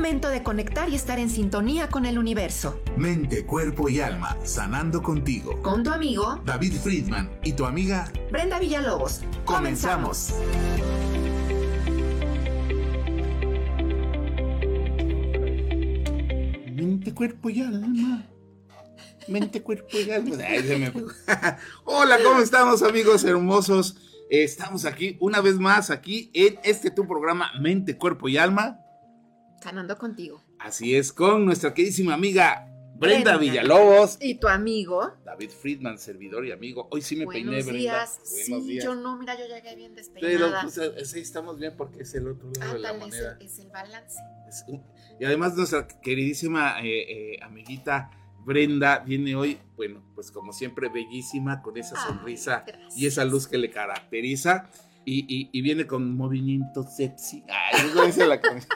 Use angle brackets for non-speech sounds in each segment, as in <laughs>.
momento de conectar y estar en sintonía con el universo. Mente, cuerpo y alma, sanando contigo. Con tu amigo David Friedman y tu amiga Brenda Villalobos. Comenzamos. Mente, cuerpo y alma. Mente, cuerpo y alma. <laughs> <laughs> Hola, ¿cómo estamos amigos hermosos? Estamos aquí una vez más, aquí en este tu programa Mente, Cuerpo y Alma. Sanando contigo. Así es, con nuestra queridísima amiga Brenda, Villalobos. Y tu amigo. David Friedman, servidor y amigo. Hoy sí me Buenos peiné, días. Brenda. Buenos sí, días. yo no, mira, yo llegué bien despeinada. Pero pues, sí estamos bien porque es el otro lado de la moneda. es, el- es el balance. Es un- Y además nuestra queridísima eh, eh, amiguita Brenda viene hoy, bueno, pues como siempre, bellísima, con esa Ay, sonrisa gracias. y esa luz que le caracteriza. Y, y- y viene con movimiento sexy. Ay, eso dice la canción.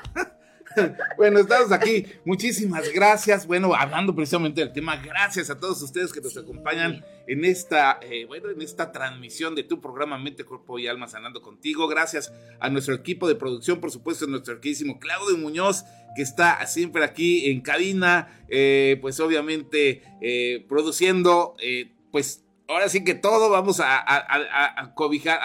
<laughs> Bueno, estamos aquí. Muchísimas gracias. Bueno, hablando precisamente del tema, gracias a todos ustedes que nos Sí. acompañan en esta, eh, bueno, en esta transmisión de tu programa Mente, Cuerpo y Alma Sanando Contigo. Gracias a nuestro equipo de producción, por supuesto, a nuestro queridísimo Claudio Muñoz, que está siempre aquí en cabina, eh, pues obviamente eh, produciendo, pues ahora sí que todo vamos a, a- a- a cobijar,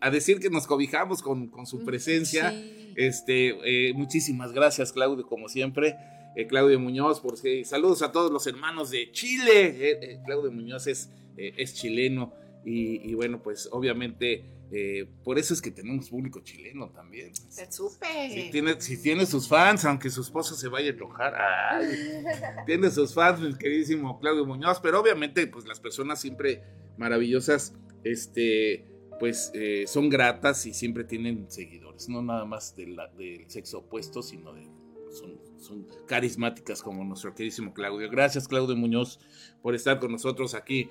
a decir que nos cobijamos con, con su presencia. Sí. Este, eh, muchísimas gracias, Claudio, como siempre. Eh, Claudio Muñoz, por sí, saludos a todos los hermanos de Chile. Eh, eh, Claudio Muñoz es, eh, es chileno y, y bueno, pues obviamente eh, por eso es que tenemos público chileno también. Se supe. Si tiene, si tiene sus fans, aunque su esposa se vaya a enojar, ay, <laughs> tiene sus fans, mi queridísimo Claudio Muñoz, pero obviamente, pues las personas siempre maravillosas, este, pues eh, son gratas y siempre tienen seguidores, no nada más de del sexo opuesto, sino de, son, carismáticas como nuestro queridísimo Claudio. Gracias, Claudio Muñoz, por estar con nosotros aquí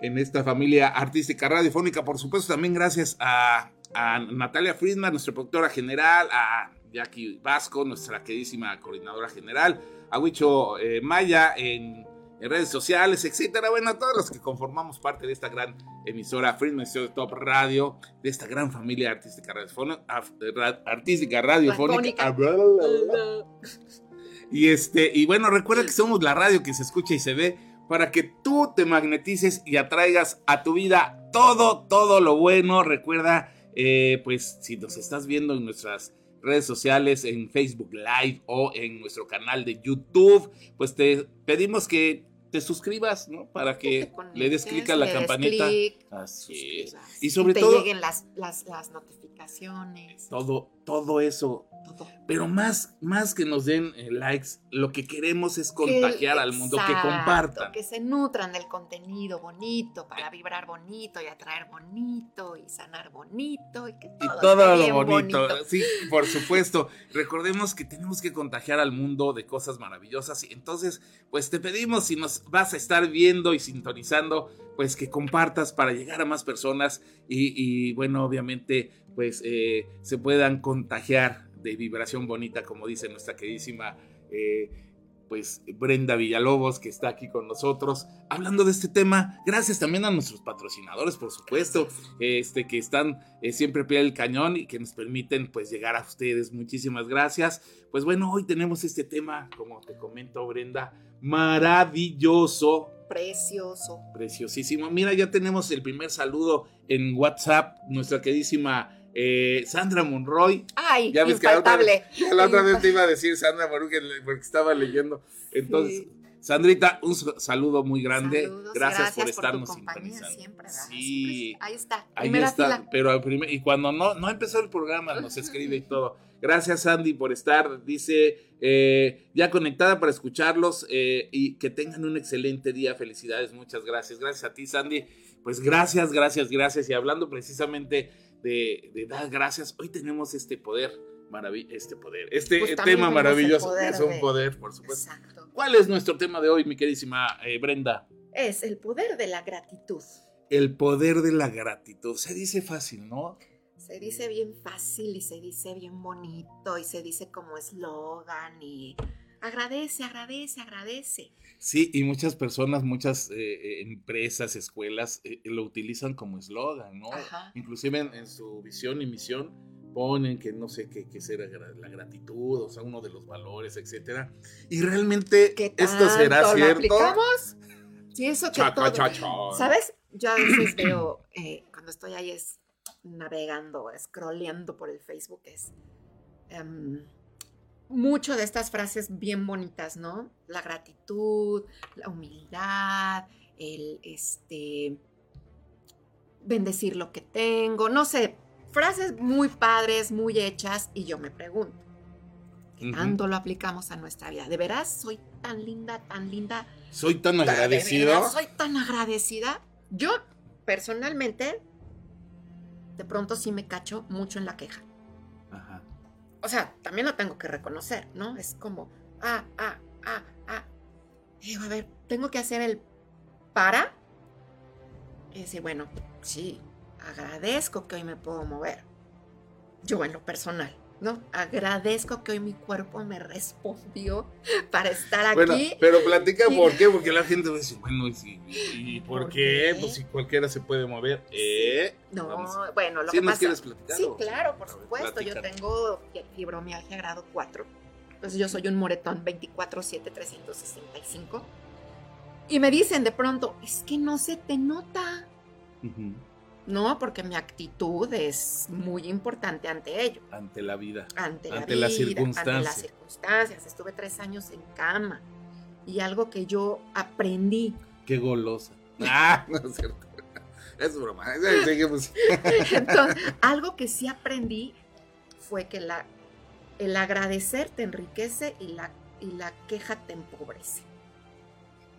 en esta familia artística radiofónica. Por supuesto, también gracias a, a Natalia Friedman, nuestra productora general, a Jackie Vasco, nuestra queridísima coordinadora general, a Huicho eh, Maya en, en redes sociales, etcétera. Bueno, a todos los que conformamos parte de esta gran emisora Studio Top Radio, de esta gran familia artística radiofónica, artística radiofónica. Y este, y bueno, recuerda que somos la radio que se escucha y se ve para que tú te magnetices y atraigas a tu vida todo, todo lo bueno. Recuerda, eh, pues, si nos estás viendo en nuestras redes sociales, en Facebook Live o en nuestro canal de YouTube, pues te pedimos que te suscribas, ¿no? Para que le des clic a la campanita. Así es. Y sobre te todo, lleguen las, las, las notificaciones. todo, todo eso. Pero más, más que nos den eh, likes, lo que queremos es contagiar Que- al mundo, que compartan. Que se nutran del contenido bonito para vibrar bonito y atraer bonito y sanar bonito y que Y todo, todo esté lo bonito. Sí, por supuesto. Recordemos que tenemos que contagiar al mundo de cosas maravillosas. Y entonces, pues te pedimos, si nos vas a estar viendo y sintonizando, pues que compartas para llegar a más personas y, y, bueno, obviamente, pues eh, se puedan contagiar de vibración bonita, como dice nuestra queridísima. eh, pues Brenda Villalobos, que está aquí con nosotros, hablando de este tema. Gracias también a nuestros patrocinadores, por supuesto, este, que están eh, siempre a pie del cañón y que nos permiten pues llegar a ustedes. Muchísimas gracias. Pues bueno, hoy tenemos este tema, como te comento, Brenda, maravilloso, Precioso. preciosísimo. Mira, ya tenemos el primer saludo en WhatsApp, nuestra queridísima eh, Sandra Monroy. Ay, Ya ves que la otra, infaltable. la otra vez te iba a decir Sandra Monroy porque estaba leyendo. Entonces, Sí. Sandrita, un saludo muy grande. Saludos, gracias, por tu estarnos compañía sintonizando. siempre, ¿verdad? Sí. Siempre- Ahí está. Ahí primera está, fila. pero al primer- y cuando no, no empezó el programa, nos escribe y todo. Gracias, Sandy, por estar. Dice, eh, ya conectada para escucharlos eh, y que tengan un excelente día. Felicidades, muchas gracias. Gracias a ti, Sandy. Pues gracias, gracias, gracias. Y hablando precisamente de, de dar gracias, hoy tenemos este poder, marav- este poder, este Pues tema maravilloso. poder Es un de- poder, por supuesto. Exacto. ¿Cuál es nuestro tema de hoy, mi queridísima eh, Brenda? Es el poder de la gratitud. El poder de la gratitud. Se dice fácil, ¿no? Se dice bien fácil y se dice bien bonito y se dice como eslogan y agradece, agradece, agradece. Sí, y muchas personas, muchas eh, empresas, escuelas eh, lo utilizan como eslogan, ¿no? Ajá. Inclusive en, en su visión y misión ponen que no sé qué, qué será la gratitud, o sea, uno de los valores, etcétera. Y realmente ¿Qué esto será cierto. aplicamos? Sí, eso que Cha, todo. ¿Sabes? Yo a veces veo, eh, cuando estoy ahí es navegando, scrolleando por el Facebook, es em, mucho de estas frases bien bonitas, ¿no? La gratitud, la humildad, el este bendecir lo que tengo, no sé, frases muy padres, muy hechas, y yo me pregunto, ¿qué tanto lo aplicamos a nuestra vida? ¿De veras soy tan linda, tan linda? Soy tan ¿De agradecido. veras soy tan agradecida. Yo, personalmente, de pronto sí me cacho mucho en la queja. O sea, también lo tengo que reconocer, ¿no? Es como, ah, ah, ah, ah. Digo, a ver, tengo que hacer el para y decir, bueno, sí, agradezco que hoy me puedo mover. Yo en lo personal, ¿no? Agradezco que hoy mi cuerpo me respondió para estar aquí. Bueno, pero platica por qué, porque la gente va a decir, bueno, ¿y, si- y por, ¿Por qué? qué? Pues si cualquiera se puede mover. ¿Eh? No, Vamos. bueno, lo ¿Sí que nos pasa. quieres platicar? Sí, claro, por supuesto. Yo tengo fi- fibromialgia grado 4. Entonces yo soy un moretón 24-7-365. Y me dicen de pronto, es que no se te nota. Ujú. No, porque mi actitud es muy importante ante ello. Ante la vida. Ante, la Ante las vida, Ante circunstancias. las circunstancias. Estuve tres años en cama. Y algo que yo aprendí Qué golosa. <laughs> Ah, no es cierto. Es broma. <laughs> Seguimos. Entonces, <laughs> algo que sí aprendí fue que la, el agradecer te enriquece y la, y la queja te empobrece.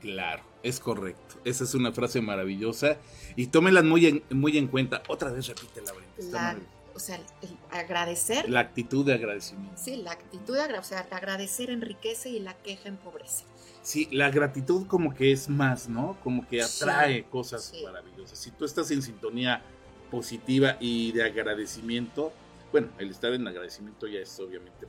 Claro, es correcto. Esa es una frase maravillosa y tómela muy en, muy en cuenta. Otra vez repítela, Brenda. o sea, el agradecer, La actitud de agradecimiento. sí, la actitud de agra- o sea, el agradecer enriquece y la queja empobrece. Sí, la gratitud como que es más, ¿no? Como que Sí, atrae cosas sí. maravillosas. Si tú estás en sintonía positiva y de agradecimiento, bueno, el estar en agradecimiento ya es obviamente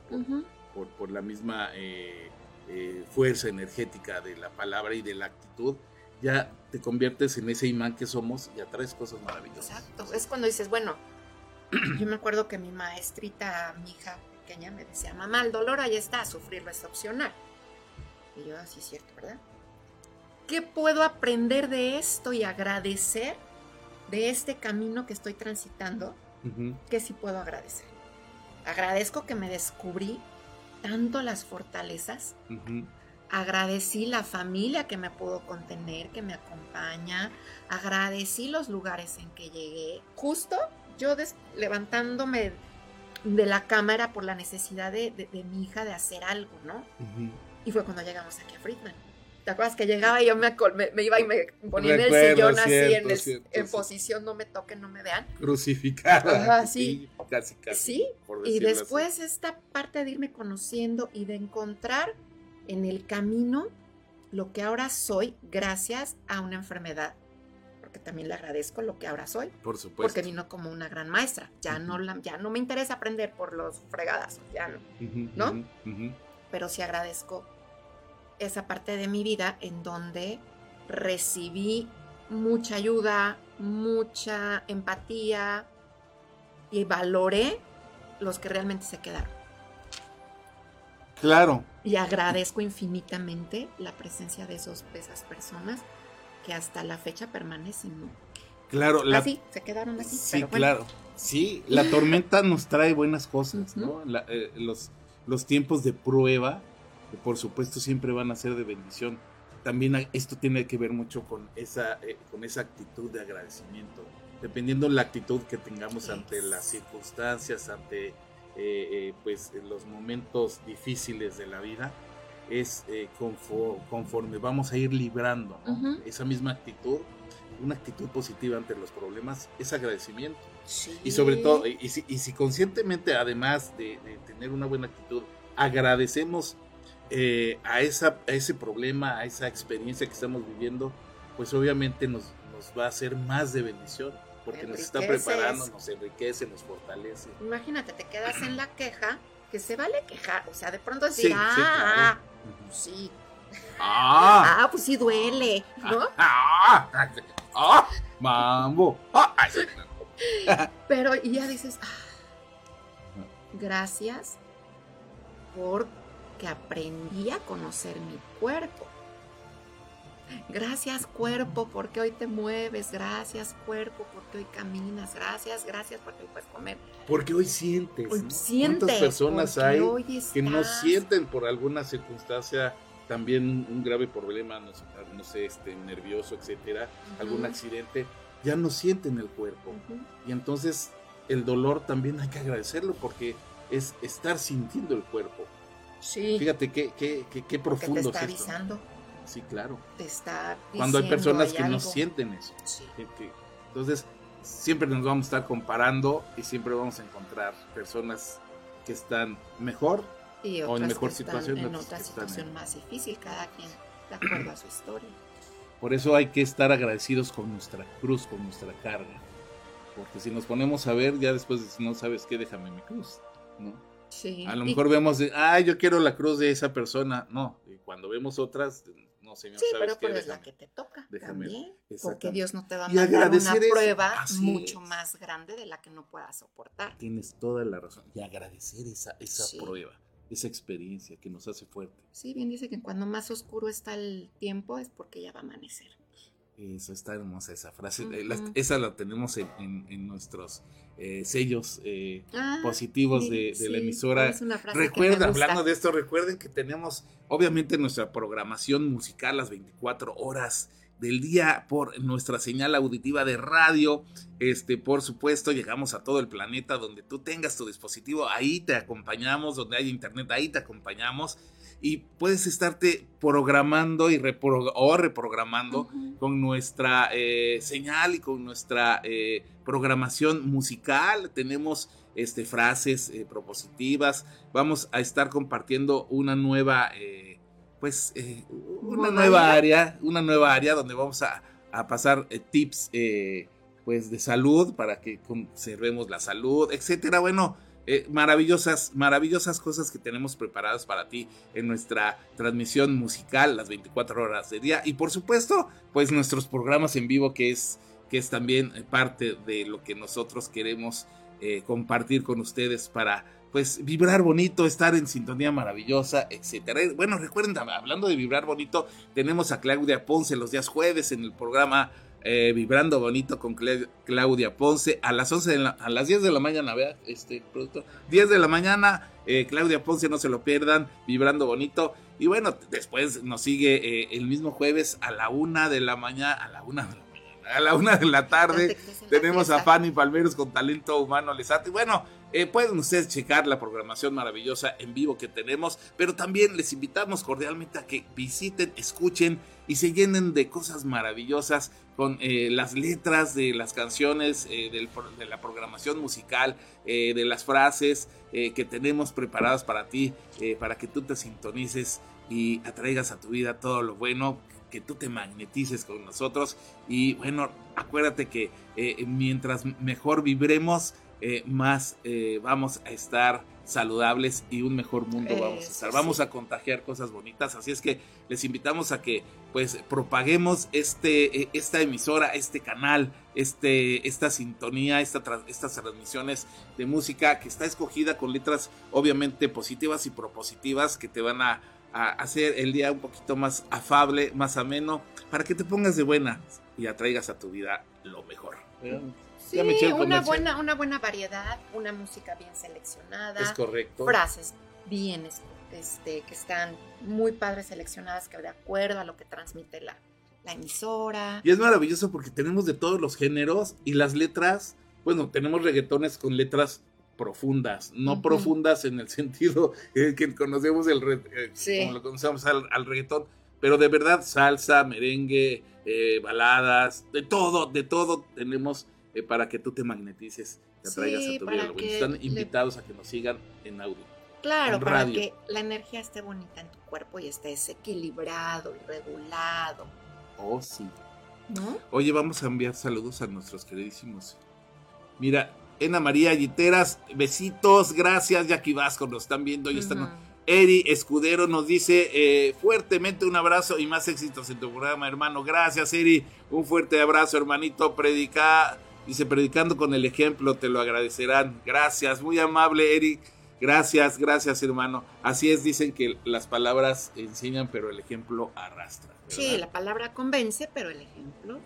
por, por la misma eh, eh, fuerza energética de la palabra y de la actitud, ya te conviertes en ese imán que somos y atraes cosas maravillosas. Exacto. Es cuando dices, bueno, yo me acuerdo que mi maestrita, mi hija pequeña, me decía, mamá, el dolor ahí está, sufrirlo es opcional. Y yo, así es cierto, ¿verdad? ¿Qué puedo aprender de esto y agradecer de este camino que estoy transitando? Ujú. que sí puedo agradecer. Agradezco que me descubrí tanto las fortalezas. Agradecí la familia que me pudo contener, que me acompaña. Agradecí los lugares en que llegué. Justo yo levantándome de la cámara por la necesidad de, de- de mi hija de hacer algo, ¿no? Y fue cuando llegamos aquí a Friedman. ¿Te acuerdas que llegaba y yo me, me- me iba y me ponía en el Recuerdo, sillón así, cierto, en, el- cierto, en sí. posición no me toquen, no me vean? Crucificada. Ajá, <laughs> sí. Casi, casi. Sí, Y decirlo así. después esta parte de irme conociendo y de encontrar en el camino lo que ahora soy gracias a una enfermedad. Porque también le agradezco lo que ahora soy. Por supuesto. Porque vino como una gran maestra. Ya, no, la- ya no me interesa aprender por los fregadazos, ya no. Ujú, ¿no? ujú, ujú. Pero sí agradezco esa parte de mi vida en donde recibí mucha ayuda, mucha empatía y valoré los que realmente se quedaron. Claro. Y agradezco infinitamente la presencia de, esos, de esas personas que hasta la fecha permanecen, ¿no? Claro, la, así, se quedaron así. sí, pero bueno. claro. Sí, la tormenta nos trae buenas cosas. ¿no? La- eh, los, los tiempos de prueba, que por supuesto siempre van a ser de bendición. También esto tiene que ver mucho con esa, eh, con esa actitud de agradecimiento. Dependiendo la actitud que tengamos ante las circunstancias, ante eh, eh, pues los momentos difíciles de la vida, es eh, confo- conforme vamos a ir librando ¿no? Ujú. esa misma actitud, una actitud positiva ante los problemas, es agradecimiento. Sí. Y sobre todo, y, y si, y si conscientemente, además de, de tener una buena actitud, agradecemos eh, a, esa, a ese problema, a esa experiencia que estamos viviendo, pues obviamente nos, nos va a ser más de bendición, porque nos está preparando, nos enriquece, nos fortalece. Imagínate, te quedas en la queja, que se vale quejar, o sea, de pronto Sí, decir, sí, ah, claro. ah, sí, ¡Ah! ah, pues sí duele, ¿no? <laughs> ¡Ah! ¡Ah! ¡Mambo! ¡Ah! Sí. Pero y ya dices, ah, Gracias porque aprendí a conocer mi cuerpo. Gracias cuerpo porque hoy te mueves, gracias cuerpo porque hoy caminas, gracias, gracias porque hoy puedes comer. Porque hoy sientes. Hoy ¿no? sientes, ¿Cuántas personas hay que no sienten por alguna circunstancia también un, grave problema, no sé, no sé, este, nervioso, etcétera, algún accidente, ya no sienten el cuerpo. Y entonces el dolor también hay que agradecerlo porque es estar sintiendo el cuerpo. Sí, Fíjate qué, qué, qué, qué te profundo está es esto. avisando, Sí, claro. te está Cuando hay personas hay que no sienten eso. Sí. entonces, siempre nos vamos a estar comparando y siempre vamos a encontrar personas que están mejor Y O en mejor situación, en otra situación en- más difícil, cada quien de <clears throat> acuerdo a su historia. Por eso hay que estar agradecidos con nuestra cruz, con nuestra carga. Porque si nos ponemos a ver, ya después de, no sabes qué, déjame mi cruz. ¿no? Sí. A lo y- mejor vemos, ay, yo quiero la cruz de esa persona. No, y cuando vemos otras, no, señor, Sí, ¿sabes pero, pero es la que te toca déjame- también. Porque. Dios no te va a mandar una eso, prueba mucho es. más grande de la que no puedas soportar. Tienes toda la razón. Y agradecer esa, esa Sí. prueba, esa experiencia que nos hace fuerte. Sí, bien dice que cuando más oscuro está el tiempo es porque ya va a amanecer. Eso está hermosa esa frase. Eh, la- esa la tenemos en, en- en nuestros eh, sellos eh, Ah, positivos sí, de, de sí, la emisora. es una frase que me Recuerda, gusta. hablando de esto, recuerden que tenemos obviamente nuestra programación musical las 24 horas del día por nuestra señal auditiva de radio. Este, por supuesto, llegamos a todo el planeta donde tú tengas tu dispositivo, ahí te acompañamos, donde hay internet, ahí te acompañamos y puedes estarte programando y repro- o reprogramando con nuestra eh, señal y con nuestra eh, programación musical. Tenemos este, frases eh, propositivas. Vamos a estar compartiendo una nueva, pues, una nueva área, una nueva área donde vamos a, a pasar tips, eh, pues, de salud para que conservemos la salud, etcétera. Bueno. Eh, maravillosas, maravillosas cosas que tenemos preparadas para ti en nuestra transmisión musical las 24 horas del día y por supuesto pues nuestros programas en vivo que es que es también eh, parte de lo que nosotros queremos eh, compartir con ustedes para pues vibrar bonito, estar en sintonía maravillosa, etcétera. Bueno, recuerden, hablando de vibrar bonito, tenemos a Claudia Ponce los días jueves en el programa eh, Vibrando Bonito con Cla- Claudia Ponce a las 11 de la- a las 10 de la mañana, vea, este producto, 10 de la mañana, eh, Claudia Ponce, no se lo pierdan, Vibrando Bonito. Y bueno, después nos sigue eh, el mismo jueves a la una de la mañana, a la una de la mañana, a la una de la tarde. Tenemos a. Fanny Palmeros con talento humano Lesate. Bueno, eh, pueden ustedes checar la programación maravillosa en vivo que tenemos, pero también les invitamos cordialmente a que visiten, escuchen y se llenen de cosas maravillosas con eh, las letras de las canciones, eh, de la programación musical, eh, de las frases que tenemos preparadas para ti, para que tú te sintonices y atraigas a tu vida todo lo bueno, que tú te magnetices con nosotros. Y bueno, acuérdate que mientras mejor vibremos, más vamos a estar saludables y un mejor mundo vamos a estar. sí. Vamos a contagiar cosas bonitas, así es que les invitamos a que pues propaguemos este, eh, esta emisora, este canal, este, esta sintonía, esta tra- estas transmisiones de música que está escogida con letras obviamente positivas y propositivas que te van a, a hacer el día un poquito más afable, más ameno, para que te pongas de buena y atraigas a tu vida lo mejor. Sí, una buena, una buena variedad, una música bien seleccionada, Es correcto. frases bien es- este, que están muy padres seleccionadas, que de acuerdo a lo que transmite la, la emisora. Y es maravilloso porque tenemos de todos los géneros y las letras, bueno, tenemos reggaetones con letras profundas, no profundas en el <laughs> sentido eh, que conocemos el eh, Sí. como lo conocemos al, al reggaetón, pero de verdad salsa, merengue, eh, baladas, de todo, de todo tenemos eh, para que tú te magnetices, te atraigas Sí, a tu vida. Están le- invitados a que nos sigan en audio. Claro, en para radio. que la energía esté bonita en tu cuerpo y estés equilibrado y regulado, Oh, sí. ¿no? Oye, vamos a enviar saludos a nuestros queridísimos. Mira, Ena María Yiteras, besitos, gracias, Jackie Vasco, nos están viendo y están. Eri Escudero nos dice eh, fuertemente un abrazo y más éxitos en tu programa, hermano. Gracias, Eri. Un fuerte abrazo, hermanito. Predica, dice, predicando con el ejemplo, te lo agradecerán. Gracias, muy amable, Eri. Gracias, gracias hermano. Así es, dicen que las palabras enseñan, pero el ejemplo arrastra. Sí, la palabra convence, pero el ejemplo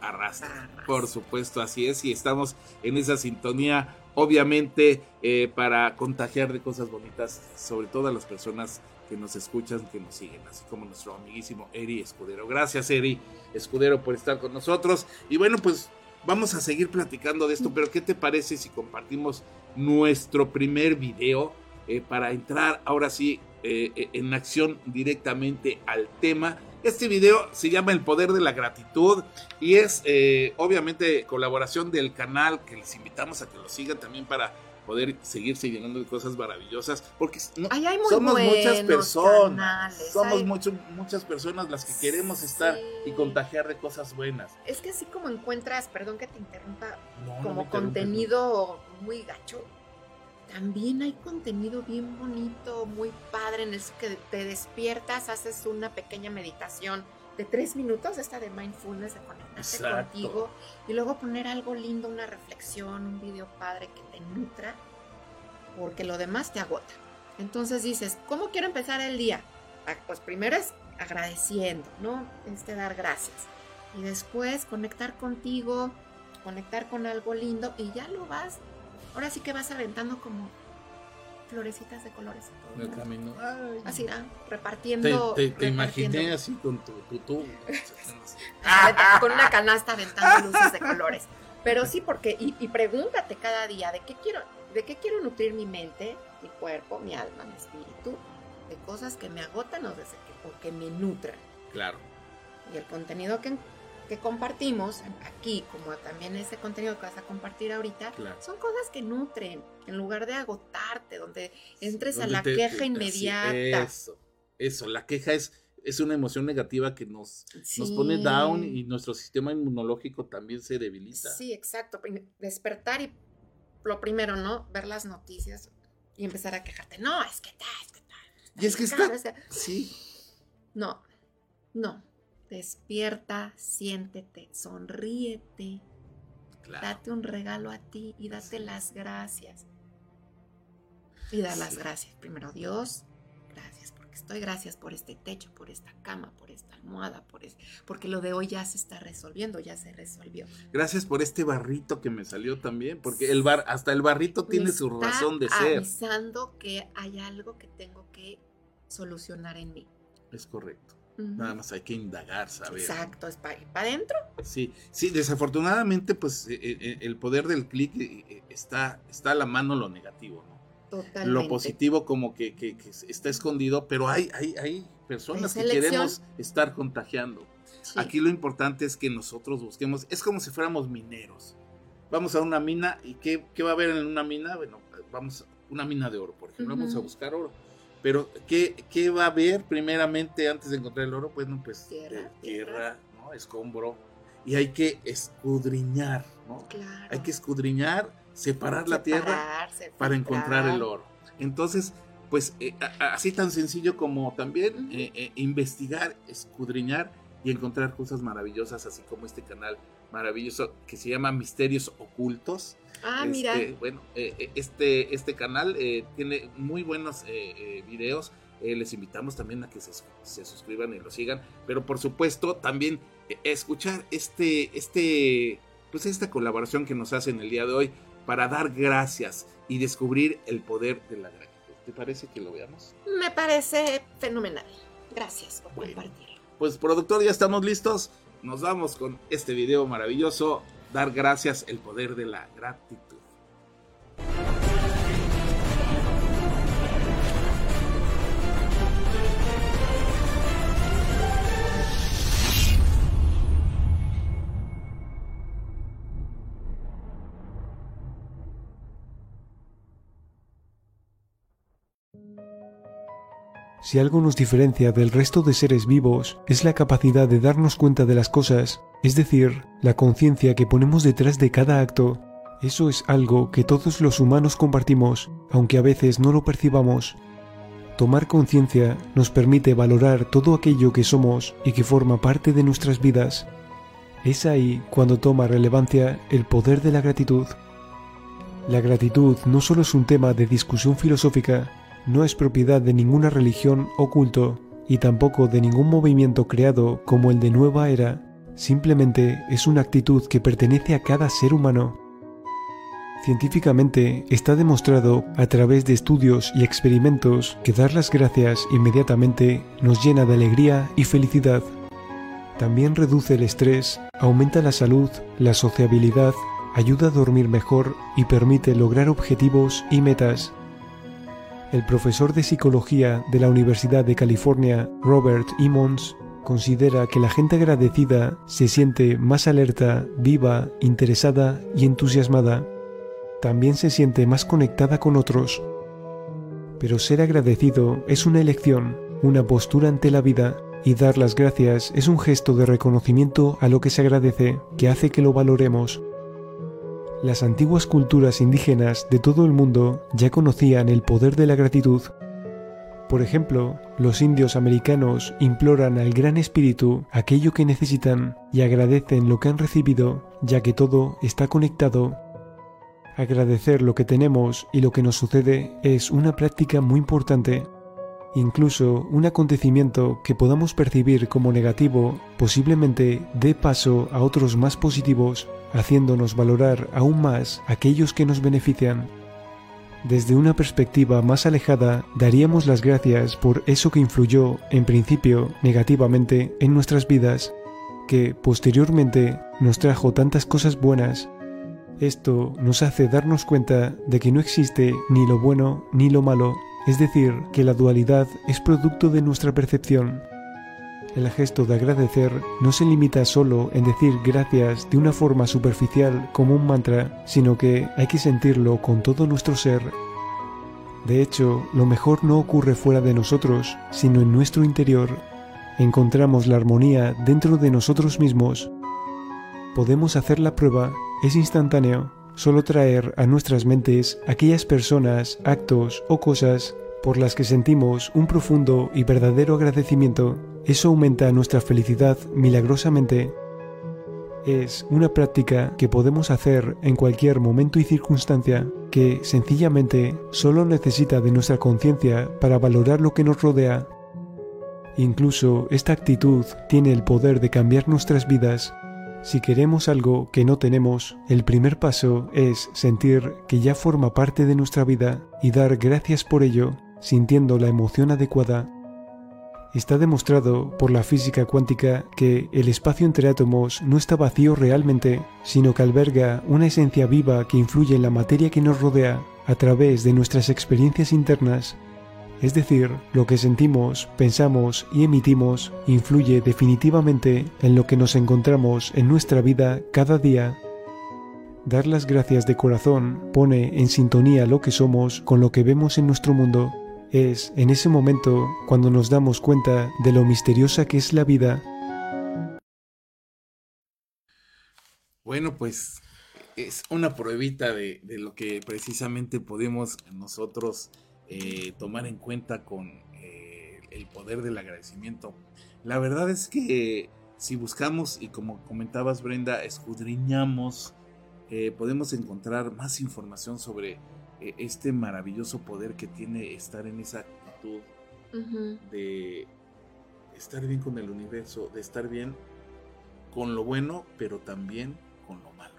arrastra. Por supuesto, así es, y estamos en esa sintonía, obviamente, eh, para contagiar de cosas bonitas, sobre todo a las personas que nos escuchan, que nos siguen, así como nuestro amiguísimo Eri Escudero. Gracias, Eri Escudero, por estar con nosotros. Y bueno, pues vamos a seguir platicando de esto, pero ¿qué te parece si compartimos nuestro primer video eh, para entrar ahora sí eh, eh, en acción directamente al tema? Este video se llama El Poder de la Gratitud y es obviamente colaboración del canal que les invitamos a que lo sigan también para poder seguirse llenando de cosas maravillosas, porque somos muchas personas, somos muchas personas las que queremos estar y contagiar de cosas buenas. Es que así como encuentras, perdón que te interrumpa, como contenido muy gacho, también hay contenido bien bonito, muy padre, en el que te despiertas, haces una pequeña meditación de tres minutos, esta de mindfulness, de conectarte contigo, y luego poner algo lindo, una reflexión, un video padre que te nutra, porque lo demás te agota. Entonces dices, ¿cómo quiero empezar el día? Ah, pues primero es agradeciendo, ¿no? Este dar gracias. Y después conectar contigo, conectar con algo lindo y ya lo vas, ahora sí que vas aventando como florecitas de colores. El camino. así, ah, repartiendo. Te, imaginé <laughs> así con tu, tu, con una canasta aventando luces de colores. Pero sí, porque, y, y, pregúntate cada día, ¿de qué quiero, de qué quiero nutrir mi mente, mi cuerpo, mi alma, mi espíritu? De cosas que me agotan o, de que, que me nutran. Claro. Y el contenido que que compartimos aquí, como también ese contenido que vas a compartir ahorita, son cosas que nutren, en lugar de agotarte, donde entres a la queja inmediata. Eso, eso, la queja es, es una emoción negativa que nos, nos pone down y nuestro sistema inmunológico también se debilita. Sí, exacto. Despertar y lo primero, ¿no? Ver las noticias y empezar a quejarte. No, es que tal, es que tal. Y es que está. Sí. No, no Despierta, siéntete, sonríete. Date un regalo a ti y date las gracias. Y da las gracias. Primero, Dios, gracias, porque estoy gracias por este techo, por esta cama, por esta almohada, por porque lo de hoy ya se está resolviendo, ya se resolvió. Gracias por este barrito que me salió también, porque el bar, hasta el barrito tiene su razón de ser. Avisando que hay algo que tengo que solucionar en mí. Es correcto. Nada más hay que indagar, saber. Exacto, es para para adentro. Sí, sí, desafortunadamente, pues eh, eh, eh, el poder del clic está, está a la mano lo negativo, ¿no? Totalmente. Lo positivo como que, que, está escondido, pero hay, hay, hay personas que queremos estar contagiando. Aquí lo importante es que nosotros busquemos, es como si fuéramos mineros. Vamos a una mina y ¿qué, qué va a haber en una mina? Bueno, vamos a una mina de oro, por ejemplo, vamos a buscar oro pero, ¿qué, ¿qué, va a haber primeramente antes de encontrar el oro? Pues, no, pues tierra, tierra, ¿no? Escombro. Y hay que escudriñar, ¿no? Claro. Hay que escudriñar, separar la tierra para encontrar el oro. Entonces, pues eh, así tan sencillo como también eh, eh, investigar, escudriñar y encontrar cosas maravillosas, así como este canal maravilloso que se llama Misterios Ocultos. Ah, mira. Este, bueno, eh, eh, este, este canal eh, tiene muy buenos videos. les invitamos también a que se, suscriban y lo sigan. Pero por supuesto, también escuchar este, este, pues esta colaboración que nos hacen el día de hoy para dar gracias y descubrir el poder de la gratitud. ¿Te parece que lo veamos? Me parece fenomenal. Gracias por compartirlo. Pues productor, ya estamos listos. Nos vamos con este video maravilloso dar gracias, el poder de la gratitud. Si algo nos diferencia del resto de seres vivos es la capacidad de darnos cuenta de las cosas, es decir, la conciencia que ponemos detrás de cada acto. Eso es algo que todos los humanos compartimos, aunque a veces no lo percibamos. Tomar conciencia nos permite valorar todo aquello que somos y que forma parte de nuestras vidas. Es ahí cuando toma relevancia el poder de la gratitud. La gratitud no solo es un tema de discusión filosófica, no es propiedad de ninguna religión o culto, y tampoco de ningún movimiento creado como el de Nueva Era, simplemente es una actitud que pertenece a cada ser humano. Científicamente está demostrado a través de estudios y experimentos que dar las gracias inmediatamente nos llena de alegría y felicidad. También reduce el estrés, aumenta la salud, la sociabilidad, ayuda a dormir mejor y permite lograr objetivos y metas. El profesor de psicología de la Universidad de California, Robert Emmons, considera que la gente agradecida se siente más alerta, viva, interesada y entusiasmada. También se siente más conectada con otros. Pero ser agradecido es una elección, una postura ante la vida, y dar las gracias es un gesto de reconocimiento a lo que se agradece, que hace que lo valoremos. Las antiguas culturas indígenas de todo el mundo ya conocían el poder de la gratitud. Por ejemplo, los indios americanos imploran al Gran Espíritu aquello que necesitan y agradecen lo que han recibido, ya que todo está conectado. Agradecer lo que tenemos y lo que nos sucede es una práctica muy importante. Incluso un acontecimiento que podamos percibir como negativo posiblemente dé paso a otros más positivos, haciéndonos valorar aún más aquellos que nos benefician. Desde una perspectiva más alejada, daríamos las gracias por eso que influyó, en principio, negativamente en nuestras vidas, que posteriormente nos trajo tantas cosas buenas. Esto nos hace darnos cuenta de que no existe ni lo bueno ni lo malo, es decir, que la dualidad es producto de nuestra percepción. El gesto de agradecer no se limita solo en decir gracias de una forma superficial como un mantra, sino que hay que sentirlo con todo nuestro ser. De hecho, lo mejor no ocurre fuera de nosotros, sino en nuestro interior. Encontramos la armonía dentro de nosotros mismos. Podemos hacer la prueba, es instantáneo, solo traer a nuestras mentes aquellas personas, actos o cosas por las que sentimos un profundo y verdadero agradecimiento. Eso aumenta nuestra felicidad milagrosamente. Es una práctica que podemos hacer en cualquier momento y circunstancia, que sencillamente solo necesita de nuestra conciencia para valorar lo que nos rodea. Incluso esta actitud tiene el poder de cambiar nuestras vidas si queremos algo que no tenemos, el primer paso es sentir que ya forma parte de nuestra vida y dar gracias por ello, sintiendo la emoción adecuada. Está demostrado por la física cuántica que el espacio entre átomos no está vacío realmente, sino que alberga una esencia viva que influye en la materia que nos rodea a través de nuestras experiencias internas es decir, lo que sentimos, pensamos y emitimos influye definitivamente en lo que nos encontramos en nuestra vida cada día. Dar las gracias de corazón pone en sintonía lo que somos con lo que vemos en nuestro mundo. Es en ese momento cuando nos damos cuenta de lo misteriosa que es la vida. Bueno, pues es una pruebita de, lo que precisamente podemos nosotros eh, tomar en cuenta con eh, el poder del agradecimiento. La verdad es que si buscamos y como comentabas Brenda, escudriñamos, eh, podemos encontrar más información sobre este maravilloso poder que tiene estar en esa actitud de estar bien con el universo, de estar bien con lo bueno, pero también con lo malo.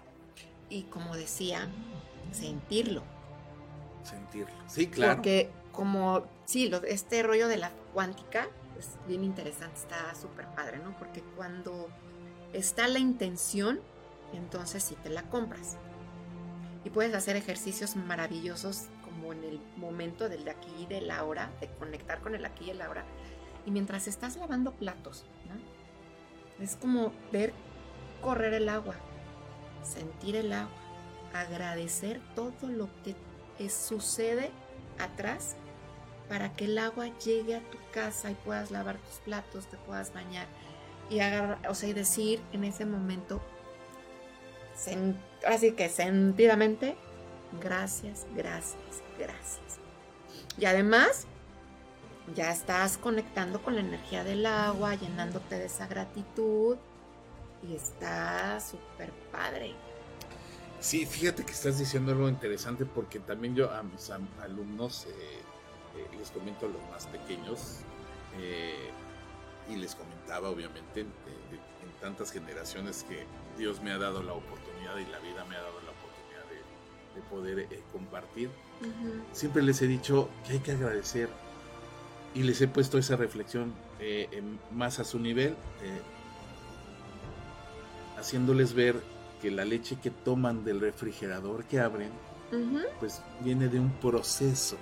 Y como decía, sentirlo sentirlo. Sí, claro. Porque como, sí, este rollo de la cuántica es bien interesante, está súper padre, ¿no? Porque cuando está la intención, entonces sí te la compras. Y puedes hacer ejercicios maravillosos como en el momento del de aquí y de la hora, de conectar con el aquí y el ahora. Y mientras estás lavando platos, ¿no? Es como ver correr el agua, sentir el agua, agradecer todo lo que sucede atrás para que el agua llegue a tu casa y puedas lavar tus platos, te puedas bañar y agarrar, o sea, y decir en ese momento, así que sentidamente, gracias, gracias, gracias. Y además, ya estás conectando con la energía del agua, llenándote de esa gratitud y está súper padre. Sí, fíjate que estás diciendo algo interesante porque también yo a mis alumnos eh, eh, les comento a los más pequeños eh, y les comentaba obviamente en, tantas generaciones que Dios me ha dado la oportunidad y la vida me ha dado la oportunidad de, poder compartir. Siempre les he dicho que hay que agradecer y les he puesto esa reflexión más a su nivel, haciéndoles ver que la leche que toman del refrigerador que abren, pues viene de un proceso.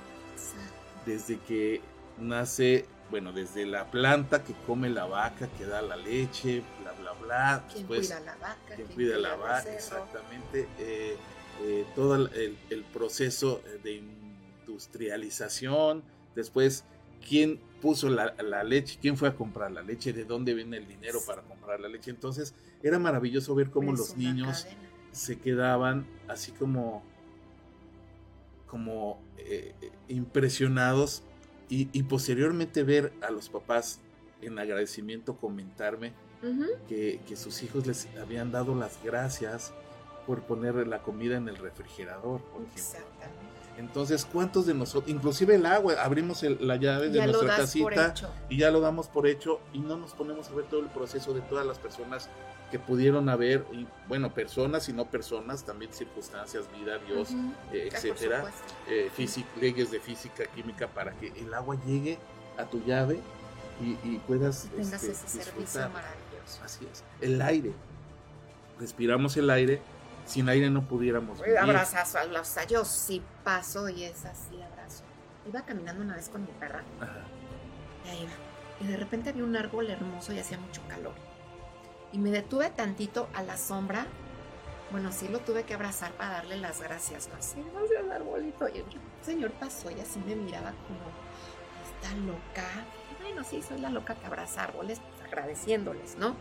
Desde que nace, bueno, desde la planta que come la vaca, que da la leche, bla, bla, bla. ¿Quién cuida la vaca? ¿Quién cuida la vaca? Exactamente. Eh, eh, todo el, el, proceso de industrialización, después quién puso la, leche, quién fue a comprar la leche, de dónde viene el dinero para comprar la leche. Entonces era maravilloso ver cómo los niños se quedaban así como, como eh, impresionados y, posteriormente ver a los papás en agradecimiento comentarme que, que sus hijos les habían dado las gracias por poner la comida en el refrigerador. Exactamente. Entonces, ¿cuántos de nosotros, inclusive el agua, abrimos la llave de nuestra casita y ya lo damos por hecho y no nos ponemos a ver todo el proceso de todas las personas que pudieron haber, y bueno, personas y no personas, también circunstancias, vida, Dios, eh, etcétera, eh, leyes de física, química, para que el agua llegue a tu llave y, puedas Tengas este, ese servicio maravilloso. Así es. El aire. Respiramos el aire sin aire no pudiéramos vivir. Abrazazo, o sea, yo sí paso y es así, abrazo. Iba caminando una vez con mi perra. Ajá. Y ahí Y de repente había un árbol hermoso y hacía mucho calor. Y me detuve tantito a la sombra. Bueno, sí lo tuve que abrazar para darle las gracias. ¿no? Sí, gracias, arbolito. Y el señor pasó y así me miraba como, está loca. Bueno, sí, soy la loca que abraza árboles, pues, agradeciéndoles, ¿no?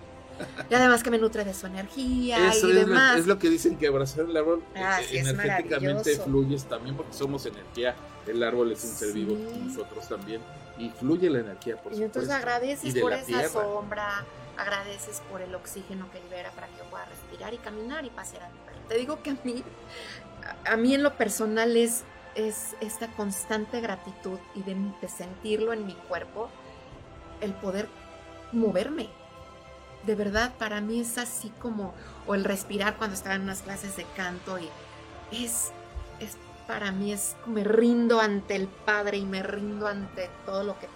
Y además que me nutre de su energía y demás. es lo que dicen que abrazar el árbol ah, energéticamente fluyes también porque somos energía. El árbol es un ser vivo, nosotros también. Y fluye la energía, por Y entonces agradeces por esa sombra, agradeces por el oxígeno que libera para que yo pueda respirar y caminar y pasear a mi perro. Te digo que a mí, a mí en lo personal es, es esta constante gratitud y de sentirlo en mi cuerpo, el poder moverme de verdad para mí es así como, o el respirar cuando estaba en unas clases de canto y es, es para mí es me rindo ante el Padre y me rindo ante todo lo que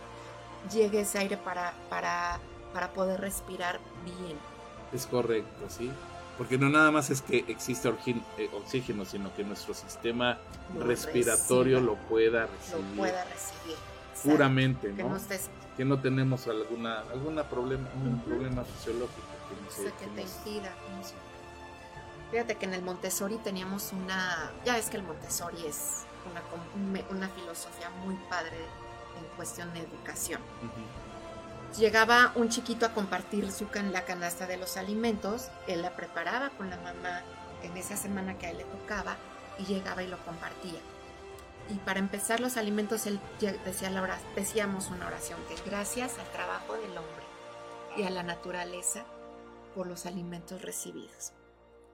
llegue ese aire para, para, para poder respirar bien. Es correcto, sí. Porque no nada más es que existe eh, oxígeno, sino que nuestro sistema respiratorio lo pueda recibir. Lo pueda recibir. Puramente, ¿no? que no tenemos alguna alguna problema un problema fisiológico que, no que, te impida fíjate que en el Montessori teníamos una ya es que el Montessori es una, una filosofía muy padre en cuestión de educación. Llegaba un chiquito a compartir su can, la canasta de los alimentos él la preparaba con la mamá en esa semana que a él le tocaba y llegaba y lo compartía y para empezar los alimentos, él decía la decíamos una oración que gracias al trabajo del hombre y a la naturaleza por los alimentos recibidos.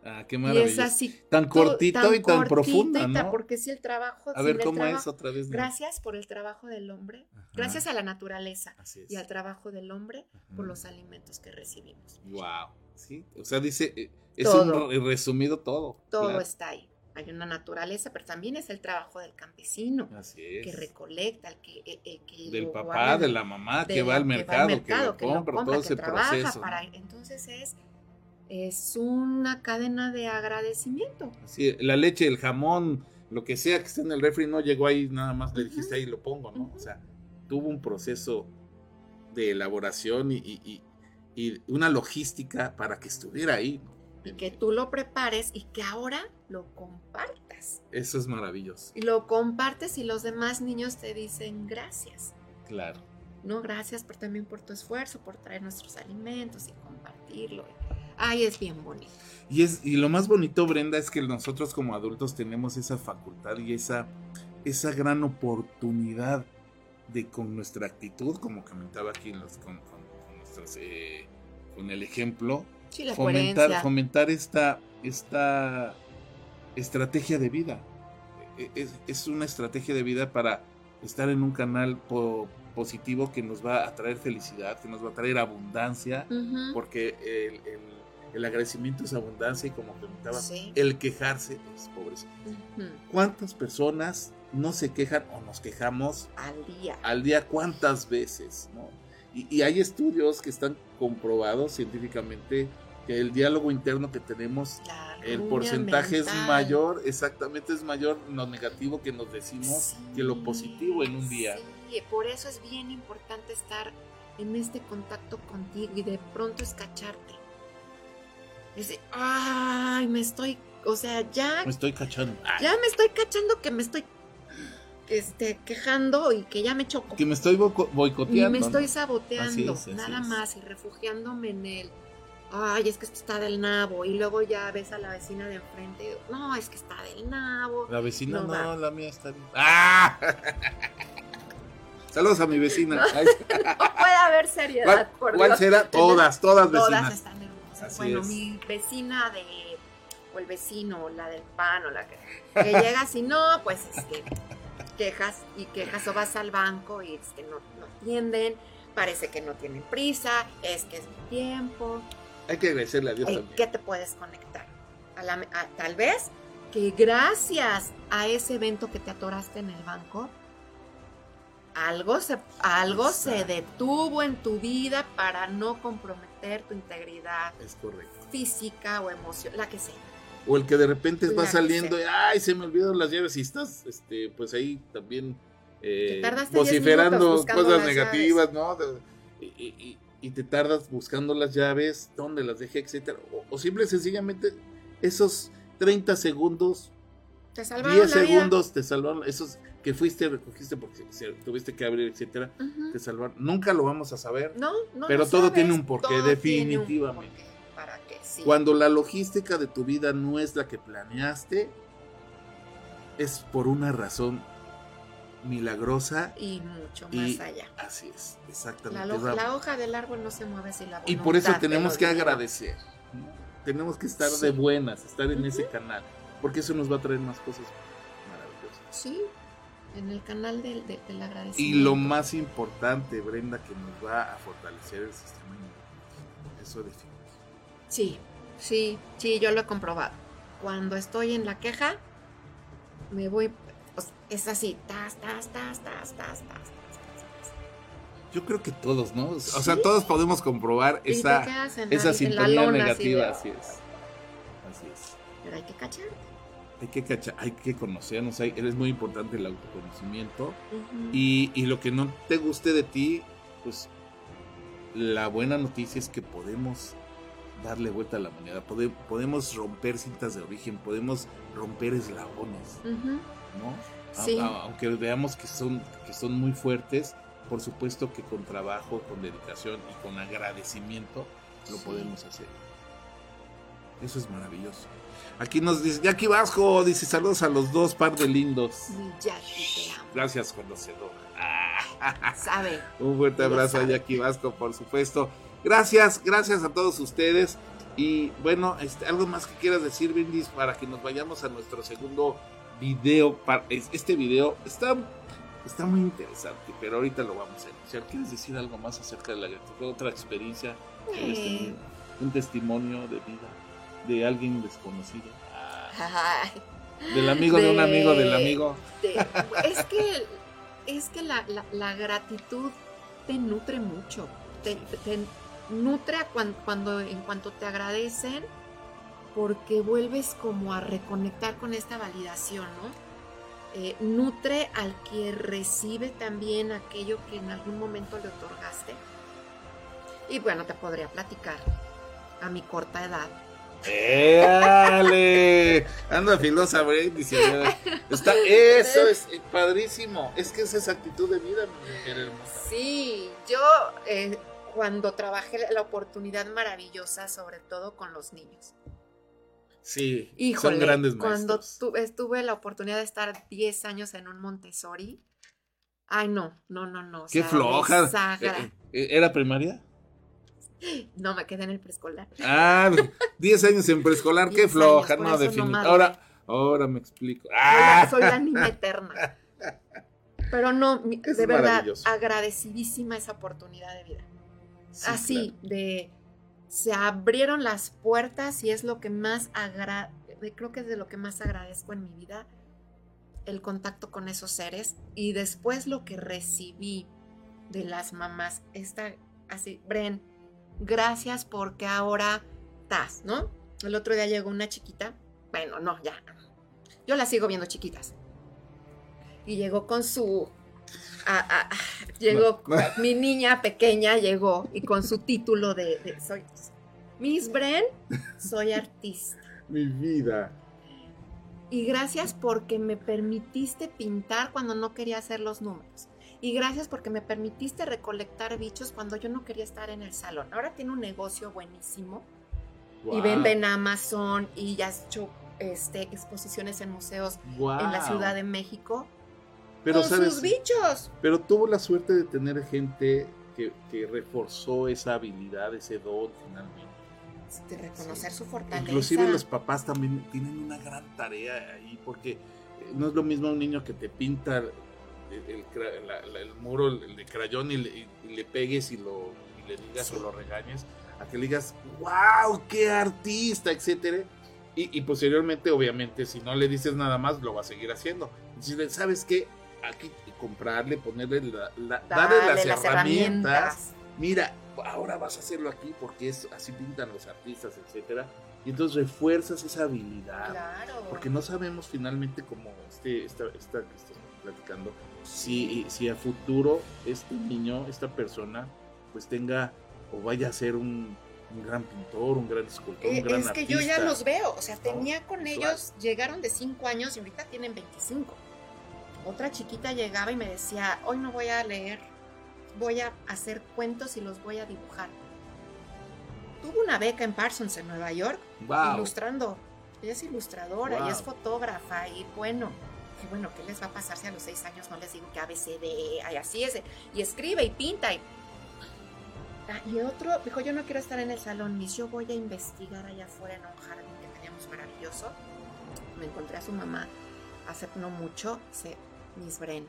Ah, qué maravilla. Y es así. Tan cortito y tan profunda, ¿no? Porque si el trabajo... A ver, ¿cómo es otra vez? Gracias por el trabajo del hombre, gracias a la naturaleza y al trabajo del hombre por los alimentos que recibimos. Wow, sí, o sea, dice, eh, es un resumido todo. Todo está ahí hay una naturaleza, pero también es el trabajo del campesino que recolecta, el que, eh, eh, del papá, de la mamá que, va al mercado, que, lo compra, todo ese proceso. entonces es es una cadena de agradecimiento. Sí, la leche, el jamón, lo que sea que esté en el refri no llegó ahí nada más le dijiste ahí lo pongo, ¿no? O sea, tuvo un proceso de elaboración y, y una logística para que estuviera ahí. ¿no? Y que tú lo prepares y que ahora lo compartas. Eso es maravilloso. Y lo compartes y los demás niños te dicen gracias. Claro. No, gracias por, también por tu esfuerzo, por traer nuestros alimentos y compartirlo. Ay, es bien bonito. Y, es, y lo más bonito, Brenda, es que nosotros como adultos tenemos esa facultad y esa, esa gran oportunidad de con nuestra actitud, como comentaba aquí los, con, eh, con el ejemplo, fomentar, fomentar esta, esta estrategia de vida. E- Es, es una estrategia de vida para estar en un canal po- positivo que nos va a traer felicidad, que nos va a traer abundancia, porque el, el- el agradecimiento es abundancia y como comentaba, Sí. el quejarse es pobreza. ¿Cuántas personas no se quejan o nos quejamos Al día. al día cuántas veces, ¿no? Y, y hay estudios que están comprobados científicamente que el diálogo interno que tenemos, el porcentaje es mayor, exactamente es mayor lo negativo que nos decimos que lo positivo en un día. Sí, por eso es bien importante estar en este contacto contigo y de pronto es cacharte. Es de, ay, me estoy, o sea, ya, Me estoy cachando. Ay, ya me estoy cachando que me estoy este, quejando y que ya me choco. que me estoy boico- Y boicoteando. me estoy saboteando, es, nada es. más, y refugiándome en él. Ay, es que esto está del nabo. Y luego ya ves a la vecina de enfrente. No, es que está del nabo. La vecina No no, la mía está bien. ¡Ah! <laughs> Saludos a mi vecina. <laughs> No puede haber seriedad, ¿Cuál, por cuál Dios. será? Todas, todas Todas vecinas. están hermosas. Así bueno, es. mi vecina de. O el vecino, o la del pan, o la que. Que llega así, no, pues es que quejas y quejas o vas al banco y es que no, no atienden. Parece que no tienen prisa, es que es mi tiempo. Hay que agradecerle a Dios ¿En también. qué te puedes conectar? A la- a- tal vez que gracias a ese evento que te atoraste en el banco, algo se, algo se detuvo en tu vida para no comprometer tu integridad Es correcto. física o emocional, la que sea. O el que de repente La va saliendo y, ay, se me olvidaron las llaves y estás, este, pues ahí también eh, Que tardaste 10 minutos vociferando cosas negativas, ¿no? Y, y- y- te tardas buscando las llaves, dónde las dejé, etcétera. O, o simple y sencillamente esos 30 segundos, Te salvaron 10 la vida. segundos te salvaron, esos que fuiste, recogiste porque tuviste que abrir, etcétera, Ujú. te salvaron. Nunca lo vamos a saber. No, no Pero todo sabes, tiene un porqué, todo tiene un definitivamente. porqué, ¿Para qué? Sí. Cuando la logística de tu vida no es la que planeaste, es por una razón milagrosa. Y mucho Y- más allá. Así es, exactamente. la hoja del árbol no se mueve sin la y por eso voluntad tenemos que agradecer. ¿no? Tenemos que estar Sí. de buenas, estar en ese canal, porque eso nos va a traer más cosas maravillosas. Sí, en el canal del, de- del Y agradecimiento. lo más importante, Brenda, que nos va a fortalecer el sistema inmunológico. Eso define. Sí, sí, sí, yo lo he comprobado. Cuando estoy en la queja, me voy, es así, tas, tas, tas, tas, tas, tas. Yo creo que todos, ¿no? O sea, todos podemos comprobar esa, esa sintonía negativa, así, es. Así es. Pero hay que cachar. Hay que cachar, hay que conocernos, hay, es muy importante el autoconocimiento. y, y lo que no te guste de ti, pues la buena noticia es que podemos darle vuelta a la moneda, podemos romper cintas de origen, podemos romper eslabones. Uh. ¿No? Sí. aunque veamos que son, que son muy fuertes, por supuesto que con trabajo, con dedicación y con agradecimiento lo Sí. podemos hacer. Eso es maravilloso. Aquí nos dice Jackie Vasco, dice saludos a los dos par de lindos. Jackie, te amo. Gracias, conocedor. <laughs> Sabe. un fuerte abrazo a. Jackie Vasco, por supuesto. Gracias, gracias a todos ustedes. Y bueno, este, algo más que quieras decir, Brindis, para que nos vayamos a nuestro segundo video. Este video está, está muy interesante, pero ahorita lo vamos a iniciar. ¿Quieres decir algo más acerca de la gratitud? Otra experiencia, que hayas Eh. tenido? un testimonio de vida de alguien desconocido. Ah, del amigo de un amigo del De- amigo. de- es que, es que la, la- la gratitud te nutre mucho. Te, te- te nutre a cuan- cuando, en cuanto te agradecen, porque vuelves como a reconectar con esta validación, ¿no? Eh, nutre al que recibe también aquello que en algún momento le otorgaste. Y bueno, te podría platicar a mi corta edad. ¡Éale! Anda filosa, Brady. Está, eso es eh, padrísimo. Es que esa es actitud de vida, mi mujer hermosa. Sí, yo eh, cuando trabajé la oportunidad maravillosa, sobre todo con los niños. Sí, Híjole, son grandes cuando maestros. tu- estuve la oportunidad de estar 10 años en un Montessori. Ay, no, no, no, no. o Qué sea, floja. Eh, eh, ¿Era primaria? No, me quedé en el preescolar. Ah, 10 años en preescolar, qué 10 floja, años, no, definitivamente. Ahora, Ahora me explico. Soy la- ¡Ah! Soy la niña eterna. Pero no, Es de verdad, agradecidísima esa oportunidad de vida. Sí, Así, claro. de se abrieron las puertas y es lo que más agra creo que es de lo que más agradezco en mi vida el contacto con esos seres. Y después lo que recibí de las mamás esta así Bren gracias porque ahora estás no el otro día llegó una chiquita bueno no ya yo la sigo viendo chiquitas. Y llegó con su ah, ah, ah, llegó No, <laughs> mi niña pequeña llegó y con su título de, de- soy Miss Bren soy artista Mi vida. y gracias porque me permitiste pintar cuando no quería hacer los números. Y gracias porque me permitiste recolectar bichos cuando yo no quería estar en el salón. Ahora tiene un negocio buenísimo y vende en Amazon y ya has hecho este, exposiciones en museos en la. Ciudad de México Pero con sabes, sus bichos. pero tuvo la suerte de tener gente que, que reforzó esa habilidad, ese don finalmente. De reconocer su fortaleza. Inclusive los papás también tienen una gran tarea ahí, porque eh, no es lo mismo un niño que te pinta el, el cra- la- la- el muro el de crayón y le, y- y le pegues y, lo, y le digas Sí. o lo regañes, a que le digas, wow, qué artista, etcétera. Y, y posteriormente, obviamente, si no le dices nada más, lo va a seguir haciendo. Decirle, ¿sabes qué? Aquí comprarle, ponerle la, la- darle las, herramientas mira, ahora vas a hacerlo aquí porque es así pintan los artistas, etcétera. Y entonces refuerzas esa habilidad. Claro. Porque no sabemos finalmente como este, esta, esta que estamos platicando, si, si a futuro este niño, esta persona, pues tenga o vaya a ser un, un gran pintor, un gran escultor, Eh, un gran es que artista. yo ya los veo, o sea, tenía con ellos, llegaron de 5 años y ahorita tienen 25. Otra chiquita llegaba y me decía, hoy no voy a leer, voy a hacer cuentos y los voy a dibujar. Tuvo una beca en Parsons en Nueva York, Wow. ilustrando. Ella es ilustradora y Wow. es fotógrafa y bueno, que bueno, ¿qué les va a pasar si a los 6 años no les digo que ABCD, y así es? Y escribe y pinta y... Ah, y otro dijo, yo no quiero estar en el salón, Miss, yo voy a investigar allá afuera en un jardín que teníamos maravilloso. Me encontré a su mamá hace no mucho, dice, Miss Bren,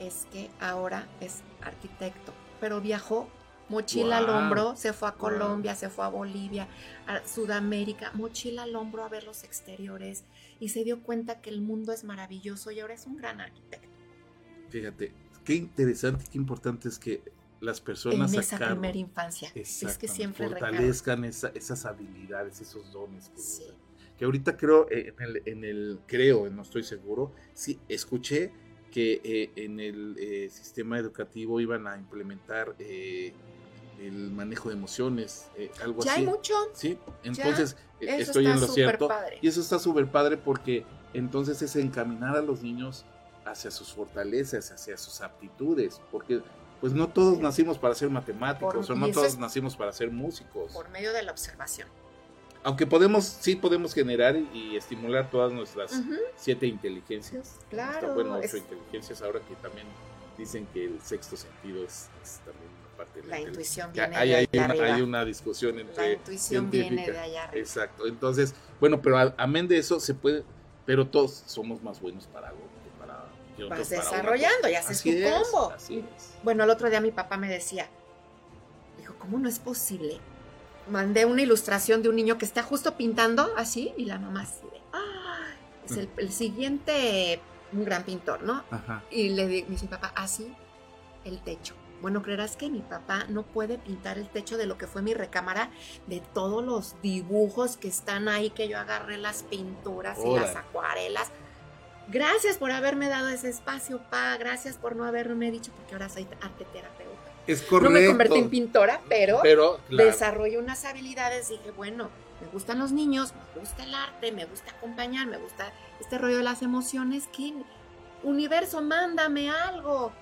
es que ahora es arquitecto, pero viajó, mochila al hombro, se fue a. Colombia, se fue a Bolivia, a Sudamérica, mochila al hombro a ver los exteriores y se dio cuenta que el mundo es maravilloso y ahora es un gran arquitecto. Fíjate, qué interesante, qué importante es que las personas En esa primera infancia. Es que siempre fortalezcan esa- esas habilidades, esos dones. Que, Sí. Que ahorita creo, eh, en el, en el- creo, no estoy seguro, sí, escuché que eh, en el eh, sistema educativo iban a implementar eh, el manejo de emociones, algo Ya así. hay mucho. Sí, entonces estoy en lo cierto. padre. Y eso está súper padre porque entonces es encaminar a los niños hacia sus fortalezas, hacia sus aptitudes, porque pues no todos nacimos para ser matemáticos Por- o no todos es- nacimos para ser músicos. Por medio de la observación. Aunque podemos, sí podemos generar y estimular todas nuestras siete inteligencias. Claro. Está bueno, ocho es inteligencias, ahora que también dicen que el sexto sentido es, es también una parte de la inteligencia. intuición viene hay, de hay allá una, arriba. hay una discusión La entre intuición viene de allá arriba. Exacto. Entonces, bueno, pero a- amén de eso se puede, pero todos somos más buenos para algo que para que Vas desarrollando y haces Así tu es, combo. Así es. Bueno, el otro día mi papá me decía, dijo, ¿cómo no es posible? Mandé una ilustración de un niño que está justo pintando así y la mamá así de, "Ah, es el, el siguiente, un gran pintor, ¿no? Ajá. Y le di- me dice mi papá, así, el techo. Bueno, creerás que mi papá no puede pintar el techo de lo que fue mi recámara, de todos los dibujos que están ahí, que yo agarré las pinturas y las acuarelas. Gracias por haberme dado ese espacio, pa. Gracias por no haberme dicho, porque ahora soy arte terapeuta. Es correcto. No me convertí en pintora, pero, Pero, claro, desarrollé unas habilidades. Dije, bueno, me gustan los niños, me gusta el arte, me gusta acompañar, me gusta este rollo de las emociones. ¿Qué universo, mándame algo?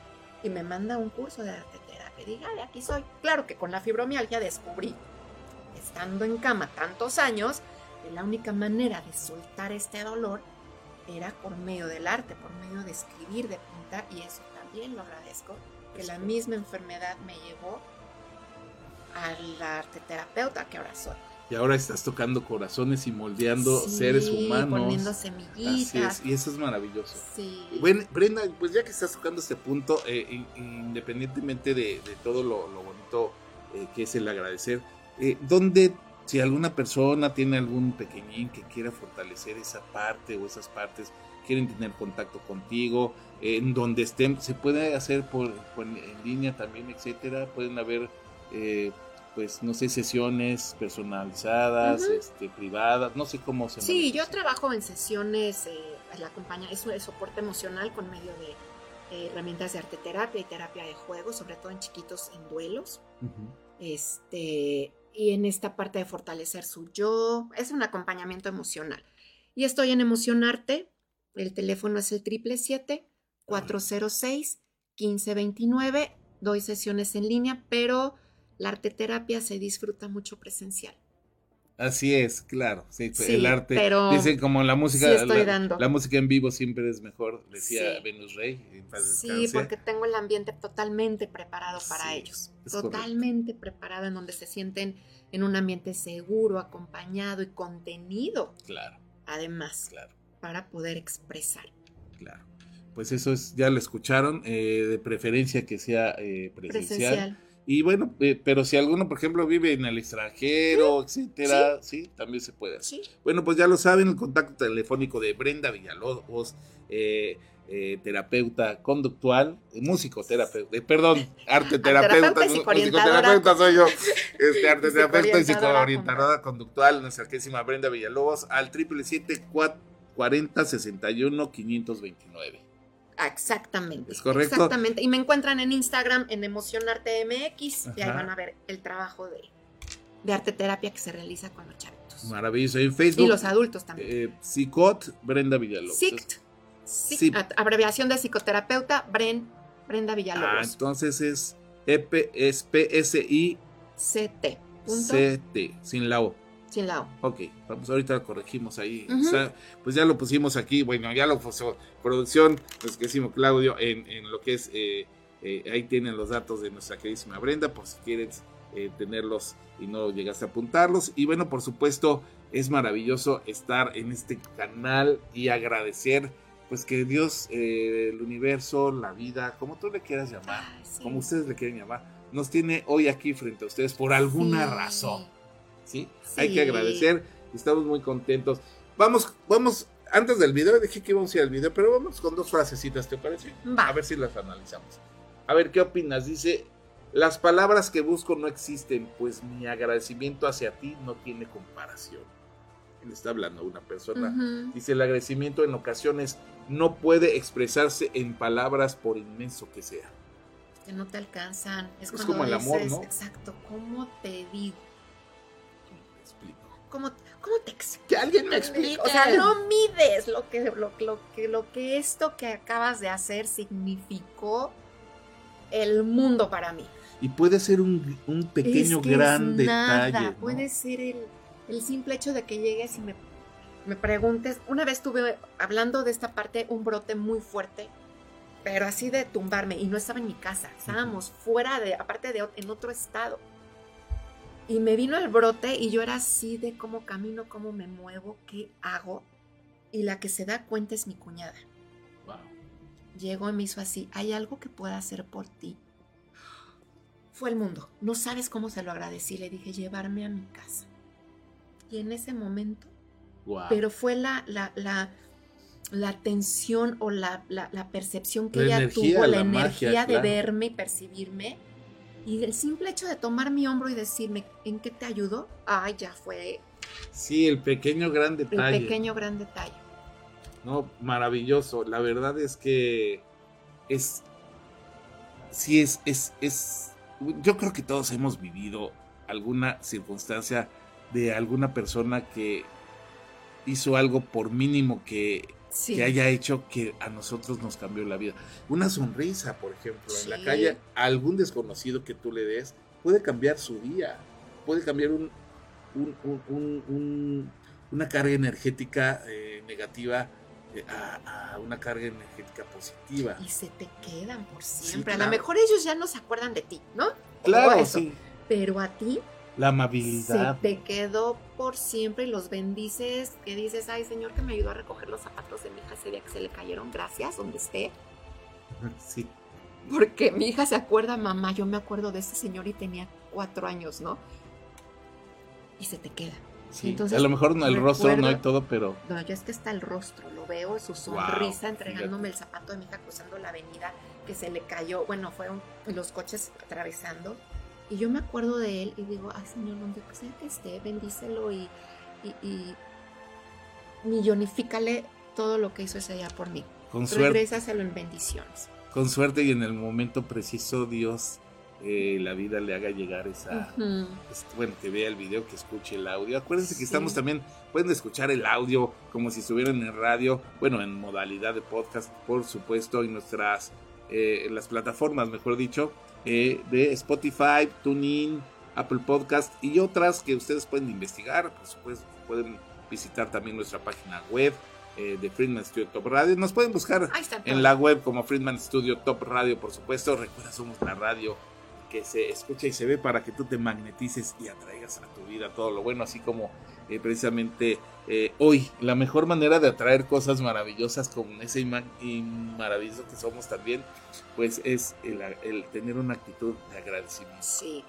Y me manda un curso de arte terapia. Dije, "Ay, aquí soy. Claro que con la fibromialgia descubrí, estando en cama tantos años, que la única manera de soltar este dolor era por medio del arte, por medio de escribir, de pintar, y eso también lo agradezco, que la misma enfermedad me llevó a la arte terapeuta que ahora soy. Y ahora estás tocando corazones y moldeando Sí, seres humanos. Poniendo Así semillitas. es, y eso es maravilloso. Sí. Bueno, Brenda, pues ya que estás tocando este punto, eh, in- independientemente de, de todo lo, lo bonito eh, que es el agradecer, eh, ¿dónde, si alguna persona tiene algún pequeñín que quiera fortalecer esa parte o esas partes, quieren tener contacto contigo, en donde estén, se puede hacer por, por en línea también, etcétera, pueden haber, eh, pues, no sé, sesiones personalizadas, este, privadas, no sé cómo se Sí, maneja yo trabajo en sesiones, eh, la acompaña, es un soporte emocional con medio de eh, herramientas de arte terapia y terapia de juego, sobre todo en chiquitos en duelos. Este, y en esta parte de fortalecer su yo, es un acompañamiento emocional. Y estoy en Emocionarte, el teléfono es el 777-406-1529, doy sesiones en línea, pero la arte terapia se disfruta mucho presencial. Así es, claro. Sí, Sí, el arte. pero Dicen como la música. sí estoy la, dando. la música en vivo siempre es mejor, decía Sí. Venus Rey. Sí, porque tengo el ambiente totalmente preparado para ellos. correcto. Totalmente preparado en donde se sienten en un ambiente seguro, acompañado y contenido, Claro, además, claro, para poder expresar. claro. Pues eso es, ya lo escucharon, eh, de preferencia que sea eh, presencial. Presencial. Y bueno, eh, pero si alguno, por ejemplo, vive en el extranjero, etcétera, sí. también se puede hacer. Sí. Bueno, pues ya lo saben, el contacto telefónico de Brenda Villalobos, eh, eh, terapeuta conductual, eh, musicoterapeuta, eh, perdón, <laughs> arte terapeuta, terapeuta soy yo, este, arte terapeuta y psicoorientadora conductual, nuestra querísima Brenda Villalobos, al 777 40 61 529. Exactamente. ¿Es correcto? Exactamente. Y me encuentran en Instagram en Emocionarte MX y ahí van a ver el trabajo de, de arte terapia que se realiza con los chavitos. Maravilloso. En Facebook, Y los adultos también. eh, Psicot Brenda Villalobos. SICT. Sí. Abreviación de psicoterapeuta Bren, Brenda Ah, Villalobos. entonces es, EP, es PSI CT. CT, sin la O. Ok, vamos, ahorita lo corregimos ahí. Pues ya lo pusimos aquí, bueno, ya lo puso producción, pues que hicimos Claudio, en, en lo que es, eh, eh, ahí tienen los datos de nuestra queridísima Brenda, por si quieres eh, tenerlos y no llegaste a apuntarlos. Y bueno, por supuesto, es maravilloso estar en este canal y agradecer, pues que Dios, eh, el universo, la vida, como tú le quieras llamar, Ay, sí. como ustedes le quieren llamar, nos tiene hoy aquí frente a ustedes por alguna Sí. razón. ¿Sí? Sí. Hay que agradecer, estamos muy contentos. Vamos, vamos, antes del video, dije que íbamos a ir al video, pero vamos con dos frasecitas, ¿te parece? Va. A ver si las analizamos. A ver, ¿qué opinas? Dice, las palabras que busco no existen, pues mi agradecimiento hacia ti no tiene comparación. Él está hablando a una persona. Dice, el agradecimiento en ocasiones no puede expresarse en palabras por inmenso que sea. Que no te alcanzan. Es, como el amor, ¿no? Exacto. ¿Cómo te digo? ¿Cómo, cómo te explico? Que alguien me explique. O sea, no mides lo que, lo, lo que, lo que esto que acabas de hacer significó el mundo para mí. Y puede ser un, un pequeño, Es que es gran nada. detalle. ¿no? Puede ser el, el simple hecho de que llegues y me, me preguntes. Una vez tuve, hablando de esta parte, un brote muy fuerte, pero así de tumbarme, y no estaba en mi casa, estábamos fuera de, aparte de, en otro estado. Y me vino el brote y yo era así de cómo camino, cómo me muevo, qué hago. Y la que se da cuenta es mi cuñada. Wow. Llegó y me hizo así, ¿hay algo que pueda hacer por ti? Fue el mundo. No sabes cómo se lo agradecí. Le dije, llevarme a mi casa. Y en ese momento, Wow. pero fue la, la, la, la atención o la, la- la percepción que La ella energía, tuvo, la, energía magia, de claro. verme y percibirme. Y el simple hecho de tomar mi hombro y decirme, ¿en qué te ayudo? Ay, ya fue Sí, el pequeño gran el detalle. pequeño gran detalle. No, maravilloso. La verdad es que es. Sí, es, es, es. Yo creo que todos hemos vivido alguna circunstancia de alguna persona que hizo algo por mínimo que, Sí. que haya hecho que a nosotros nos cambió la vida. Una sonrisa, por ejemplo, en la calle, a algún desconocido que tú le des, puede cambiar su día, puede cambiar un, un- un- un- un- una carga energética eh, negativa eh, a, a una carga energética positiva. y se te quedan por siempre. A claro. lo mejor ellos ya no se acuerdan de ti, ¿no? Claro, sí. Pero a ti La se amabilidad. te quedó por siempre y los bendices, que dices, ay Señor que me ayudó a recoger los zapatos de mi hija ese día que se le cayeron, gracias, donde esté. <laughs> Sí. Porque mi hija se acuerda, mamá, yo me acuerdo de ese señor y tenía cuatro años, ¿no? Y se te queda. sí. Entonces, a lo mejor no, el rostro no y recuerdo- todo, pero No, yo es que está el rostro, lo veo, su Wow, sonrisa entregándome el zapato de mi hija cruzando la avenida que se le cayó, bueno, fueron los coches atravesando. Y yo me acuerdo de él y digo, ay Señor, donde sea que esté, bendícelo y, y, y millonifícale todo lo que hizo ese día por mí. con Regrésaselo en bendiciones. con suerte y en el momento preciso Dios eh, la vida le haga llegar esa, pues, bueno, que vea el video, que escuche el audio. Acuérdense que Sí. estamos también, pueden escuchar el audio como si estuvieran en radio, bueno, en modalidad de podcast, por supuesto, en nuestras, eh, en las plataformas, mejor dicho, eh, de Spotify, TuneIn, Apple Podcast y otras que ustedes pueden investigar. Por supuesto, pueden visitar también nuestra página web eh, de Friedman Studio Top Radio. Nos pueden buscar en la web como Friedman Studio Top Radio, por supuesto. Recuerda, somos la radio que se escucha y se ve para que tú te magnetices y atraigas a tu vida todo lo bueno, así como eh, precisamente eh, hoy la mejor manera de atraer cosas maravillosas con ese imán y maravilloso que somos también, pues es el, el tener una actitud de agradecimiento Sí.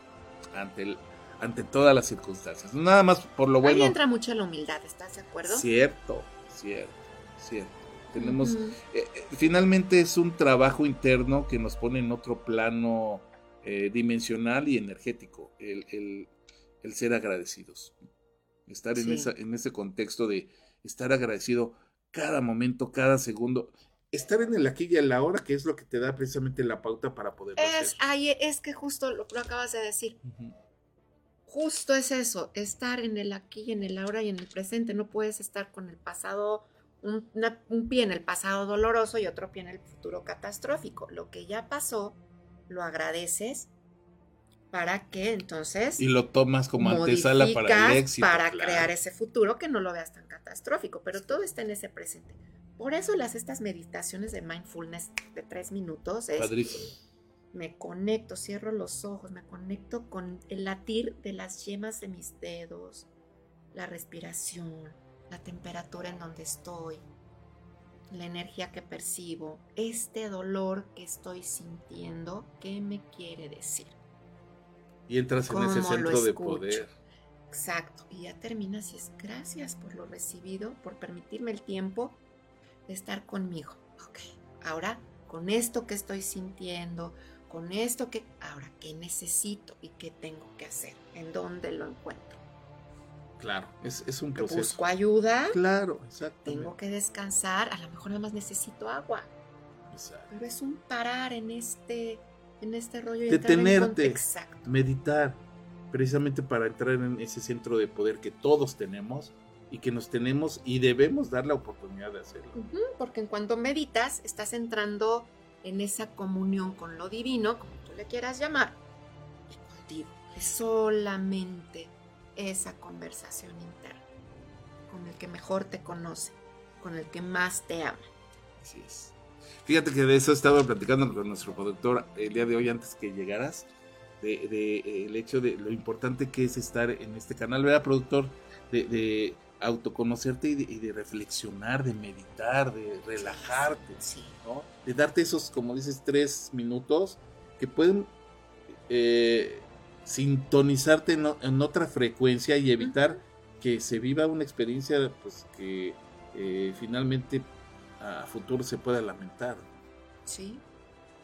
ante, el, ante todas las circunstancias. Nada más por lo Ahí bueno. entra mucho la humildad, ¿estás de acuerdo? Cierto, cierto, cierto. Tenemos eh, eh, finalmente es un trabajo interno que nos pone en otro plano eh, dimensional y energético, el, el- el ser agradecidos. Estar en, esa, en ese contexto de estar agradecido cada momento, cada segundo. Estar en el aquí y en la hora, que es lo que te da precisamente la pauta para poder Es, hacer. ay, es que justo lo, lo acabas de decir. Justo es eso, estar en el aquí, en el ahora y en el presente. No puedes estar con el pasado, un, una- un pie en el pasado doloroso y otro pie en el futuro catastrófico. Lo que ya pasó, lo agradeces para que entonces Y lo tomas como antesala para el modificas éxito. para claro. crear ese futuro que no lo veas tan catastrófico, pero todo está en ese presente. Por eso las estas meditaciones de mindfulness de tres minutos es Padrísimo. me conecto, cierro los ojos, me conecto con el latir de las yemas de mis dedos, la respiración, la temperatura en donde estoy, la energía que percibo, este dolor que estoy sintiendo, ¿qué me quiere decir? Y entras en ese ¿Cómo lo centro de poder. Exacto, y ya terminas y es gracias por lo recibido, por permitirme el tiempo de estar conmigo. Ok, ahora con esto que estoy sintiendo, con esto que, ahora, ¿qué necesito y qué tengo que hacer? ¿En dónde lo encuentro? Claro, es, es un proceso. Busco ayuda, Claro, exacto. tengo que descansar, a lo mejor nada más necesito agua, pero es un parar en este, en este rollo y en Detenerte. conte- Exacto. meditar, precisamente para entrar en ese centro de poder que todos tenemos y que nos tenemos y debemos dar la oportunidad de hacerlo. Porque en cuanto meditas, estás entrando en esa comunión con lo divino, como tú le quieras llamar, y contigo. Es solamente esa conversación interna con el que mejor te conoce, con el que más te ama. Así es. Fíjate que de eso estaba platicando con nuestro productor el día de hoy antes que llegaras, de, de, eh, el hecho de lo importante que es estar en este canal, ¿verdad, productor? De, de autoconocerte y de, y de reflexionar, de meditar, de relajarte. Sí. ¿no? De darte esos, como dices, tres minutos que pueden eh, sintonizarte en, o- en otra frecuencia y evitar que se viva una experiencia pues que eh, finalmente a futuro se pueda lamentar. Sí,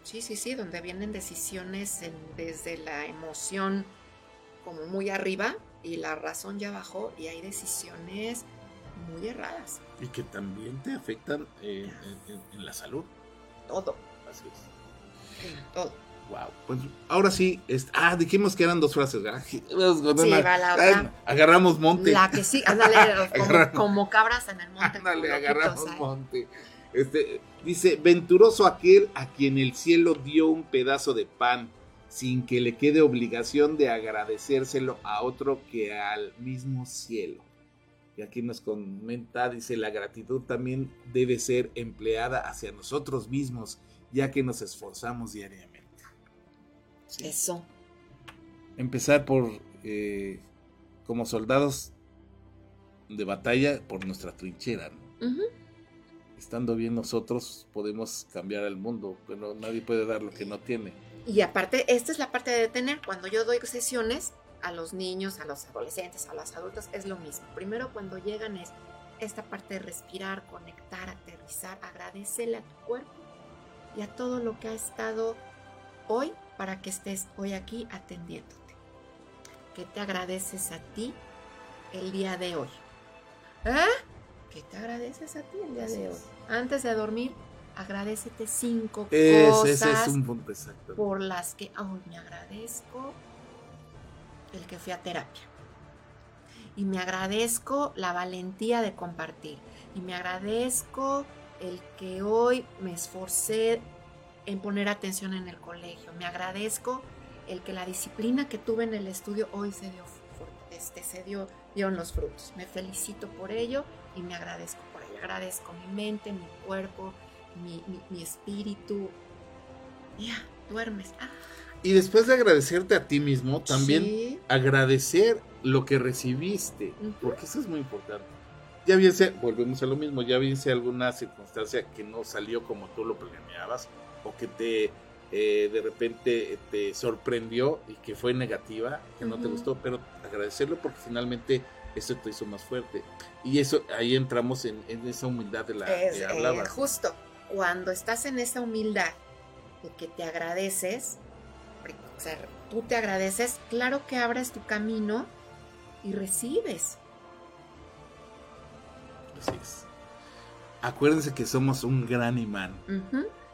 sí, sí, sí, donde vienen decisiones en- desde la emoción como muy arriba y la razón ya bajó y hay decisiones muy erradas. Y que también te afectan eh, en, en- en la salud. Todo, Así es. en todo. Wow. Pues ahora sí, es- ah, dijimos que eran dos frases, ¿verdad? <laughs> Sí, Una- va la otra. agarramos monte. La que sí, ándale, <laughs> como, Agarramos. como cabras en el monte. <laughs> Ándale, agarramos ay. monte. Este, dice, venturoso aquel a quien el cielo dio un pedazo de pan, sin que le quede obligación de agradecérselo a otro que al mismo cielo. Y aquí nos comenta, dice, la gratitud también debe ser empleada hacia nosotros mismos, ya que nos esforzamos diariamente. Sí. Eso. Empezar por eh, como soldados de batalla por nuestra trinchera. ¿no? Ujú. Estando bien nosotros podemos cambiar el mundo, pero nadie puede dar lo que no tiene. Y aparte, esta es la parte de detener. Cuando yo doy sesiones a los niños, a los adolescentes, a los adultos, es lo mismo. Primero cuando llegan es esta parte de respirar, conectar, aterrizar, agradecele a tu cuerpo y a todo lo que ha estado hoy para que estés hoy aquí atendiéndote. ¿Qué te agradeces a ti el día de hoy? ¿Eh? ¿Qué te agradeces a ti el día de hoy? es. Antes de dormir, agradecete cinco Es- cosas ese es un punto exacto. por las que hoy me agradezco el que fui a terapia. Y me agradezco la valentía de compartir. Y me agradezco el que hoy me esforcé en poner atención en el colegio. Me agradezco el que la disciplina que tuve en el estudio hoy se dio, este, se dio, dieron los frutos. Me felicito por ello y me agradezco por ello. Agradezco mi mente, mi cuerpo, mi, mi- mi espíritu. Ya, duermes. Ah, Y después de agradecerte a ti mismo, también sí. agradecer lo que recibiste, Ujú. porque eso es muy importante. Ya bien sea, volvemos a lo mismo, ya bien sea alguna circunstancia que no salió como tú lo planeabas o que te eh, de repente te sorprendió y que fue negativa, que no te gustó, pero agradecerlo porque finalmente eso te hizo más fuerte. Y eso ahí entramos en, en esa humildad de la Es, que eh, justo cuando estás en esa humildad de que te agradeces, o sea, tú te agradeces, claro que abres tu camino y recibes. Así es. Acuérdense que somos un gran imán.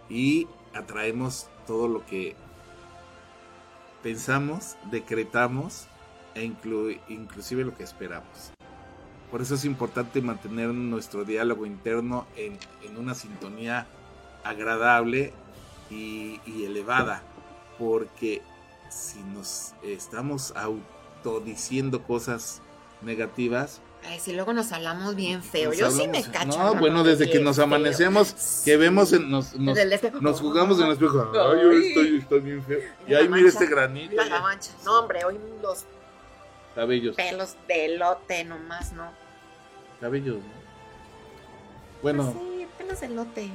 Y atraemos todo lo que pensamos, decretamos e inclu- inclusive lo que esperamos. Por eso es importante mantener nuestro diálogo interno en, en una sintonía agradable y, y elevada, porque si nos estamos autodiciendo cosas negativas, Ay, si luego nos hablamos bien feo. nos Yo sí me cacho. No, bueno, desde que nos feo. amanecemos, que vemos, en, nos, nos, nos jugamos en el espejo. <laughs> Ay, yo estoy, estoy bien feo. Y ahí mira este granito. La mancha. No, hombre, hoy los Cabellos. pelos de elote nomás, ¿no? Cabellos, ¿no? Bueno, Sí, pelos de elote.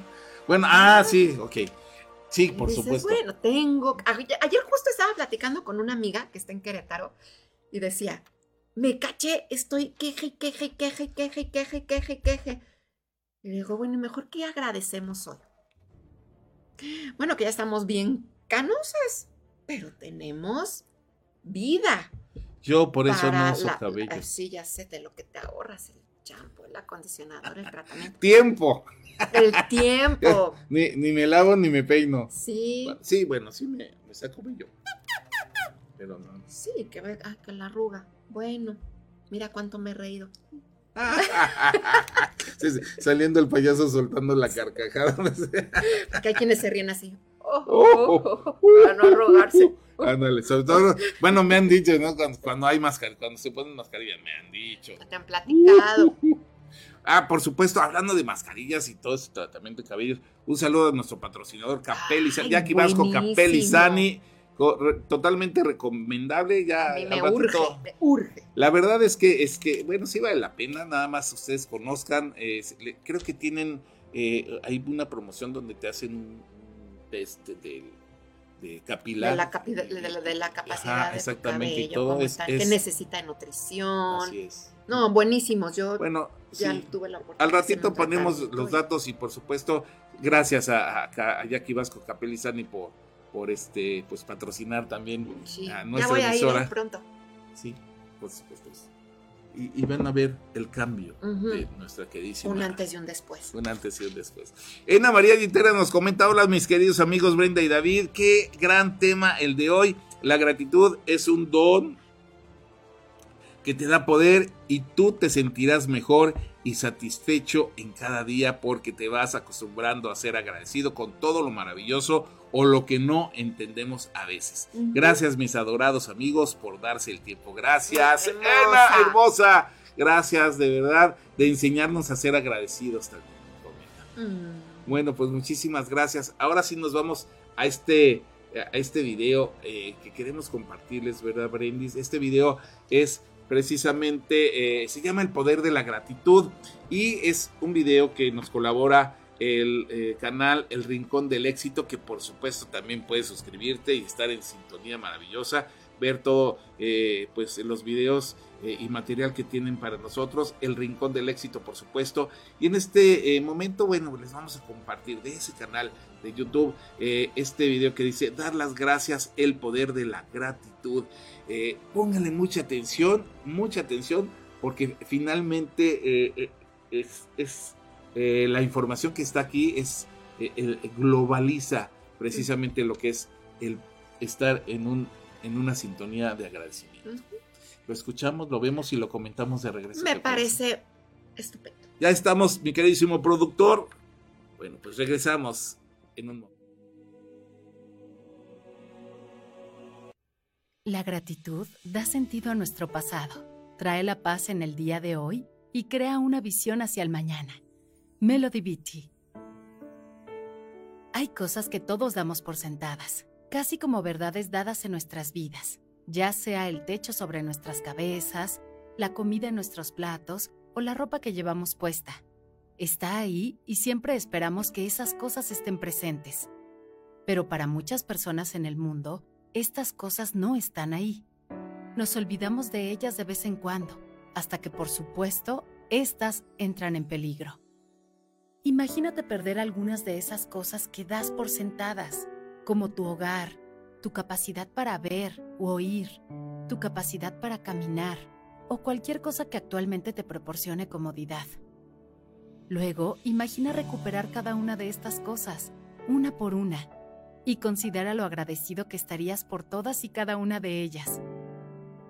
bueno, ah, sí, ok. Sí, por dices, supuesto. Bueno, tengo. Ayer justo estaba platicando con una amiga que está en Querétaro y decía: Me caché, estoy queje, queje, queje, queje, queje, queje, queje. Y le digo, bueno, ¿y mejor que agradecemos hoy. Bueno, que ya estamos bien canosas, pero tenemos vida. Yo por eso no uso la- cabello. Ay, sí, ya sé de lo que te ahorras: el champú, el acondicionador, el tratamiento. Tiempo. El <laughs> tiempo. Ni, ni me lavo ni me peino. Sí. Sí, bueno, sí me, me saco bello. Pero no. Sí, que ve, ah, que la arruga. Bueno, mira cuánto me he reído. <laughs> Sí, sí, saliendo el payaso soltando la carcajada. <laughs> Porque hay quienes se ríen así. Oh, Oh, oh, oh, para no arrugarse. <laughs> Ándale, sobre todo, bueno, me han dicho, ¿no? Cuando, cuando hay mascarilla, cuando se ponen mascarillas, me han dicho. Te han platicado. Ah, por supuesto, hablando de mascarillas y todo ese tratamiento de cabellos, un saludo a nuestro patrocinador Capelli, Ay, Jackie Vasco buenísimo. Capelli Sani, co- re- totalmente recomendable, ya A mí me al ratito- urge, me urge. La verdad es que, es que, bueno, sí vale la pena, nada más ustedes conozcan, eh, creo que tienen, eh, hay una promoción donde te hacen un, test de, de capilar. De la, capi- de, de la- de la capacidad Ajá, de tu exactamente, y cabello, todo cómo es- está, es- qué necesita de nutrición. Así es. No, buenísimos. Yo Bueno, ya sí. tuve la oportunidad. Al ratito ponemos los datos y por supuesto, gracias a, a, a Jackie Vasco Capelizani por, por este, pues patrocinar también Sí, a ya nuestra voy a ir pronto. Sí, por supuesto. Y, y van a ver el cambio de nuestra queridísima. Un antes y un después. Un antes y un después. Ena María Gitera nos comenta, hola mis queridos amigos Brenda y David, qué gran tema el de hoy. La gratitud es un don que te da poder y tú te sentirás mejor y satisfecho en cada día porque te vas acostumbrando a ser agradecido con todo lo maravilloso o lo que no entendemos a veces. Gracias mis adorados amigos por darse el tiempo. Gracias, Hermosa. Ena, hermosa. Gracias de verdad de enseñarnos a ser agradecidos también. Mm. Bueno, pues muchísimas gracias. Ahora sí nos vamos a este a este video eh, que queremos compartirles, ¿verdad, Brendis? Este video es precisamente, eh, se llama El Poder de la Gratitud y es un video que nos colabora el eh, canal El Rincón del Éxito, que por supuesto también puedes suscribirte y estar en sintonía maravillosa, ver todo, eh, pues los videos eh, y material que tienen para nosotros, El Rincón del Éxito, por supuesto. Y en este momento, bueno, les vamos a compartir de ese canal de YouTube este video que dice, dar las gracias, el poder de la gratitud. pónganle mucha atención, mucha atención, porque finalmente es, es eh, la información que está aquí es eh, globaliza precisamente lo que es el estar en, un, en una sintonía de agradecimiento. Lo escuchamos, lo vemos y lo comentamos de regreso. Me parece estupendo. Ya estamos, mi queridísimo productor. Bueno, pues regresamos en un momento. La gratitud da sentido a nuestro pasado, trae la paz en el día de hoy y crea una visión hacia el mañana. Melody Beatty. Hay cosas que todos damos por sentadas, casi como verdades dadas en nuestras vidas, ya sea el techo sobre nuestras cabezas, la comida en nuestros platos o la ropa que llevamos puesta. Está ahí y siempre esperamos que esas cosas estén presentes. Pero para muchas personas en el mundo, estas cosas no están ahí. Nos olvidamos de ellas de vez en cuando, hasta que por supuesto, estas entran en peligro. Imagínate perder algunas de esas cosas que das por sentadas, como tu hogar, tu capacidad para ver o oír, tu capacidad para caminar o cualquier cosa que actualmente te proporcione comodidad. Luego, imagina recuperar cada una de estas cosas, una por una, y considera lo agradecido que estarías por todas y cada una de ellas.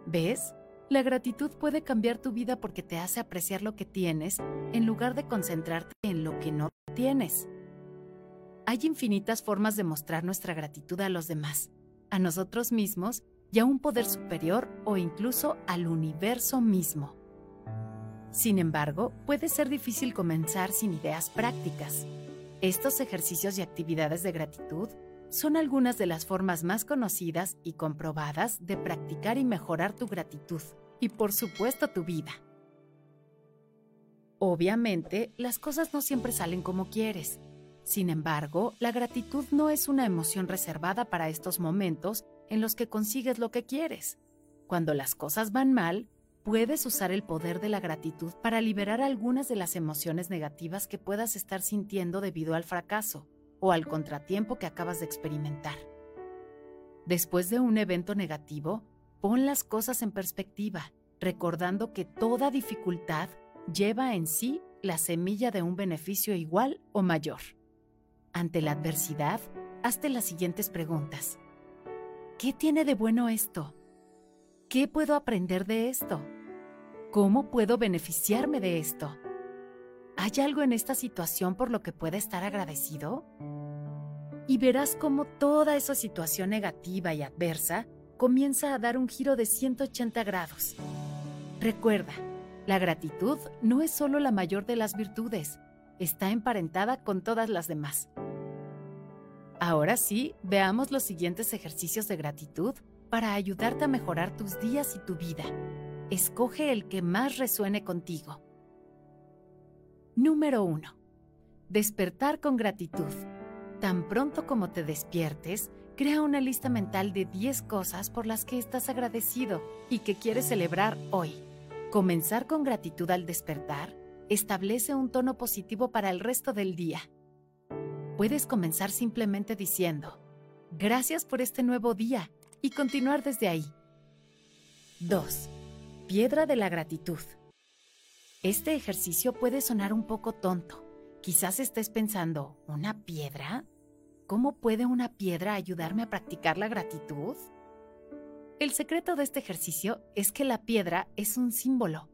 ¿Ves? La gratitud puede cambiar tu vida porque te hace apreciar lo que tienes en lugar de concentrarte en lo que no tienes. Hay infinitas formas de mostrar nuestra gratitud a los demás, a nosotros mismos y a un poder superior o incluso al universo mismo. Sin embargo, puede ser difícil comenzar sin ideas prácticas. Estos ejercicios y actividades de gratitud son algunas de las formas más conocidas y comprobadas de practicar y mejorar tu gratitud y por supuesto tu vida. Obviamente, las cosas no siempre salen como quieres. Sin embargo, la gratitud no es una emoción reservada para estos momentos en los que consigues lo que quieres. Cuando las cosas van mal, puedes usar el poder de la gratitud para liberar algunas de las emociones negativas que puedas estar sintiendo debido al fracaso o al contratiempo que acabas de experimentar. Después de un evento negativo, pon las cosas en perspectiva, recordando que toda dificultad lleva en sí la semilla de un beneficio igual o mayor. Ante la adversidad, hazte las siguientes preguntas. ¿Qué tiene de bueno esto? ¿Qué puedo aprender de esto? ¿Cómo puedo beneficiarme de esto? ¿Hay algo en esta situación por lo que pueda estar agradecido? Y verás cómo toda esa situación negativa y adversa comienza a dar un giro de 180 grados. Recuerda, la gratitud no es solo la mayor de las virtudes, está emparentada con todas las demás. Ahora sí, veamos los siguientes ejercicios de gratitud para ayudarte a mejorar tus días y tu vida. Escoge el que más resuene contigo. Número 1. Despertar con gratitud. Tan pronto como te despiertes, crea una lista mental de 10 cosas por las que estás agradecido y que quieres celebrar hoy. Comenzar con gratitud al despertar establece un tono positivo para el resto del día. Puedes comenzar simplemente diciendo, gracias por este nuevo día y continuar desde ahí. 2. Piedra de la gratitud. Este ejercicio puede sonar un poco tonto. Quizás estés pensando, ¿una piedra? ¿Cómo puede una piedra ayudarme a practicar la gratitud? El secreto de este ejercicio es que la piedra es un símbolo,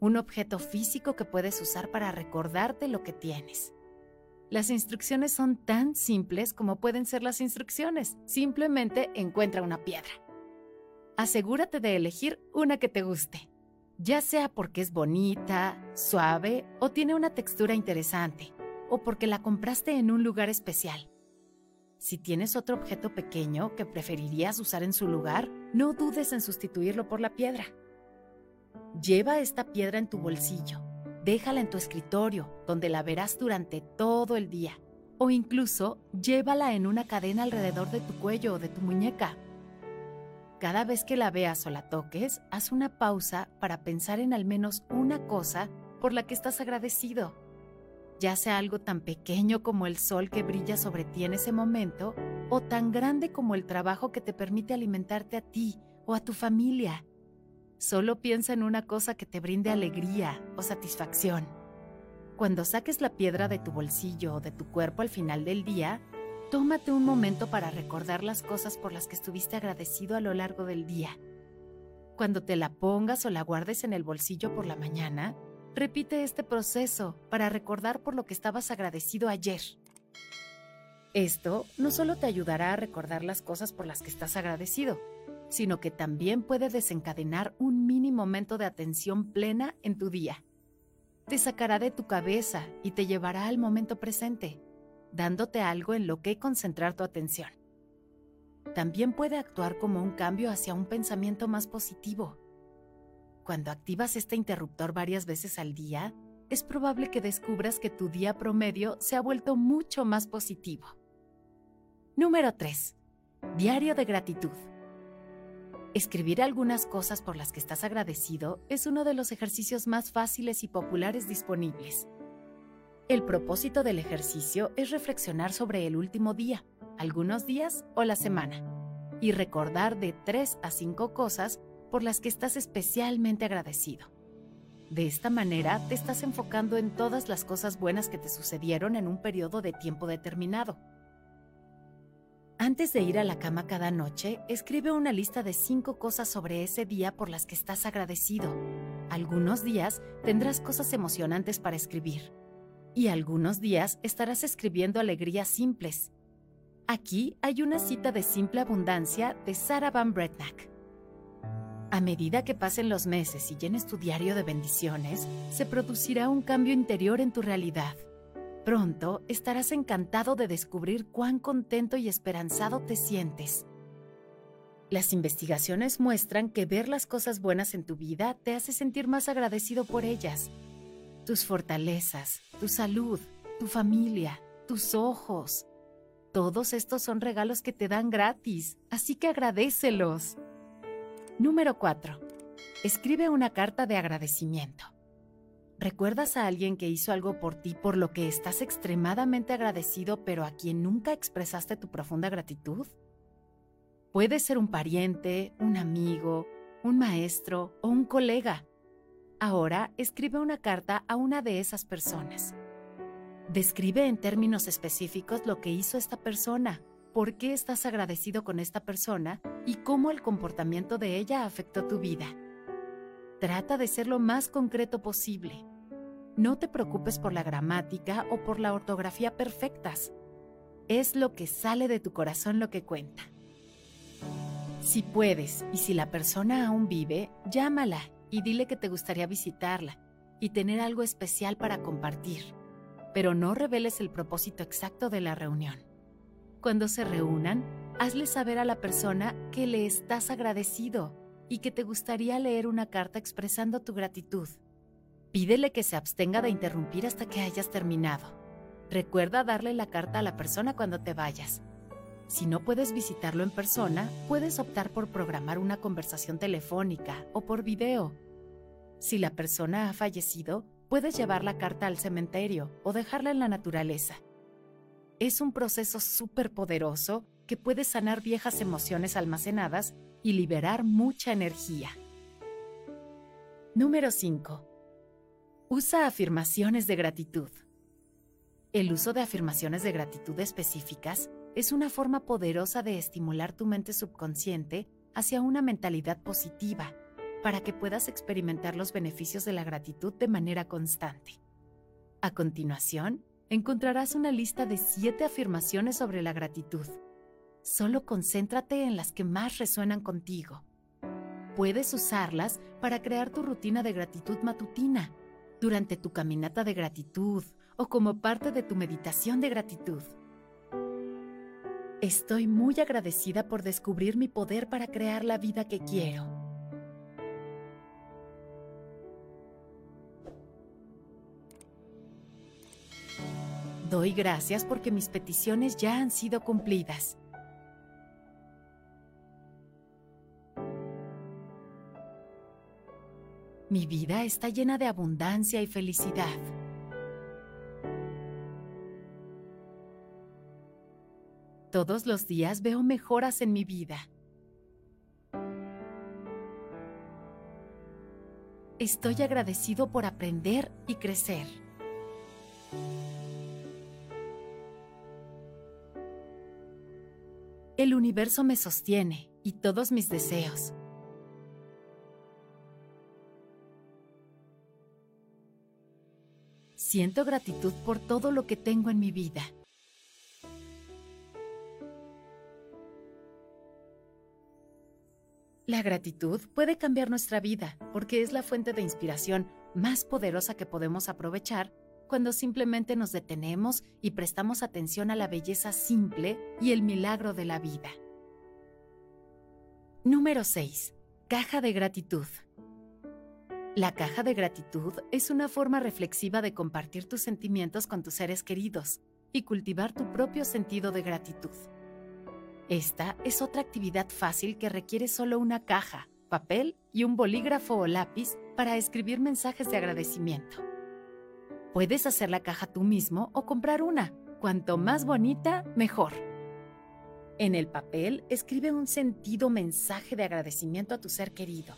un objeto físico que puedes usar para recordarte lo que tienes. Las instrucciones son tan simples como pueden ser las instrucciones. Simplemente encuentra una piedra. Asegúrate de elegir una que te guste ya sea porque es bonita, suave o tiene una textura interesante, o porque la compraste en un lugar especial. Si tienes otro objeto pequeño que preferirías usar en su lugar, no dudes en sustituirlo por la piedra. Lleva esta piedra en tu bolsillo, déjala en tu escritorio, donde la verás durante todo el día, o incluso llévala en una cadena alrededor de tu cuello o de tu muñeca. Cada vez que la veas o la toques, haz una pausa para pensar en al menos una cosa por la que estás agradecido. Ya sea algo tan pequeño como el sol que brilla sobre ti en ese momento, o tan grande como el trabajo que te permite alimentarte a ti o a tu familia. Solo piensa en una cosa que te brinde alegría o satisfacción. Cuando saques la piedra de tu bolsillo o de tu cuerpo al final del día, tómate un momento para recordar las cosas por las que estuviste agradecido a lo largo del día. Cuando te la pongas o la guardes en el bolsillo por la mañana, repite este proceso para recordar por lo que estabas agradecido ayer. Esto no solo te ayudará a recordar las cosas por las que estás agradecido, sino que también puede desencadenar un mini momento de atención plena en tu día. Te sacará de tu cabeza y te llevará al momento presente, dándote algo en lo que concentrar tu atención. También puede actuar como un cambio hacia un pensamiento más positivo. Cuando activas este interruptor varias veces al día, es probable que descubras que tu día promedio se ha vuelto mucho más positivo. Número 3. Diario de gratitud. Escribir algunas cosas por las que estás agradecido es uno de los ejercicios más fáciles y populares disponibles. El propósito del ejercicio es reflexionar sobre el último día, algunos días o la semana, y recordar de 3 a 5 cosas por las que estás especialmente agradecido. De esta manera te estás enfocando en todas las cosas buenas que te sucedieron en un periodo de tiempo determinado antes de ir a la cama cada noche, escribe una lista de cinco cosas sobre ese día por las que estás agradecido. Algunos días tendrás cosas emocionantes para escribir. Y algunos días estarás escribiendo alegrías simples. Aquí hay una cita de simple abundancia de Sarah Van Bretnack. A medida que pasen los meses y llenes tu diario de bendiciones, se producirá un cambio interior en tu realidad. Pronto estarás encantado de descubrir cuán contento y esperanzado te sientes. Las investigaciones muestran que ver las cosas buenas en tu vida te hace sentir más agradecido por ellas. Tus fortalezas, tu salud, tu familia, tus ojos. Todos estos son regalos que te dan gratis, así que agradecelos. Número 4. Escribe una carta de agradecimiento. ¿Recuerdas a alguien que hizo algo por ti por lo que estás extremadamente agradecido pero a quien nunca expresaste tu profunda gratitud? Puede ser un pariente, un amigo, un maestro o un colega. Ahora escribe una carta a una de esas personas. Describe en términos específicos lo que hizo esta persona, por qué estás agradecido con esta persona y cómo el comportamiento de ella afectó tu vida. Trata de ser lo más concreto posible. No te preocupes por la gramática o por la ortografía perfectas. Es lo que sale de tu corazón lo que cuenta. Si puedes y si la persona aún vive, llámala y dile que te gustaría visitarla y tener algo especial para compartir. Pero no reveles el propósito exacto de la reunión. Cuando se reúnan, hazle saber a la persona que le estás agradecido y que te gustaría leer una carta expresando tu gratitud. Pídele que se abstenga de interrumpir hasta que hayas terminado. Recuerda darle la carta a la persona cuando te vayas. Si no puedes visitarlo en persona, puedes optar por programar una conversación telefónica o por video. Si la persona ha fallecido, puedes llevar la carta al cementerio o dejarla en la naturaleza. Es un proceso súper poderoso que puede sanar viejas emociones almacenadas y liberar mucha energía. Número 5 Usa afirmaciones de gratitud. El uso de afirmaciones de gratitud específicas es una forma poderosa de estimular tu mente subconsciente hacia una mentalidad positiva para que puedas experimentar los beneficios de la gratitud de manera constante. A continuación, encontrarás una lista de siete afirmaciones sobre la gratitud. Solo concéntrate en las que más resuenan contigo. Puedes usarlas para crear tu rutina de gratitud matutina durante tu caminata de gratitud o como parte de tu meditación de gratitud. Estoy muy agradecida por descubrir mi poder para crear la vida que quiero. Doy gracias porque mis peticiones ya han sido cumplidas. Mi vida está llena de abundancia y felicidad. Todos los días veo mejoras en mi vida. Estoy agradecido por aprender y crecer. El universo me sostiene y todos mis deseos. Siento gratitud por todo lo que tengo en mi vida. La gratitud puede cambiar nuestra vida porque es la fuente de inspiración más poderosa que podemos aprovechar cuando simplemente nos detenemos y prestamos atención a la belleza simple y el milagro de la vida. Número 6. Caja de gratitud. La caja de gratitud es una forma reflexiva de compartir tus sentimientos con tus seres queridos y cultivar tu propio sentido de gratitud. Esta es otra actividad fácil que requiere solo una caja, papel y un bolígrafo o lápiz para escribir mensajes de agradecimiento. Puedes hacer la caja tú mismo o comprar una. Cuanto más bonita, mejor. En el papel, escribe un sentido mensaje de agradecimiento a tu ser querido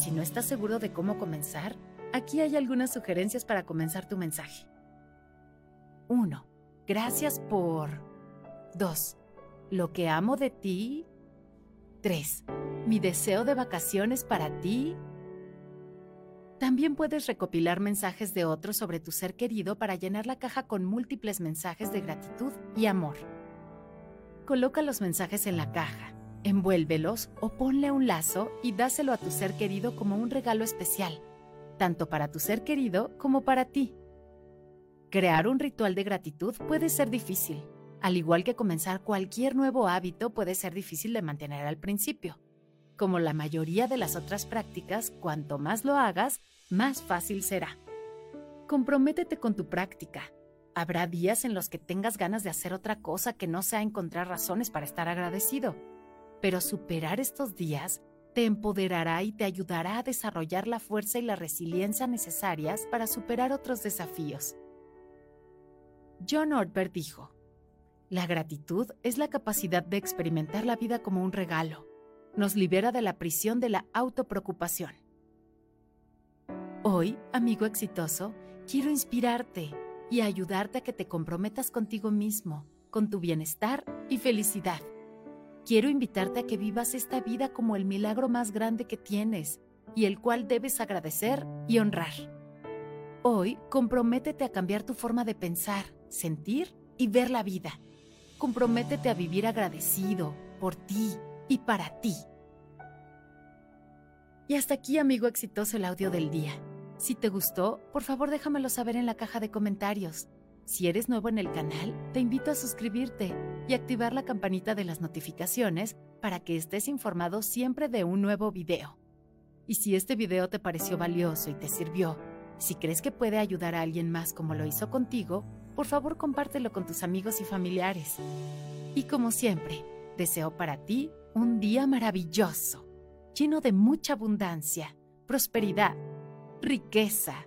si no estás seguro de cómo comenzar, aquí hay algunas sugerencias para comenzar tu mensaje. 1. Gracias por... 2. Lo que amo de ti. 3. Mi deseo de vacaciones para ti. También puedes recopilar mensajes de otros sobre tu ser querido para llenar la caja con múltiples mensajes de gratitud y amor. Coloca los mensajes en la caja Envuélvelos o ponle un lazo y dáselo a tu ser querido como un regalo especial, tanto para tu ser querido como para ti. Crear un ritual de gratitud puede ser difícil, al igual que comenzar cualquier nuevo hábito puede ser difícil de mantener al principio. Como la mayoría de las otras prácticas, cuanto más lo hagas, más fácil será. Comprométete con tu práctica. Habrá días en los que tengas ganas de hacer otra cosa que no sea encontrar razones para estar agradecido pero superar estos días te empoderará y te ayudará a desarrollar la fuerza y la resiliencia necesarias para superar otros desafíos. John Ortberg dijo, La gratitud es la capacidad de experimentar la vida como un regalo. Nos libera de la prisión de la autopreocupación. Hoy, amigo exitoso, quiero inspirarte y ayudarte a que te comprometas contigo mismo, con tu bienestar y felicidad. Quiero invitarte a que vivas esta vida como el milagro más grande que tienes y el cual debes agradecer y honrar. Hoy, comprométete a cambiar tu forma de pensar, sentir y ver la vida. Comprométete a vivir agradecido por ti y para ti. Y hasta aquí, amigo exitoso, el audio del día. Si te gustó, por favor déjamelo saber en la caja de comentarios. Si eres nuevo en el canal, te invito a suscribirte y activar la campanita de las notificaciones para que estés informado siempre de un nuevo video. Y si este video te pareció valioso y te sirvió, si crees que puede ayudar a alguien más como lo hizo contigo, por favor compártelo con tus amigos y familiares. Y como siempre, deseo para ti un día maravilloso, lleno de mucha abundancia, prosperidad, riqueza,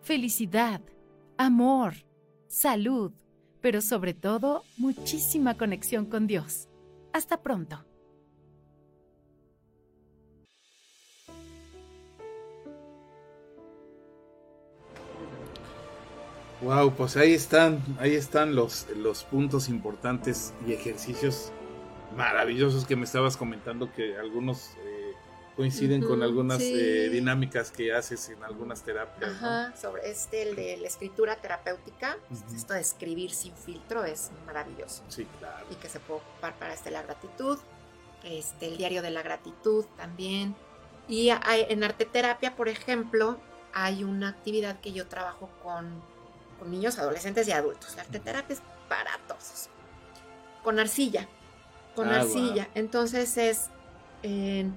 felicidad, amor salud, pero sobre todo muchísima conexión con Dios. Hasta pronto. Wow, pues ahí están, ahí están los, los puntos importantes y ejercicios maravillosos que me estabas comentando que algunos eh, coinciden con algunas eh, dinámicas que haces en algunas terapias. Ajá, sobre este, el de la escritura terapéutica, esto de escribir sin filtro es maravilloso. Sí, claro. Y que se puede ocupar para este la gratitud, este, el diario de la gratitud también. Y en arte terapia, por ejemplo, hay una actividad que yo trabajo con, con niños, adolescentes y adultos. La arte terapia es para todos. Con arcilla con Ah, arcilla. Entonces es, en-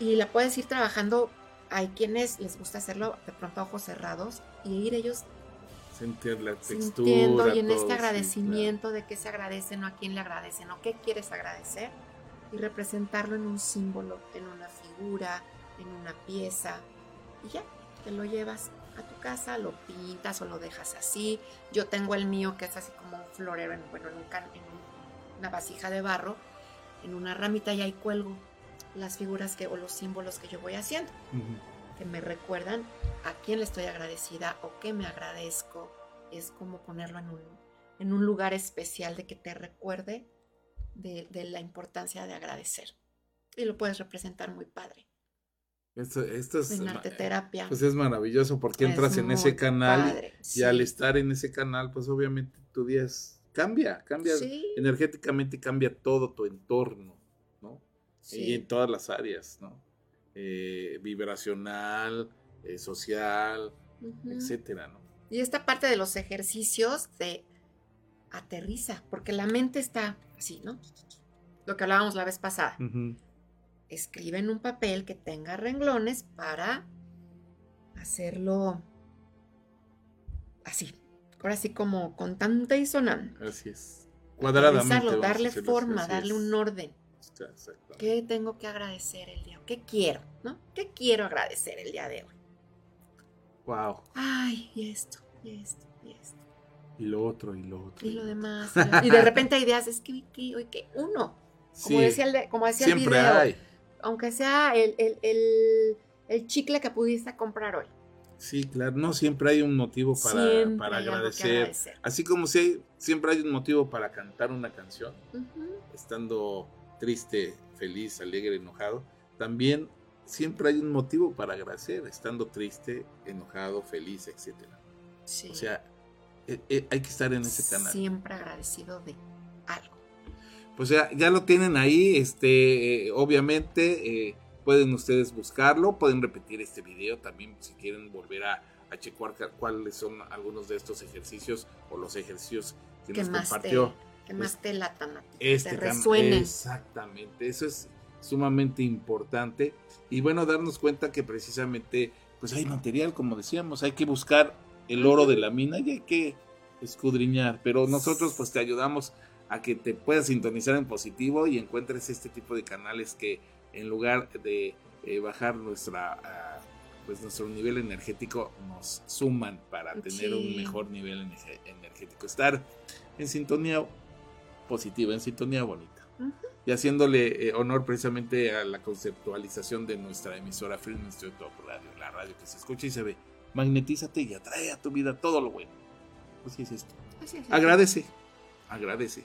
y la puedes ir trabajando. Hay quienes les gusta hacerlo de pronto a ojos cerrados y ir ellos Sentir la textura. sintiendo y en todo, este sí, agradecimiento de qué se agradecen o a quién le agradecen o qué quieres agradecer y representarlo en un símbolo, en una figura, en una pieza y ya, te lo llevas a tu casa, lo pintas o lo dejas así. Yo tengo el mío que es así como un florero, en, bueno, en, un can- en un- una vasija de barro, en una ramita y ahí cuelgo las figuras que, o los símbolos que yo voy haciendo. Ujú. que me recuerdan a quién le estoy agradecida o qué me agradezco. Es como ponerlo en un, en un lugar especial de que te recuerde de, de la importancia de agradecer. Y lo puedes representar muy padre. Esto, esto es, En arte terapia. pues es maravilloso porque Es entras en ese canal y- padre, y al estar en ese canal, pues obviamente tu día es- cambia, cambia. Sí, Energéticamente cambia todo tu entorno, ¿no? Sí. Y en todas las áreas, ¿no? Eh, vibracional, eh, social, Ujú. etcétera, ¿no? Y esta parte de los ejercicios de aterriza, porque la mente está así, ¿no? Lo que hablábamos la vez pasada. Escribe en un papel que tenga renglones para hacerlo así. Ahora sí como con tanta y sonante. Así es. Cuadradamente. Darle forma, así, darle es. un orden. Exactamente. ¿Qué tengo que agradecer el día? ¿Qué quiero? ¿No? ¿Qué quiero agradecer el día de hoy? Wow. Ay, y esto, y esto, y esto. Y lo otro, y lo otro. Y lo demás. y de repente hay ideas, es que hoy que, hoy que uno. Como Sí, decía el, como decía el siempre video, hay. aunque sea el, el- el- el chicle que pudiste comprar hoy. Sí, claro. No siempre hay un motivo para, para agradecer. agradecer. Así como si hay- siempre hay un motivo para cantar una canción, estando triste, feliz, alegre, enojado, también siempre hay un motivo para agradecer, estando triste, enojado, feliz, etcétera. Sí. O sea, eh, eh, hay que estar en ese canal. Siempre agradecido de algo. Pues ya, ya lo tienen ahí, este, eh, obviamente pueden ustedes buscarlo, pueden repetir este video también si quieren volver a, a checar ca- cuáles son algunos de estos ejercicios o los ejercicios que nos más, te, compartió que más te latan a ti, este te canal. resuenen. Exactamente, eso es sumamente importante. Y bueno, darnos cuenta que precisamente pues hay material, como decíamos, hay que buscar el oro de la mina y hay que escudriñar, pero nosotros pues te ayudamos a que te puedas sintonizar en positivo y encuentres este tipo de canales que en lugar de eh, bajar nuestra ah, pues nuestro nivel energético nos suman para tener un mejor nivel energético, estar en sintonía positiva, en sintonía bonita. Y haciéndole eh, honor precisamente a la conceptualización de nuestra emisora Film Institute Radio, la radio que se escucha y se ve. Magnetízate y atrae a tu vida todo lo bueno. Así es esto. Así es. Agradece, agradece.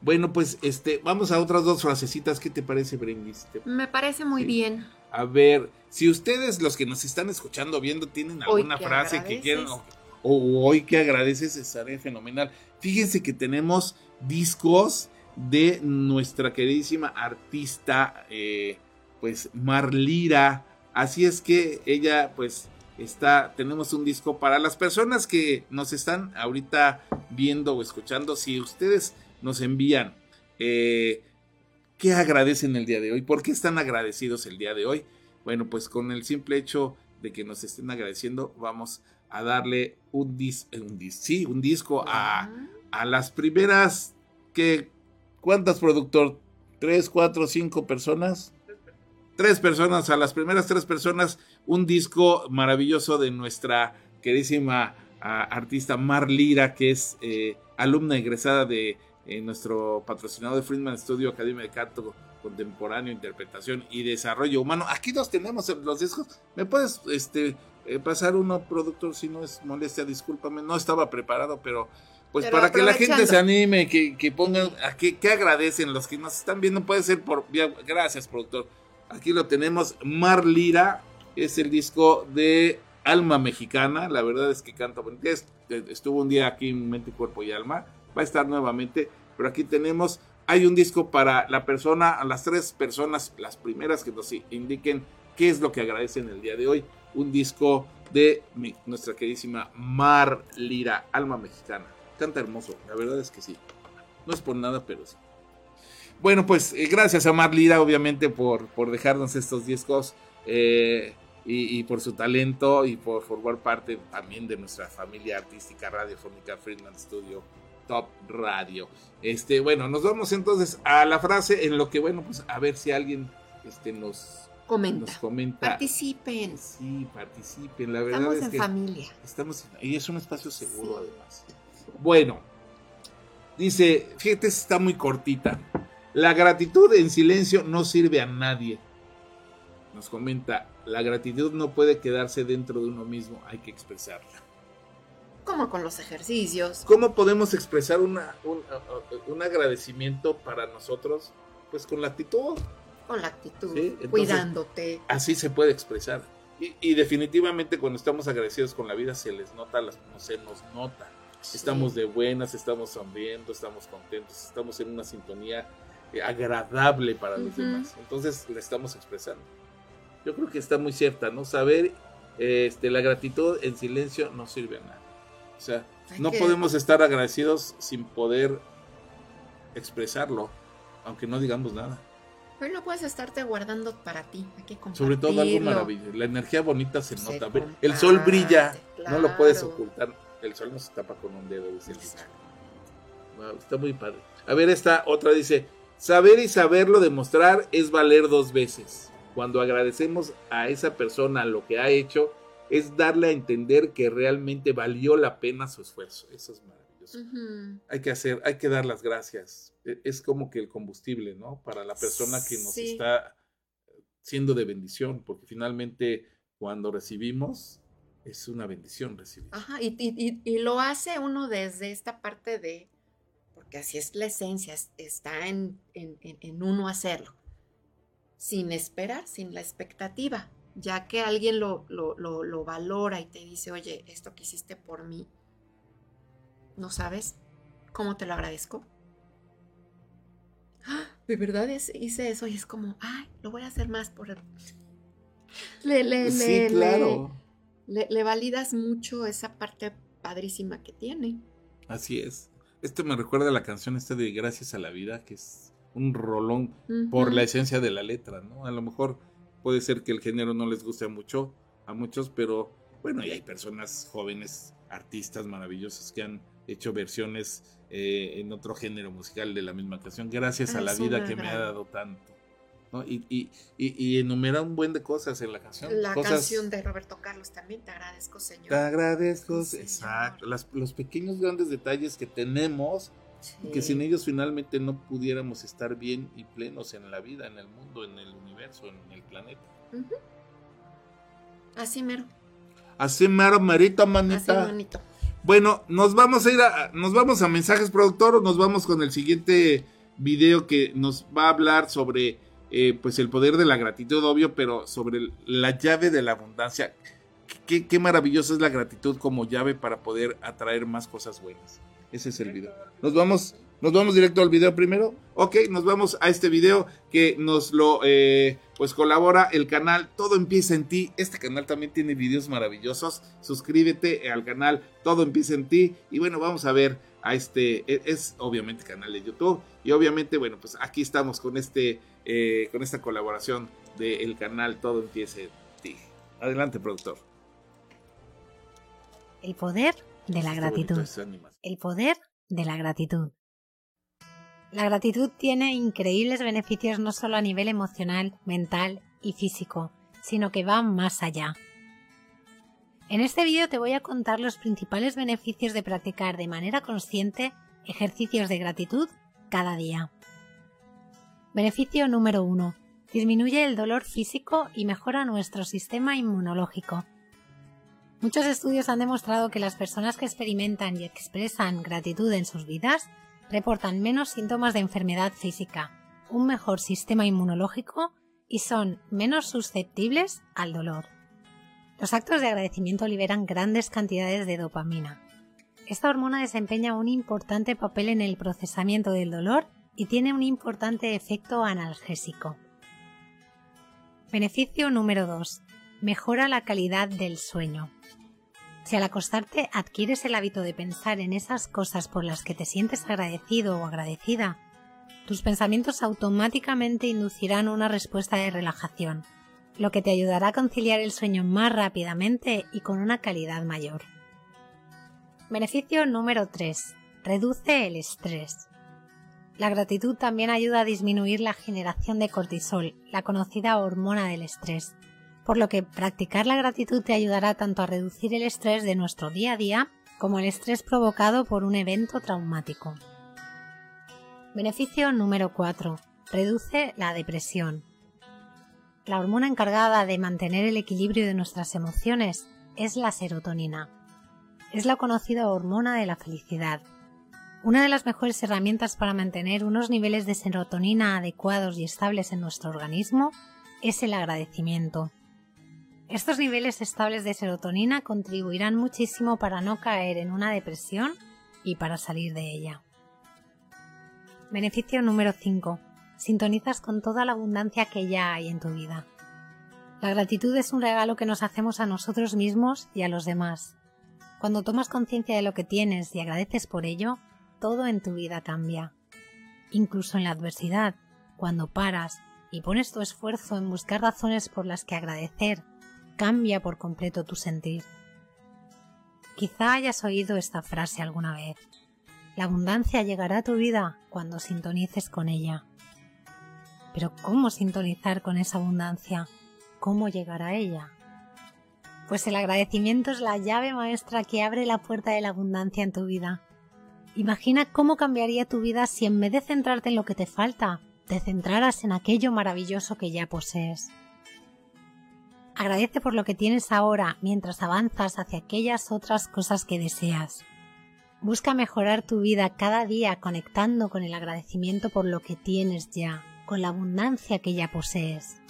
Bueno, pues este, vamos a otras dos frasecitas. ¿Qué te parece, Brendis? Me parece muy Sí. bien. A ver, si ustedes, los que nos están escuchando, viendo, tienen alguna que frase que quieran o, o hoy que agradeces, estaré fenomenal. Fíjense que tenemos discos de nuestra queridísima artista, eh, pues Marlira. Así es que ella, pues, está, tenemos un disco para las personas que nos están ahorita viendo o escuchando. Si ustedes nos envían eh, ¿Qué agradecen el día de hoy? ¿Por qué están agradecidos el día de hoy? Bueno, pues con el simple hecho de que nos estén agradeciendo, vamos a darle un, dis, un, dis- sí, un disco a, Ah, a las primeras que ¿cuántas productor? ¿Tres, cuatro, cinco personas? Tres personas, a las primeras tres personas, un disco maravilloso de nuestra queridísima ah, artista Mar Lira, que es eh, alumna egresada de eh, nuestro patrocinador de Friedman Studio, Academia de Canto Contemporáneo, Interpretación y Desarrollo Humano. Aquí los tenemos en los discos. ¿Me puedes este, eh, pasar uno, productor, si no es molestia? Discúlpame, no estaba preparado, pero pues Pero para que la gente se anime, que, que pongan, a que, que agradecen los que nos están viendo, puede ser por gracias productor. Aquí lo tenemos, Mar Lira, es el disco de Alma Mexicana, la verdad es que canta bonito, Es- estuvo un día aquí en Mente, Cuerpo y Alma, va a estar nuevamente, pero aquí tenemos, hay un disco para la persona, a las tres personas, las primeras que nos indiquen qué es lo que agradecen el día de hoy, un disco de nuestra queridísima Mar Lira, Alma Mexicana. Canta hermoso, la verdad es que sí. No es por nada, pero sí. Bueno, pues eh, gracias a Mar Lira, obviamente, por, por dejarnos estos discos eh, y, y por su talento y por formar parte también de nuestra familia artística radiofónica Friedman Studio Top Radio. Este, bueno, nos vamos entonces a la frase en lo que, bueno, pues a ver si alguien este, nos, Comenta. nos comenta. Participen. Sí, participen, la verdad Estamos es en que familia. estamos y es un espacio seguro Sí. además. Bueno, dice, fíjate, está muy cortita. La gratitud en silencio no sirve a nadie. Nos comenta, la gratitud no puede quedarse dentro de uno mismo, hay que expresarla. Como con los ejercicios. ¿Cómo podemos expresar una, un, un agradecimiento para nosotros? Pues con la actitud. Con la actitud. Sí, entonces- cuidándote. así se puede expresar. Y, y definitivamente cuando estamos agradecidos con la vida se les nota, las, no se nos nota. Estamos de buenas, estamos sonriendo, estamos contentos, estamos en una sintonía eh, agradable para los Ujú. demás. Entonces la estamos expresando. Yo creo que está muy cierta, ¿no? Saber este, la gratitud en silencio no sirve a nada. O sea, Hay no que- podemos estar agradecidos sin poder expresarlo, aunque no digamos nada. Pero no puedes estarte guardando para ti. Hay que Sobre todo algo maravilloso. La energía bonita se Se nota. Ve, El sol comparte, brilla, no lo puedes claro. ocultar. El sol no se tapa con un dedo, dice el dicho. Exacto. Wow, está muy padre. A ver, esta otra dice: Saber y saberlo demostrar es valer dos veces. Cuando agradecemos a esa persona lo que ha hecho, es darle a entender que realmente valió la pena su esfuerzo. Eso es maravilloso. Hay que hacer, hay que dar las gracias. E- Es como que el combustible, ¿no? Para la persona que nos Sí. está siendo de bendición, porque finalmente cuando recibimos es una bendición recibir. Ajá, y, y- y- y lo hace uno desde esta parte de, porque así es la esencia, es- está en, en- en- uno hacerlo, sin esperar, sin la expectativa, ya que alguien lo, lo- lo- lo valora y te dice, oye, esto que hiciste por mí, ¿no sabes cómo te lo agradezco? ¡Ah! De verdad es- hice eso y es como, ay, lo voy a hacer más por... el-". Le, le, sí, le- claro. le, le validas mucho esa parte padrísima que tiene. Así es. Esto me recuerda a la canción esta de Gracias a la vida, que es un rolón por la esencia de la letra, ¿no? A lo mejor puede ser que el género no les guste mucho a muchos, pero bueno, y hay personas jóvenes, artistas maravillosas que han hecho versiones eh, en otro género musical de la misma canción, gracias a Ah, la vida que me ha dado tanto. ¿No? Y, y, y, y enumera un buen de cosas en la canción. La cosas, canción de Roberto Carlos también, te agradezco, Señor. Te agradezco, Sí, exacto. Las- los pequeños grandes detalles que tenemos que sin ellos finalmente no pudiéramos estar bien y plenos en la vida, en el mundo, en el universo, en el planeta. Así mero, Así mero, merito, así manita. bonito. Bueno, nos vamos a ir a, nos vamos a mensajes productor nos vamos con el siguiente video que nos va a hablar sobre eh, pues el poder de la gratitud, obvio, pero sobre la llave de la abundancia. Qué, qué maravillosa es la gratitud como llave para poder atraer más cosas buenas. Ese es el video. Nos vamos, nos vamos directo al video primero. Ok, nos vamos a este video que nos lo eh, pues colabora el canal Todo Empieza en Ti. Este canal también tiene videos maravillosos. Suscríbete al canal Todo Empieza en Ti. Y bueno, vamos a ver a este, e- es obviamente canal de YouTube. Y obviamente, bueno, pues aquí estamos con este, eh, con esta colaboración del canal Todo Empieza en Ti. Adelante, productor. El poder de la gratitud. El poder de la gratitud. La gratitud tiene increíbles beneficios no solo a nivel emocional, mental y físico, sino que va más allá. En este vídeo te voy a contar los principales beneficios de practicar de manera consciente ejercicios de gratitud cada día. Beneficio número 1. Disminuye el dolor físico y mejora nuestro sistema inmunológico. Muchos estudios han demostrado que las personas que experimentan y expresan gratitud en sus vidas reportan menos síntomas de enfermedad física, un mejor sistema inmunológico y son menos susceptibles al dolor. Los actos de agradecimiento liberan grandes cantidades de dopamina. Esta hormona desempeña un importante papel en el procesamiento del dolor y tiene un importante efecto analgésico. Beneficio número 2. Mejora la calidad del sueño. Si al acostarte adquieres el hábito de pensar en esas cosas por las que te sientes agradecido o agradecida, tus pensamientos automáticamente inducirán una respuesta de relajación, lo que te ayudará a conciliar el sueño más rápidamente y con una calidad mayor. Beneficio número 3. Reduce el estrés. La gratitud también ayuda a disminuir la generación de cortisol, la conocida hormona del estrés, por lo que practicar la gratitud te ayudará tanto a reducir el estrés de nuestro día a día como el estrés provocado por un evento traumático. Beneficio número 4. Reduce la depresión. La hormona encargada de mantener el equilibrio de nuestras emociones es la serotonina. Es la conocida hormona de la felicidad. Una de las mejores herramientas para mantener unos niveles de serotonina adecuados y estables en nuestro organismo es el agradecimiento. Estos niveles estables de serotonina contribuirán muchísimo para no caer en una depresión y para salir de ella. Beneficio número 5. Sintonizas con toda la abundancia que ya hay en tu vida. La gratitud es un regalo que nos hacemos a nosotros mismos y a los demás. Cuando tomas conciencia de lo que tienes y agradeces por ello, todo en tu vida cambia. Incluso en la adversidad, cuando paras y pones tu esfuerzo en buscar razones por las que agradecer cambia por completo tu sentir. Quizá hayas oído esta frase alguna vez. La abundancia llegará a tu vida cuando sintonices con ella. Pero ¿cómo sintonizar con esa abundancia? ¿Cómo llegar a ella? Pues el agradecimiento es la llave maestra que abre la puerta de la abundancia en tu vida. Imagina cómo cambiaría tu vida si en vez de centrarte en lo que te falta, te centraras en aquello maravilloso que ya posees. Agradece por lo que tienes ahora mientras avanzas hacia aquellas otras cosas que deseas. Busca mejorar tu vida cada día conectando con el agradecimiento por lo que tienes ya, con la abundancia que ya posees.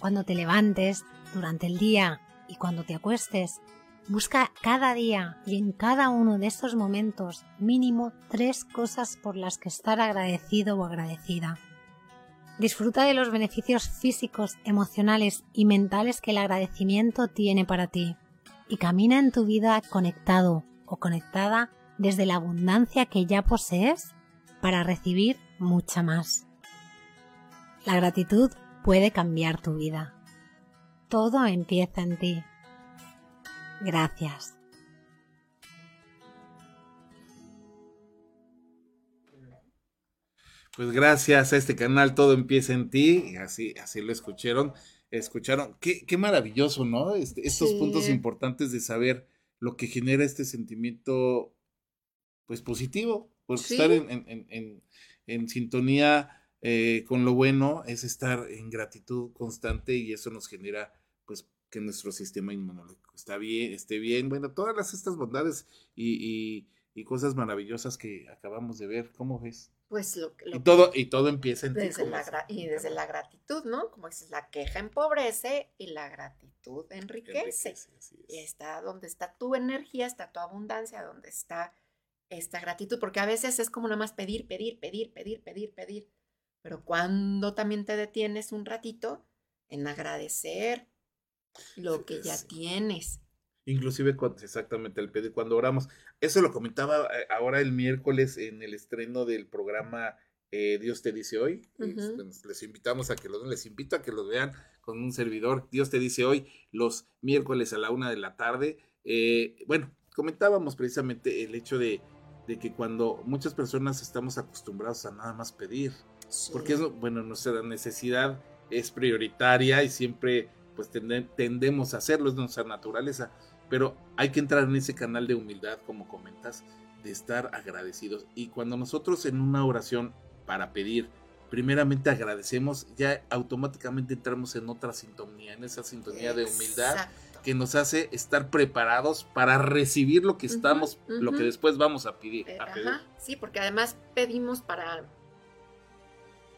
Cuando te levantes, durante el día y cuando te acuestes, busca cada día y en cada uno de estos momentos mínimo tres cosas por las que estar agradecido o agradecida. Disfruta de los beneficios físicos, emocionales y mentales que el agradecimiento tiene para ti y camina en tu vida conectado o conectada desde la abundancia que ya posees para recibir mucha más. La gratitud puede cambiar tu vida. Todo empieza en ti. Gracias. Pues gracias a este canal todo empieza en ti, y así, así lo escucharon, escucharon, qué, qué maravilloso, ¿no? Este, estos puntos importantes de saber lo que genera este sentimiento, pues positivo, porque estar en, en, en, en sintonía eh, con lo bueno es estar en gratitud constante y eso nos genera, pues, que nuestro sistema inmunológico está bien, esté bien, bueno, todas las, estas bondades y, y, y cosas maravillosas que acabamos de ver, ¿cómo ves? Pues lo, y todo y todo empieza en desde ti, la y desde la gratitud, ¿no? Como dices, la queja empobrece y la gratitud enriquece. enriquece y está donde está tu energía, está tu abundancia, donde está esta gratitud, porque a veces es como nada más pedir, pedir, pedir, pedir, pedir, pedir. Pero cuando también te detienes un ratito en agradecer lo que ya tienes. Inclusive cuando, exactamente el pedir cuando oramos. Eso lo comentaba eh, ahora el miércoles en el estreno del programa eh, Dios te dice hoy. Les invitamos a que los les invito a que los vean con un servidor. Dios te dice hoy, los miércoles a la una de la tarde. Eh, bueno, comentábamos precisamente el hecho de, de, que cuando muchas personas estamos acostumbrados a nada más pedir, porque es, bueno, nuestra necesidad es prioritaria y siempre pues tendemos a hacerlo, es nuestra naturaleza pero hay que entrar en ese canal de humildad, como comentas, de estar agradecidos. Y cuando nosotros en una oración para pedir, primeramente agradecemos, ya automáticamente entramos en otra sintonía, en esa sintonía de humildad que nos hace estar preparados para recibir lo que estamos, lo que después vamos a pedir, a pedir. Sí, porque además pedimos para,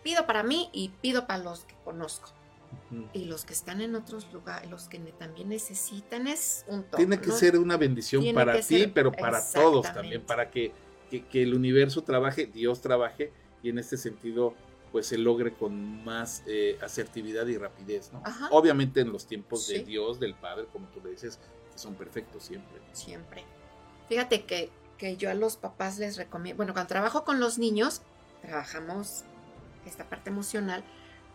pido para mí y pido para los que conozco. Y los que están en otros lugares, los que también necesitan, es un toque. Tiene que ser una bendición para ti, pero para todos también, para que, que, el universo trabaje, Dios trabaje, y en este sentido, pues se logre con más eh, asertividad y rapidez, ¿no? Obviamente en los tiempos de Dios, del Padre, como tú le dices, que son perfectos siempre. Siempre. Fíjate que, que yo a los papás les recomiendo, bueno, cuando trabajo con los niños, trabajamos esta parte emocional,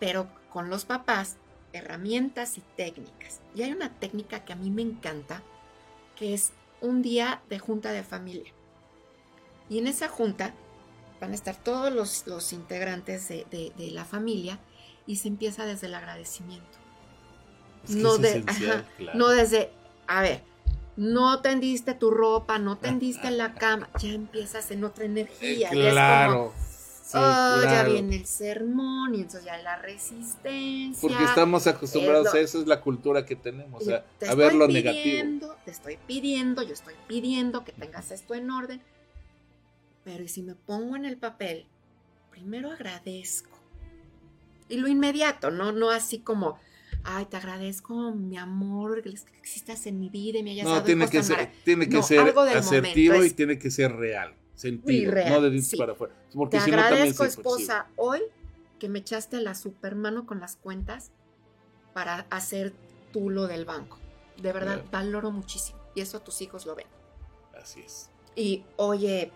pero con los papás, herramientas y técnicas. Y hay una técnica que a mí me encanta, que es un día de junta de familia. Y en esa junta van a estar todos los, integrantes de, la familia y se empieza desde el agradecimiento. no, de, no desde, a ver, no tendiste tu ropa, no <laughs> tendiste la cama, ya empiezas en otra energía. claro. Oh, ya viene el sermón y entonces ya la resistencia. Porque estamos acostumbrados a eso, es la cultura que tenemos, a, a ver lo negativo. Te estoy pidiendo, yo estoy pidiendo que tengas esto en orden. Pero si me pongo en el papel, primero agradezco. Y lo inmediato, ¿no? No así como, ay, te agradezco, mi amor, que existas en mi vida y me hayas no, tiene que ser, tiene que ser asertivo y tiene que ser real, sentido, no de dentro para afuera. te agradezco, esposa, hoy que me echaste la supermano con las cuentas para hacer tú lo del banco. De verdad, valoro muchísimo. Y eso tus hijos lo ven. Así es. Y oye,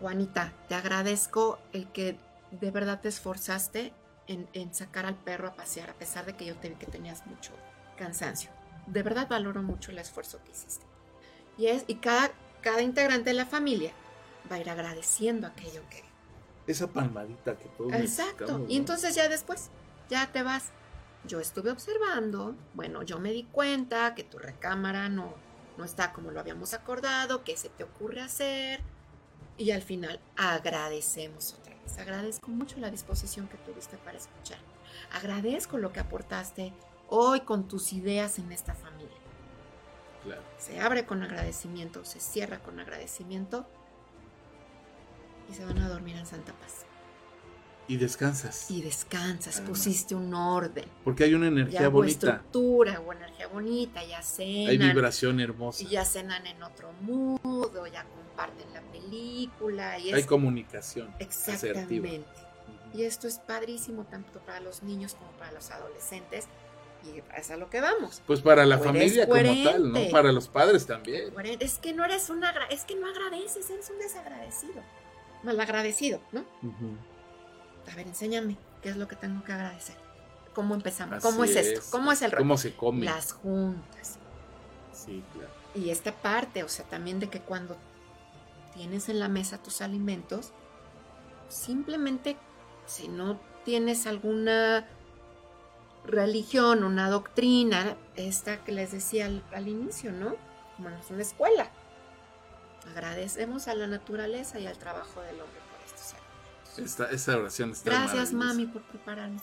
Juanita, te agradezco el que de verdad te esforzaste en, sacar al perro a pasear, a pesar de que yo te vi que tenías mucho cansancio. De verdad valoro mucho el esfuerzo que hiciste. Y, es, y cada, cada integrante de la familia va a ir agradeciendo aquello que... Esa palmadita que todos Exacto. Y entonces ya después, ya te vas. Yo estuve observando, bueno, yo me di cuenta que tu recámara no, no está como lo habíamos acordado, que se te ocurre hacer. Y al final agradecemos otra Agradezco mucho la disposición que tuviste para escuchar. Agradezco lo que aportaste hoy con tus ideas en esta familia. Se abre con agradecimiento, se cierra con agradecimiento y se van a dormir en santa paz. Y descansas. Y descansas, pusiste un orden. Porque hay una energía ya bonita. estructura, o energía bonita, ya cenan. Hay vibración hermosa. Y ya cenan en otro modo, ya comparten la película. Y hay comunicación. Exactamente. Y esto es padrísimo tanto para los niños como para los adolescentes. Y es a lo que vamos. Pues para la familia como tal, ¿no? Para los padres también. Es que no eres un es que no agradeces, eres un desagradecido. Malagradecido, ¿no? a ver, enséñame qué es lo que tengo que agradecer. ¿Cómo empezamos? ¿Cómo es, esto? ¿Cómo es el rol? ¿Cómo se come? Las juntas. Sí, claro. Y esta parte, o sea, también de que cuando tienes en la mesa tus alimentos, simplemente si no tienes alguna religión, una doctrina, esta que les decía al, inicio, ¿no? Como en una escuela. Agradecemos a la naturaleza y al trabajo del hombre esta, oración está Gracias, mami, por prepararme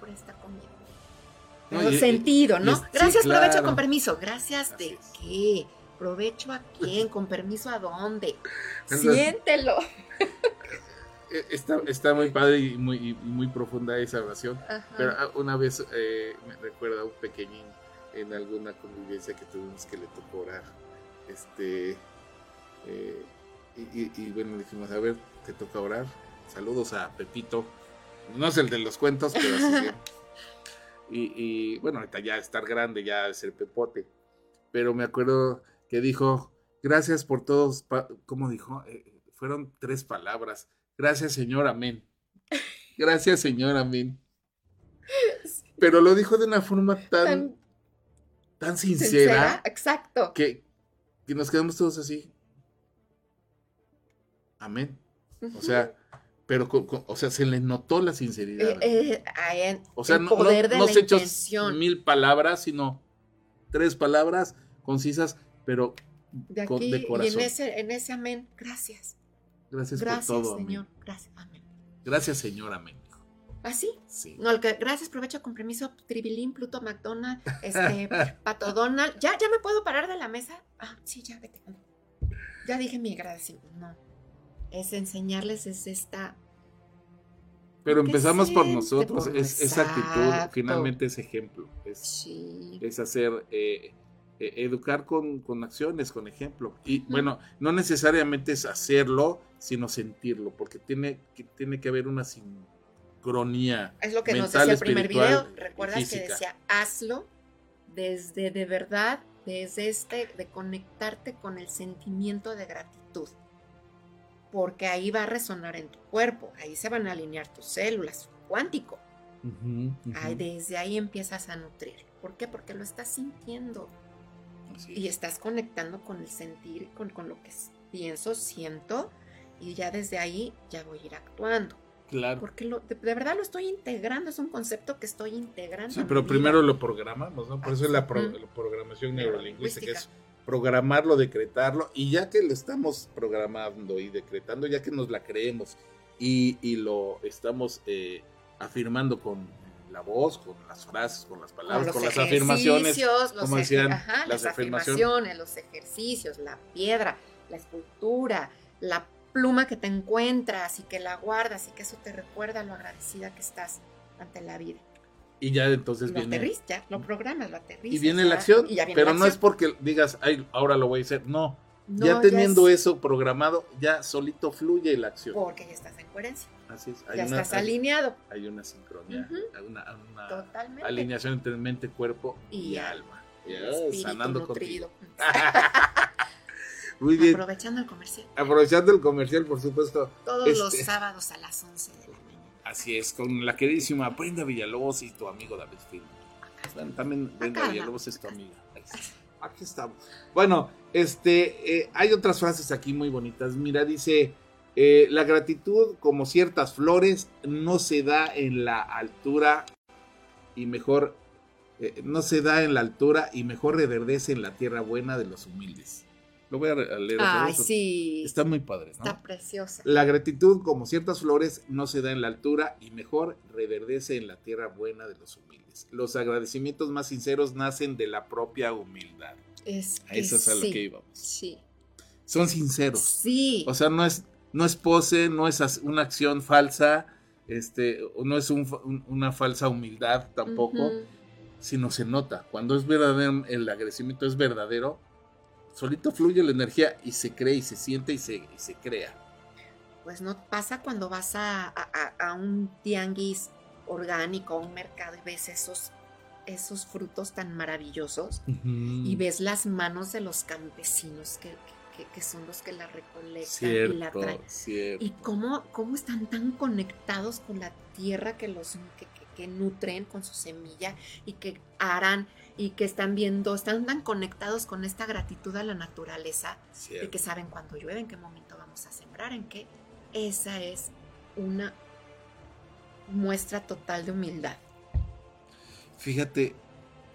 por, esta comida. sentido, ¿no? Gracias, provecho con permiso. Gracias de qué? ¿Provecho a quién? ¿Con permiso a dónde? Siéntelo. <laughs> Eh, está, está, muy padre y muy, muy profunda esa oración. Pero ah, una vez eh, me recuerda un pequeñín en alguna convivencia que tuvimos que le tocó orar. Este. Eh, y, y, bueno, dijimos, a ver, te toca orar. Saludos a Pepito. No es el de los cuentos, pero así <laughs> y, y, bueno, ahorita ya estar grande, ya es el Pepote. Pero me acuerdo que dijo, gracias por todos, ¿cómo dijo? Eh, fueron tres palabras. Gracias, Señor, amén. <laughs> Gracias, Señor, amén. Pero lo dijo de una forma tan, tan, sincera, Exacto. Que, que nos quedamos todos así. Amén. O sea, pero o sea, se le notó la sinceridad. Eh, eh, o sea, no, se echó mil palabras, sino tres palabras concisas, pero de, aquí, de corazón. Y en ese, en ese amén, gracias. Gracias, gracias por todo. Señor. Gracias, amén. Gracias, Señor, amén. ¿Así? ¿Ah, sí. No, el que, gracias, provecho con permiso, Tribilín, Pluto, McDonald, este, <laughs> Pato Donald. ¿Ya, ¿Ya me puedo parar de la mesa? Ah, sí, ya, vete. Ya dije mi agradecimiento. No. Es enseñarles, es esta pero empezamos por nosotros, es, esa actitud, finalmente es ejemplo, es, es hacer, eh, eh, educar con, con, acciones, con ejemplo. Y bueno, no necesariamente es hacerlo, sino sentirlo, porque tiene que, tiene que haber una sincronía. Es lo que nos decía el primer video, recuerdas que decía, hazlo desde de verdad, desde este, de conectarte con el sentimiento de gratitud. Porque ahí va a resonar en tu cuerpo, ahí se van a alinear tus células, cuántico. Ahí, desde ahí empiezas a nutrir. ¿Por qué? Porque lo estás sintiendo Así y es. estás conectando con el sentir, con, con lo que pienso, siento, y ya desde ahí ya voy a ir actuando. Claro. Porque lo, de, de verdad lo estoy integrando, es un concepto que estoy integrando. Sí, pero vida. primero lo programamos, ¿no? Por eso es la, pro- Ujú. la programación neurolingüística, es Neurolingüística. Programarlo, decretarlo, y ya que lo estamos programando y decretando, ya que nos la creemos y, y lo estamos eh, afirmando con la voz, con las frases, con las palabras, con las afirmaciones, como decían, ajá, las las afirmaciones. afirmaciones, los ejercicios, la piedra, la escultura, la pluma que te encuentras y que la guardas y que eso te recuerda lo agradecida que estás ante la vida. Y ya entonces lo viene... aterrizas, ya lo programas, lo aterrizas. Y viene ya, la acción, y ya viene pero la no es porque digas, Ay, ahora lo voy a hacer, no, No, ya teniendo es eso programado, ya solito fluye la acción. Porque ya estás en coherencia, Así es, hay ya una, estás hay, alineado hay una sincronía, Ujú. hay una, alineación entre mente, cuerpo y, Y alma. Ya, espíritu sanando contigo. <laughs> Muy bien. Aprovechando el comercial. Aprovechando el comercial, por supuesto. Todos los Este- sábados a las 11 de la. Así es, con la queridísima Brenda Villalobos y tu amigo David Film. Bueno, también Brenda Villalobos es tu amiga. Aquí estamos. Bueno, este, eh, hay otras frases aquí muy bonitas. Mira, dice, eh, la gratitud, como ciertas flores, no se da en la altura y mejor, eh, no se da en la altura y mejor reverdece en la tierra buena de los humildes. Lo voy a leer. Ay, sí. Está muy padre, ¿no? Está preciosa. La gratitud, como ciertas flores, no se da en la altura y mejor reverdece en la tierra buena de los humildes. Los agradecimientos más sinceros nacen de la propia humildad. Es que eso es a lo que íbamos. Sí. Son sinceros. Sí. O sea, no es, no es pose, no es una acción falsa, este, o no es un fa- un- una falsa humildad tampoco, sino se nota. Cuando es verdadero, el agradecimiento es verdadero, solito fluye la energía y se cree y se siente y se, y se crea. Pues no pasa cuando vas a, a- un tianguis orgánico, a un mercado y ves esos, esos frutos tan maravillosos y ves las manos de los campesinos que, que- que son los que la recolectan y la traen. cierto. Y cómo, cómo están tan conectados con la tierra que los que, que- que nutren con su semilla y que harán y que están viendo, están tan conectados con esta gratitud a la naturaleza de cierto. que saben cuándo llueve, en qué momento vamos a sembrar, en qué. Esa es una muestra total de humildad. Fíjate,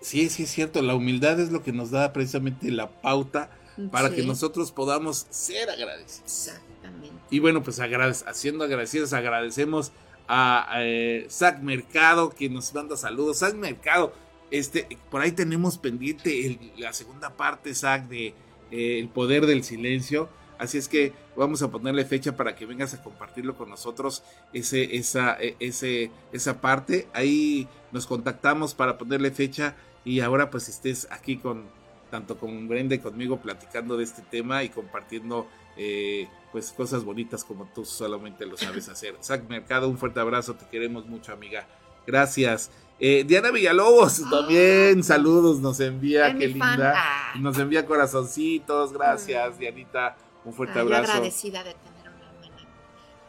sí, sí es cierto, la humildad es lo que nos da precisamente la pauta para que nosotros podamos ser agradecidos. Exactamente. Y bueno, pues agradec- haciendo agradecidos, agradecemos a eh, Zach Mercado, que nos manda saludos. Zach Mercado, este, por ahí tenemos pendiente la segunda parte, Zach, de eh, El Poder del Silencio. Así es que vamos a ponerle fecha para que vengas a compartirlo con nosotros, ese, esa, e- ese, esa parte. Ahí nos contactamos para ponerle fecha y ahora pues estés aquí con tanto con Brenda y conmigo platicando de este tema y compartiendo eh, pues cosas bonitas como tú solamente lo sabes hacer. Zach Mercado, un fuerte abrazo, te queremos mucho amiga. Gracias. Eh, Diana Villalobos también, saludos, nos envía, qué fan. linda. Ah, Nos envía corazoncitos, gracias Mm. Dianita, un fuerte ay, abrazo. agradecida de tener una hermana.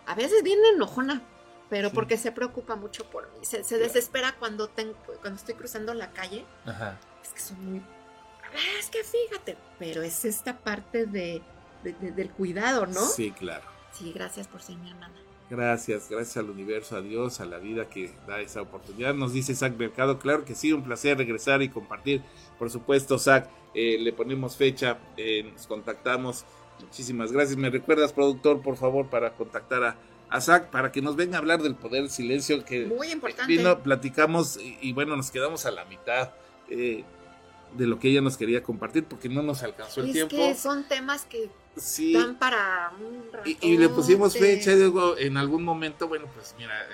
A veces viene enojona, pero Sí. porque se preocupa mucho por mí. Se, se desespera cuando, tengo, cuando estoy cruzando la calle. Ajá. Es que son muy... "Ah, Es que fíjate, pero es esta parte de, de- de- del cuidado, ¿no? Sí, claro. Sí, gracias por ser mi hermana. Gracias, gracias al universo, a Dios, a la vida que da esa oportunidad. Nos dice Zach Mercado, claro que sí, un placer regresar y compartir. Por supuesto, Zach, eh, le ponemos fecha, eh, nos contactamos. Muchísimas gracias. ¿Me recuerdas, productor, por favor, para contactar a, a Zach, para que nos venga a hablar del poder del silencio que Muy importante. vino, platicamos y, y bueno, nos quedamos a la mitad eh, de lo que ella nos quería compartir porque no nos alcanzó el es tiempo. que son temas que Sí. dan para un Y, y le pusimos fecha y luego en algún momento, bueno, pues mira, eh,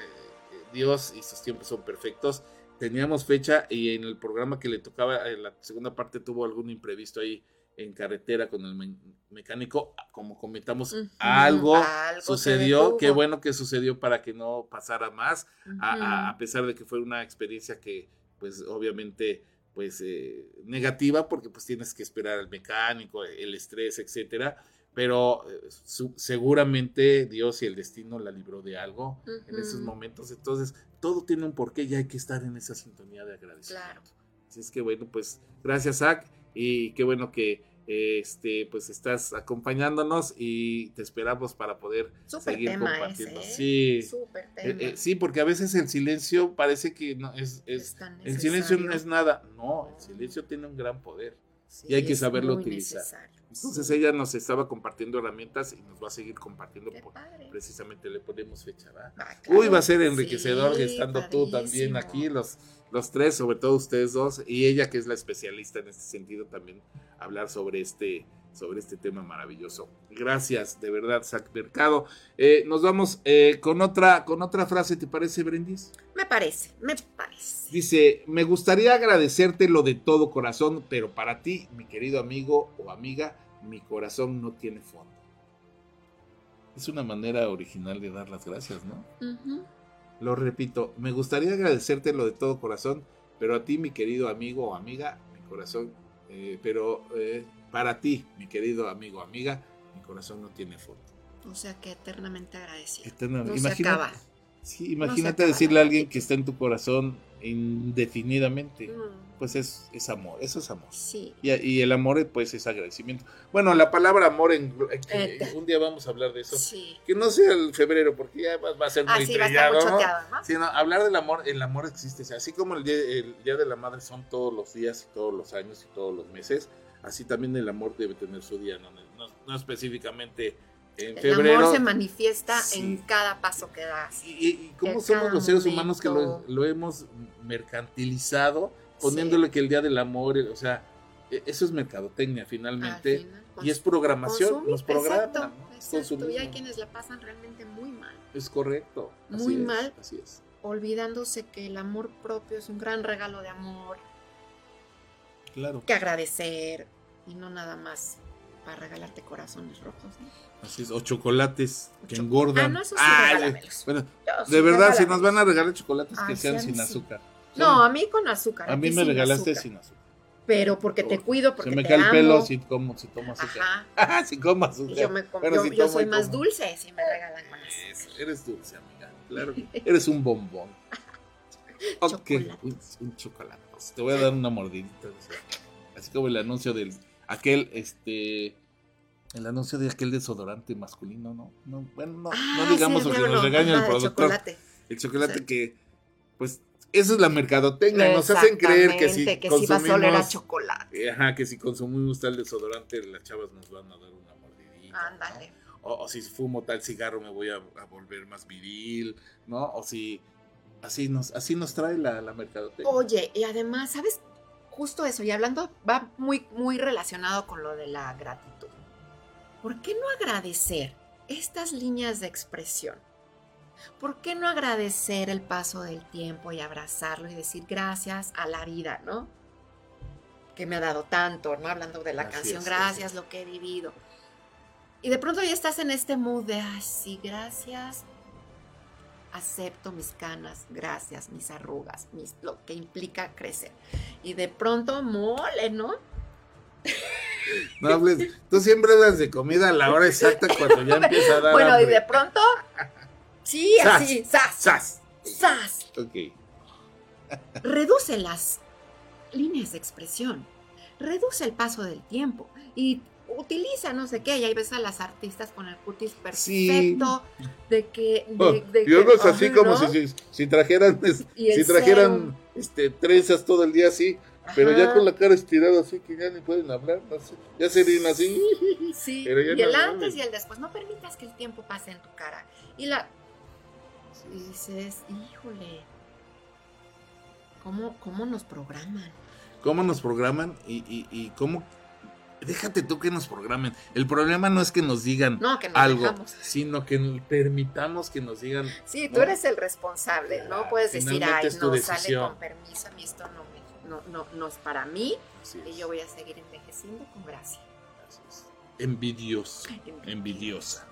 eh, Dios y sus tiempos son perfectos. Teníamos fecha y en el programa que le tocaba, en la segunda parte tuvo algún imprevisto ahí en carretera con el me- mecánico, como comentamos, algo, sucedió, qué bueno que sucedió para que no pasara más, a, a pesar de que fue una experiencia que pues obviamente pues eh, negativa porque pues tienes que esperar al mecánico, el estrés, etcétera, pero eh, su- seguramente Dios y el destino la libró de algo en esos momentos. Entonces, todo tiene un porqué y hay que estar en esa sintonía de agradecimiento. Claro. Así es que bueno, pues gracias, Zach, y qué bueno que este, pues estás acompañándonos y te esperamos para poder seguir compartiendo. ese, ¿eh? Sí. Eh, eh, sí, porque a veces el silencio parece que no es, es- el silencio no es nada. No, el silencio tiene un gran poder. Sí, y hay que saberlo utilizar. necesario. Entonces ella nos estaba compartiendo herramientas y nos va a seguir compartiendo. Por- precisamente le ponemos fecha. Ah, Uy, va a ser enriquecedor Sí, estando tú también aquí, los, los tres, sobre todo ustedes dos, y ella que es la especialista en este sentido también, hablar sobre este, sobre este tema maravilloso. Gracias, de verdad, Zach Mercado. Eh, nos vamos eh, con, otra, con otra frase, ¿te parece, Brendis? Me parece, me parece. Dice, me gustaría agradecerte lo de todo corazón, pero para ti, mi querido amigo o amiga, mi corazón no tiene fondo. Es una manera original de dar las gracias, ¿no? Lo repito, me gustaría agradecerte lo de todo corazón, pero a ti, mi querido amigo o amiga, mi corazón, eh, pero eh, para ti, mi querido amigo o amiga, mi corazón no tiene fondo. O sea que eternamente agradecido. Eterna- No se imagina- acaba. sí, imagínate acaba decirle a alguien que está en tu corazón indefinidamente, Mm, pues es, es amor, eso es amor. sí. Y, y el amor, pues, es agradecimiento. Bueno, la palabra amor, en, en- Eh, un día vamos a hablar de eso. Sí. Que no sea el febrero, porque ya va, va a ser muy Así Ah, va a estar ¿no? ¿no? Sí, no, hablar del amor, el amor existe, o sea, así como el día, el día de la madre son todos los días y todos los años y todos los meses, así también el amor debe tener su día, no, no, no específicamente en El amor se manifiesta Sí. en cada paso que das. y, cómo somos los seres humanos que lo, hemos mercantilizado, poniéndole que el día del amor, o sea, e- eso es mercadotecnia Al finalmente, final, y es programación, consumir, nos programan, exacto, ¿no? Es exacto, Y hay quienes la pasan realmente muy mal, Es correcto. así Muy es, mal. Así es. olvidándose que el amor propio es un gran regalo de amor, Claro. que agradecer y no nada más para regalarte corazones rojos. ¿no? Así es. O chocolates que engordan. Ah, no, eso sí, Ay, regálamelos. bueno, Yo de sí, verdad, si nos van a regalar chocolates que sean sí, sin sí. azúcar. No, a mí con azúcar. a mí me sin regalaste azúcar. sin azúcar. Pero porque te cuido, porque Se me te cae el amo. pelo si como, si tomo azúcar. Ajá. <laughs> si como azúcar. Yo, me com- Pero yo, si yo tomo soy más como. dulce si me regalan con azúcar. Eso, Eres dulce, amiga. Claro. que- Eres un bombón. <laughs> Ok, un chocolate. Te voy a dar una mordidita. Así como el anuncio del. Aquel, este. El anuncio de aquel desodorante masculino, ¿no? no bueno, no, no Ah, digamos sí, porque nos regaña el productor. chocolate. El chocolate Sí. que, pues, eso es la mercadotecnia. Nos hacen creer que si que si vas a oler a consumimos, chocolate. eh, ajá, que si consumimos tal desodorante, las chavas nos van a dar una mordidita. ¿no? Ándale. O, o si fumo tal cigarro me voy a, a volver más viril, ¿no? O si así nos, así nos trae la, la mercadotecnia. Oye, y además, ¿sabes? Justo eso, y hablando, va muy, muy relacionado con lo de la gratitud. ¿Por qué no agradecer estas líneas de expresión? ¿Por qué no agradecer el paso del tiempo y abrazarlo y decir gracias a la vida, ¿no? Que me ha dado tanto, ¿no? Hablando de la canción, gracias, lo que he vivido. Y de pronto ya estás en este mood de, ay, sí, gracias, acepto mis canas, gracias, mis arrugas, mis, lo que implica crecer. Y de pronto, mole, ¿no? No hables, tú siempre hablas de comida a la hora exacta cuando ya empieza a dar Bueno, y de pronto, sí, Sas, así, sas, ¡Sas! sas. Ok. Reduce las líneas de expresión, reduce el paso del tiempo y utiliza no sé qué, y ahí ves a las artistas con el cutis Sí. perfecto, de que... Oh, De, de y que- es así como ¿no? si, si, si trajeran, si trajeran este, trenzas todo el día así, pero ya con la cara estirada así que ya ni pueden hablar, no sé, ya serían así. Sí, <laughs> Pero ya y el antes y el después. No permitas que el tiempo pase en tu cara. Y la. Y dices, híjole. ¿Cómo, cómo nos programan? cómo nos programan y, y, y cómo... Déjate tú que nos programen. El problema no es que nos digan No, que nos algo, dejamos. sino que permitamos que nos digan... Sí, tú No. eres el responsable. No Claro, puedes decir, ay, no, sale decisión". con permiso. A mí esto no, me, no, no, no es para mí. Y yo voy a seguir envejeciendo con gracia. Envidioso, envidiosa.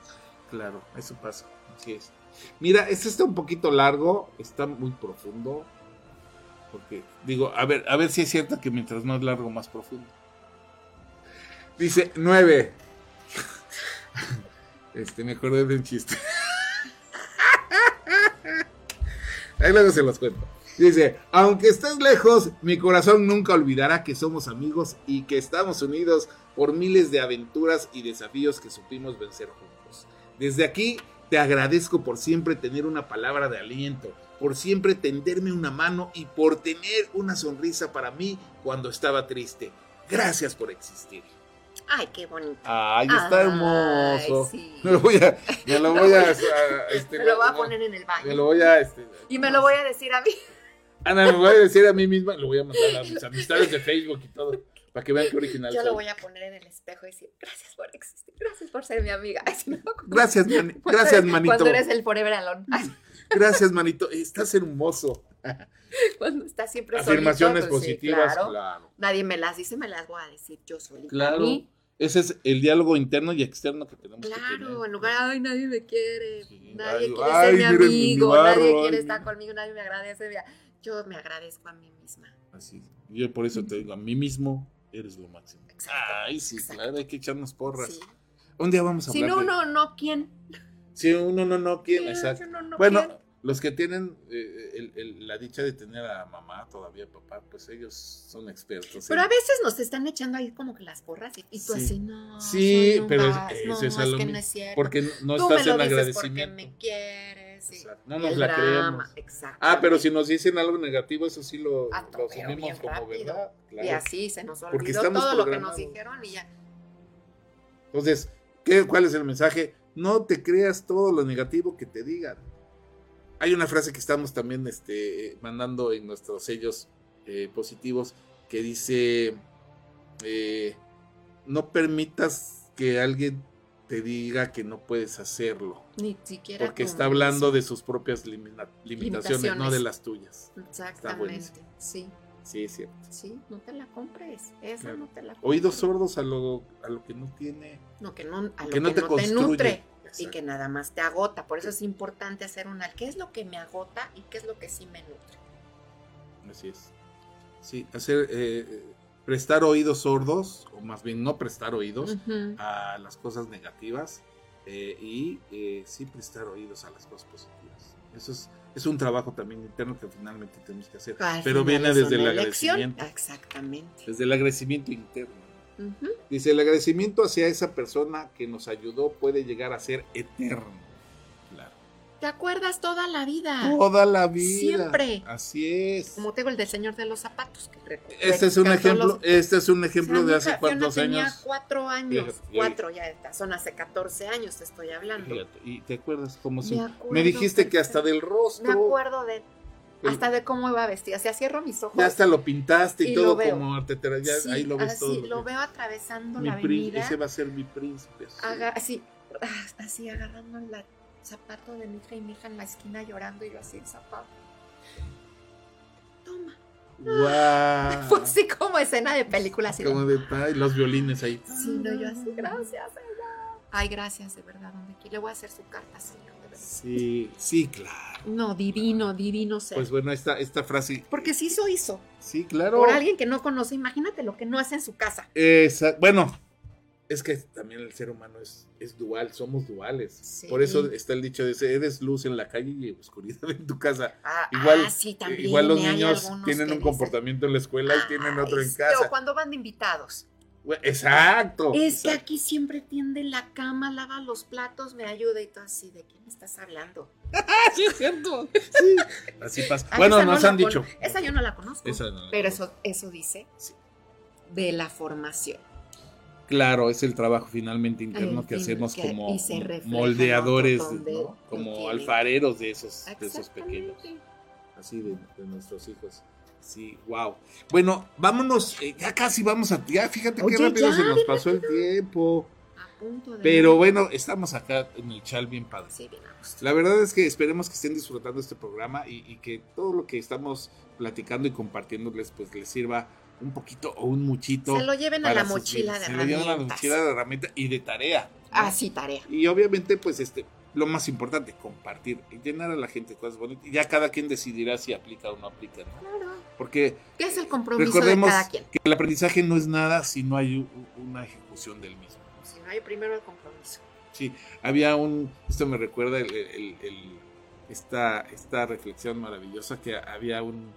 Claro, eso pasa. Así es. Mira, este está un poquito largo, está muy profundo. Porque, digo, a ver, a ver si es cierto que mientras más largo, más profundo. Dice, nueve. Este, me acordé de un chiste. Ahí luego se los cuento. Dice, aunque estés lejos, mi corazón nunca olvidará que somos amigos y que estamos unidos por miles de aventuras y desafíos que supimos vencer juntos. Desde aquí te agradezco por siempre tener una palabra de aliento, por siempre tenderme una mano y por tener una sonrisa para mí cuando estaba triste. Gracias por existir. Ay, qué bonito. Ay, está Ay, hermoso. sí. Me <laughs> lo voy a, me lo <laughs> voy a, este, Me lo voy a poner en el baño. me lo voy a, este, Y me lo voy a decir a mí. <laughs> Ana, me voy a decir a mí misma, lo voy a mandar a mis amistades de Facebook y todo, para que vean qué original Yo soy. lo voy a poner en el espejo y decir, gracias por existir, gracias por ser mi amiga. Ay. Gracias, gracias, manito. Cuando eres el forever alone. Ay, Gracias, manito. Estás hermoso. <laughs> cuando estás siempre Afirmaciones solito, pues sí, positivas, claro. claro. Nadie me las dice, me las voy a decir yo solita. Claro. A mí, Ese es el diálogo interno y externo que tenemos que tener. Claro, en lugar, ay, nadie me quiere, Sí, nadie ay, quiere ay, ser mi amigo, barro, nadie quiere estar conmigo, nadie me agradece. Yo me agradezco a mí misma. Así. Yo por eso te digo, a mí mismo eres lo máximo. Exacto, Ay, sí, exacto. claro, hay que echarnos porras. Sí. Un día vamos a Si hablar no, de- no, no, ¿quién? Si uno no, no, ¿quién? Sí, Exacto. no, no, Bueno, los que tienen eh, el- el- la dicha de tener a mamá todavía, papá, pues ellos son expertos. Pero en- a veces nos están echando ahí como que las porras y, y tú Sí. así, no. Sí, pero es- vas, eso es a es lo que no es cierto. Porque no tú me estás lo en dices porque agradecimiento. me quieres. y Exacto. No el nos la drama, creemos. Ah, pero si nos dicen algo negativo, eso sí lo, Ah, lo asumimos como rápido. verdad. Y claro. así se nos olvidó todo lo que nos dijeron y ya. Entonces, ¿qué, ¿cuál es el mensaje? No te creas todo lo negativo que te digan. Hay una frase que estamos también este, mandando en nuestros sellos eh, positivos que dice, eh, no permitas que alguien te diga que no puedes hacerlo, Ni siquiera. porque está hablando de sus propias limita- limitaciones, no de Limitaciones. las tuyas. Exactamente. Sí, Sí, es cierto. sí, no te la compres. Esa Claro. no te la compres. Oídos sordos a lo, a lo que no tiene, No, que no, a lo que no te nutre y que nada más te agota. Por eso es importante hacer una. ¿Qué es lo que me agota y qué es lo que sí me nutre? Así es. Sí, hacer, eh, prestar oídos sordos, o más bien no prestar oídos a las cosas negativas eh, y eh, sí prestar oídos a las cosas positivas. Eso es, es un trabajo también interno que finalmente tenemos que hacer. Al Pero viene es desde el elección. agradecimiento. Exactamente. Desde el agradecimiento interno. Ujú. Dice, el agradecimiento hacia esa persona que nos ayudó puede llegar a ser eterno. ¿Te acuerdas toda la vida? Toda la vida. Siempre. Así es. Como tengo el del señor de los zapatos. Que re- Este es un ejemplo, los- este es un O sea, ejemplo de hace cuántos Fiona tenía años. cuatro años. Fíjate, Cuatro, ya está, son hace 14 años te estoy hablando. Fíjate, y te acuerdas cómo Me se. acuerdo Me dijiste que hasta del Me rostro. acuerdo de hasta de cómo iba vestida. O sea, cierro mis ojos. Ya hasta lo pintaste y, Y todo como te, te- ya Sí, ahí lo ves así, todo. lo veo atravesando Mi la avenida. ese va a ser mi príncipe. sí. aga- así, ah, así agarrando el zapato de mi hija y mi hija en la esquina llorando y yo así el zapato. Toma. Guau. <laughs> Fue así como escena de película así. Como de ay, los violines ahí. Sí, no, yo así, gracias, señor. Ay, gracias, de verdad, donde quiera. Le voy a hacer su carta, señor, de verdad. Sí, sí, claro. No, divino, divino ser. Pues bueno, esta, esta frase. Porque sí hizo hizo. Sí, claro. Por alguien que no conoce, imagínate lo que no hace en su casa. Esa- bueno, es que también el ser humano es, es dual, somos duales. Sí. Por eso está el dicho de ese, eres luz en la calle y oscuridad en tu casa. Ah, Igual, ah, sí, también. Igual los niños tienen un dicen, comportamiento en la escuela y tienen otro "Ay, en sí", casa. O cuando van de invitados. Exacto. Es que aquí siempre tiende la cama, lava los platos, me ayuda y todo así. ¿De quién estás hablando? <laughs> Sí, es cierto. Sí, así pasa. Bueno, no nos han dicho. Esa yo no la conozco. Esa no la pero conozco. eso, eso dice Sí. de la formación. Claro, es el trabajo finalmente interno que hacemos que- como moldeadores, como alfareros de esos, de esos pequeños. así de, de nuestros hijos. Sí, wow. Bueno, vámonos, eh, ya casi vamos a, ya fíjate Oye, qué rápido ya, se nos pasó el tiempo. Pero bueno, estamos acá en el chal bien padre. Sí, bien. La verdad es que esperemos que estén disfrutando este programa y, y que todo lo que estamos platicando y compartiéndoles pues les sirva un poquito o un muchito. Se lo lleven a la mochila de Se lo lleven a la herramientas. mochila de herramienta y de tarea. ¿no? Ah, sí, tarea. Y obviamente, pues, este, lo más importante, compartir, y llenar a la gente de cosas bonitas. Y ya cada quien decidirá si aplica o no aplica, ¿no? Claro. Porque ¿Qué es el compromiso recordemos de cada quien? que el aprendizaje no es nada si no hay una ejecución del mismo. Si no hay primero el compromiso. Sí, había un, esto me recuerda el, el- el- esta, esta reflexión maravillosa que había un,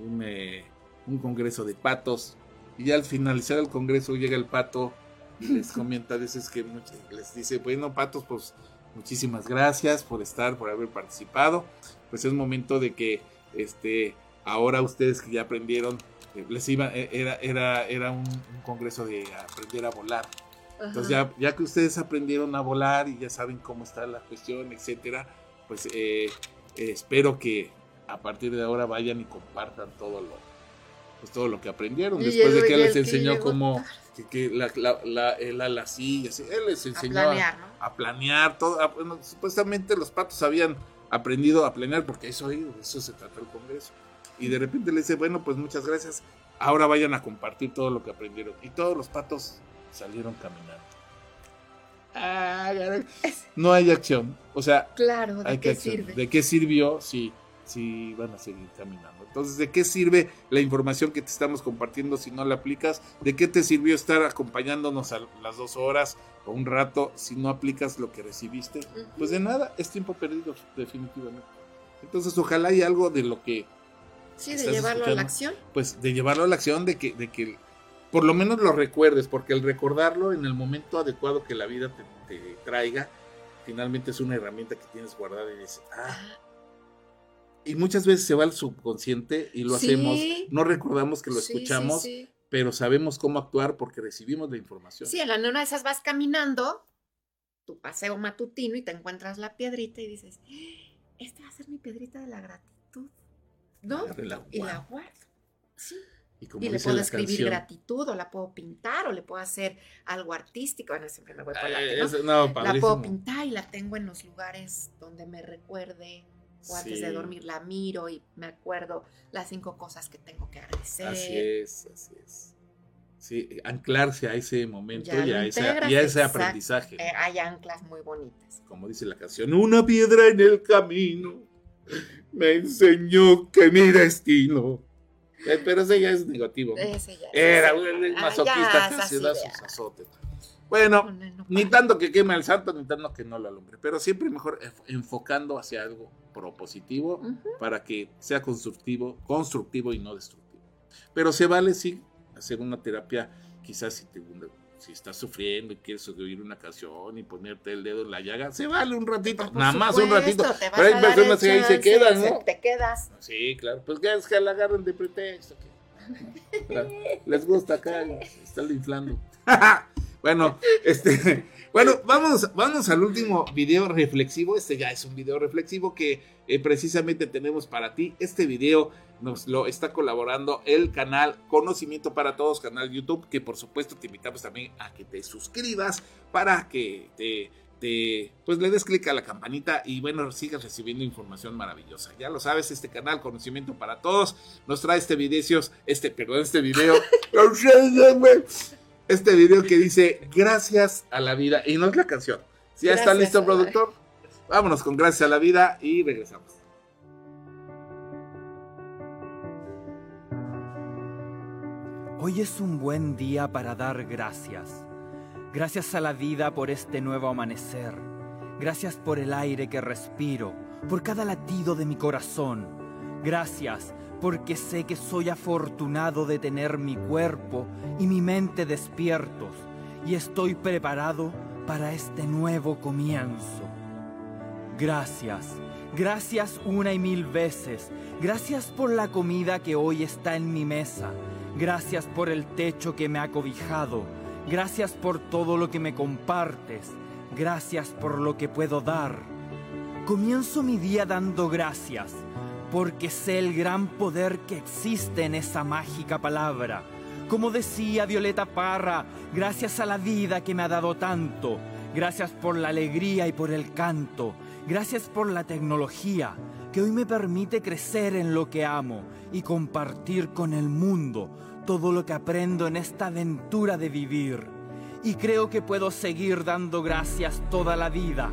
un, eh, un congreso de patos. Y ya al finalizar el congreso llega el pato y les comenta a veces que les dice, bueno patos, pues muchísimas gracias por estar, por haber participado, pues es momento de que este, ahora ustedes que ya aprendieron, eh, les iba, eh, era, era, era un, un congreso de aprender a volar. Entonces ya, ya que ustedes aprendieron a volar y ya saben cómo está la cuestión, etcétera, pues eh, eh, espero que a partir de ahora vayan y compartan todo lo, pues todo lo que aprendieron. Y Después el- de que él les enseñó cómo que, que la, la, la, el ala así, así, él les A enseñó a- planear, ¿no? a planear todo. a- bueno, supuestamente los patos habían aprendido a planear porque eso, eso se trata el Congreso. Y de repente le dice, bueno, pues muchas gracias. Ahora vayan a compartir todo lo que aprendieron. Y todos los patos salieron caminando. Ah, no hay acción. O sea, Claro, ¿de hay qué que sirve? ¿De qué sirvió si, si van a seguir caminando? Entonces, ¿de qué sirve la información que te estamos compartiendo si no la aplicas? ¿De qué te sirvió estar acompañándonos a las dos horas o un rato si no aplicas lo que recibiste? Pues de nada, es tiempo perdido, definitivamente. Entonces, ojalá hay algo de lo que, Sí, de ¿Estás llevarlo a la acción. pues, de llevarlo a la acción, de que, de que por lo menos lo recuerdes, porque el recordarlo en el momento adecuado que la vida te, te traiga, finalmente es una herramienta que tienes guardada y dices, ah, y muchas veces se va al subconsciente y lo Sí. hacemos, no recordamos que lo Sí, escuchamos, sí. pero sabemos cómo actuar porque recibimos la información. Sí, en la una de esas vas caminando, tu paseo matutino y te encuentras la piedrita y dices, esta va a ser mi piedrita de la gratitud, ¿no? La Y la guardo. Sí. Y como Y le puedo la escribir canción, gratitud o la puedo pintar o le puedo hacer algo artístico. Bueno, siempre me voy por arte, eh, ¿no? no, La puedo pintar y la tengo en los lugares donde me recuerde o antes de dormir la miro y me acuerdo las cinco cosas que tengo que agradecer. Así es, así es. Sí, anclarse a ese momento Ya y a, ese, integras, y a ese exacto. aprendizaje. Eh, hay anclas muy bonitas. Como dice la canción, una piedra en el camino me enseñó que mi destino. Eh, pero ese ya es negativo. Ese ya. Era un ah, masoquista que se da sus azotes. Bueno, No, no, no, ni tanto que queme al santo, ni tanto que no lo alumbre, pero siempre mejor enf- enfocando hacia algo propositivo Ujú. para que sea constructivo, constructivo y no destructivo. Pero se vale sí hacer una terapia, quizás si te si estás sufriendo y quieres oír una canción y ponerte el dedo en la llaga, se vale un ratito, Por nada más un supuesto, ratito. Pero hay personas que ahí se quedan, ¿no? Te quedas. Sí, claro, pues que es que la agarren de pretexto. que- <laughs> Les gusta acá, están inflando. <laughs> bueno, este, <laughs> bueno, vamos, vamos al último video reflexivo. Este ya es un video reflexivo que eh, precisamente tenemos para ti. Este video nos lo está colaborando el canal Conocimiento para Todos, canal YouTube, que por supuesto te invitamos también a que te suscribas para que te, te pues le des clic a la campanita y bueno, sigas recibiendo información maravillosa. Ya lo sabes, este canal Conocimiento para Todos nos trae este video, este, perdón, este video. <laughs> este video que dice gracias a la vida y no es la canción. Si ya está listo, productor. Vámonos con gracias a la vida y regresamos. Hoy es un buen día para dar gracias. Gracias a la vida por este nuevo amanecer. Gracias por el aire que respiro, por cada latido de mi corazón. Gracias porque sé que soy afortunado de tener mi cuerpo y mi mente despiertos y estoy preparado para este nuevo comienzo. Gracias, gracias una y mil veces. Gracias por la comida que hoy está en mi mesa. Gracias por el techo que me ha cobijado. Gracias por todo lo que me compartes. Gracias por lo que puedo dar. Comienzo mi día dando gracias, porque sé el gran poder que existe en esa mágica palabra. Como decía Violeta Parra, gracias a la vida que me ha dado tanto. Gracias por la alegría y por el canto. Gracias por la tecnología que hoy me permite crecer en lo que amo y compartir con el mundo todo lo que aprendo en esta aventura de vivir. Y creo que puedo seguir dando gracias toda la vida.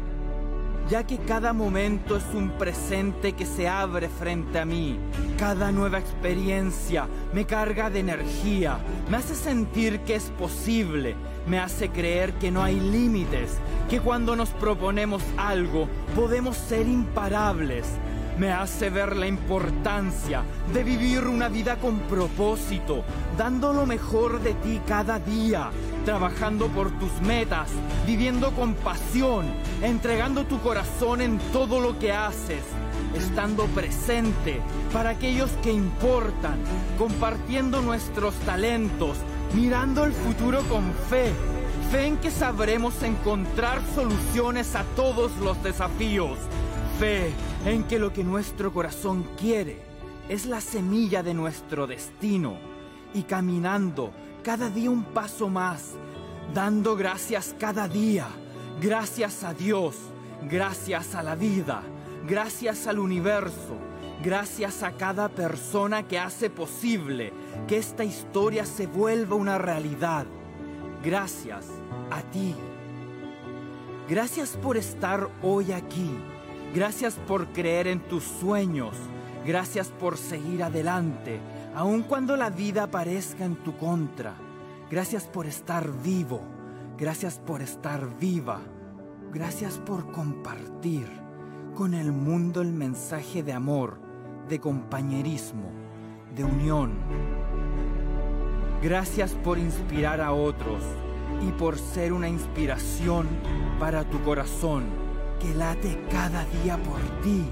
Ya que cada momento es un presente que se abre frente a mí. Cada nueva experiencia me carga de energía, me hace sentir que es posible, me hace creer que no hay límites, que cuando nos proponemos algo podemos ser imparables. Me hace ver la importancia de vivir una vida con propósito, dando lo mejor de ti cada día, trabajando por tus metas, viviendo con pasión, entregando tu corazón en todo lo que haces, estando presente para aquellos que importan, compartiendo nuestros talentos, mirando el futuro con fe, fe en que sabremos encontrar soluciones a todos los desafíos, fe en que lo que nuestro corazón quiere es la semilla de nuestro destino y caminando cada día un paso más, dando gracias cada día, gracias a Dios, gracias a la vida, gracias al universo, gracias a cada persona que hace posible que esta historia se vuelva una realidad. Gracias a ti. Gracias por estar hoy aquí. Gracias por creer en tus sueños. Gracias por seguir adelante, aun cuando la vida parezca en tu contra. Gracias por estar vivo. Gracias por estar viva. Gracias por compartir con el mundo el mensaje de amor, de compañerismo, de unión. Gracias por inspirar a otros y por ser una inspiración para tu corazón que late cada día por ti,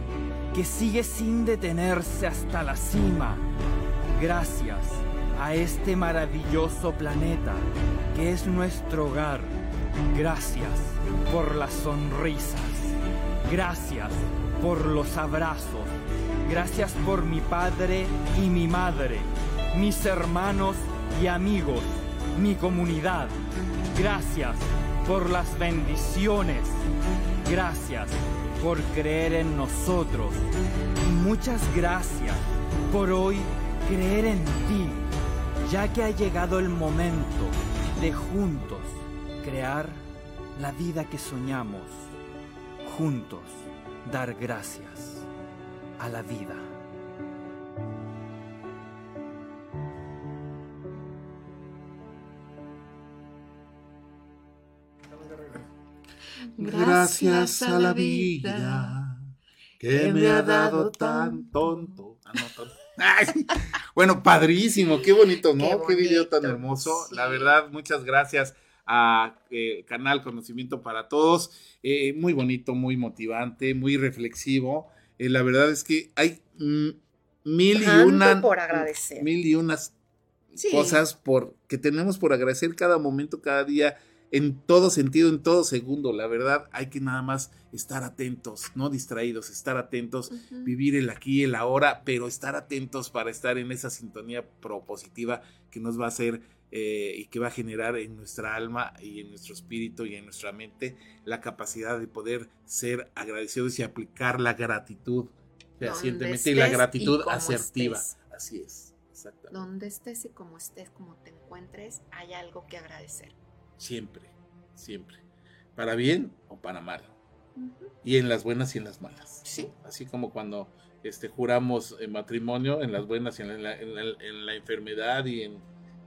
que sigue sin detenerse hasta la cima. Gracias a este maravilloso planeta que es nuestro hogar. Gracias por las sonrisas. Gracias por los abrazos. Gracias por mi padre y mi madre, mis hermanos y amigos, mi comunidad. Gracias por las bendiciones. Gracias por creer en nosotros. Muchas gracias por hoy creer en ti, ya que ha llegado el momento de juntos crear la vida que soñamos. Juntos dar gracias a la vida. Gracias a la vida que me ha dado tan tonto. Ah, no, tonto. <laughs> Ay, bueno, padrísimo, qué bonito, ¿no? Qué, video tan bonito, hermoso. sí. La verdad, muchas gracias a eh, Canal Conocimiento para Todos. Eh, muy bonito, muy motivante, muy reflexivo. Eh, la verdad es que hay mm, mil y una por agradecer. mil y unas Sí. cosas por que tenemos por agradecer cada momento, cada día, en todo sentido, en todo segundo. La verdad, hay que nada más estar atentos, no distraídos, estar atentos, vivir el aquí, el ahora, pero estar atentos para estar en esa sintonía propositiva que nos va a hacer eh, y que va a generar en nuestra alma y en nuestro espíritu y en nuestra mente la capacidad de poder ser agradecidos y aplicar la gratitud fehacientemente y la y gratitud asertiva. estés. Así es, exactamente. Donde estés y como estés, como te encuentres, hay algo que agradecer. Siempre, siempre. Para bien o para mal. Y en las buenas y en las malas. Sí. Así como cuando este, juramos eh, matrimonio, en las buenas y en la, en la- en la enfermedad y en,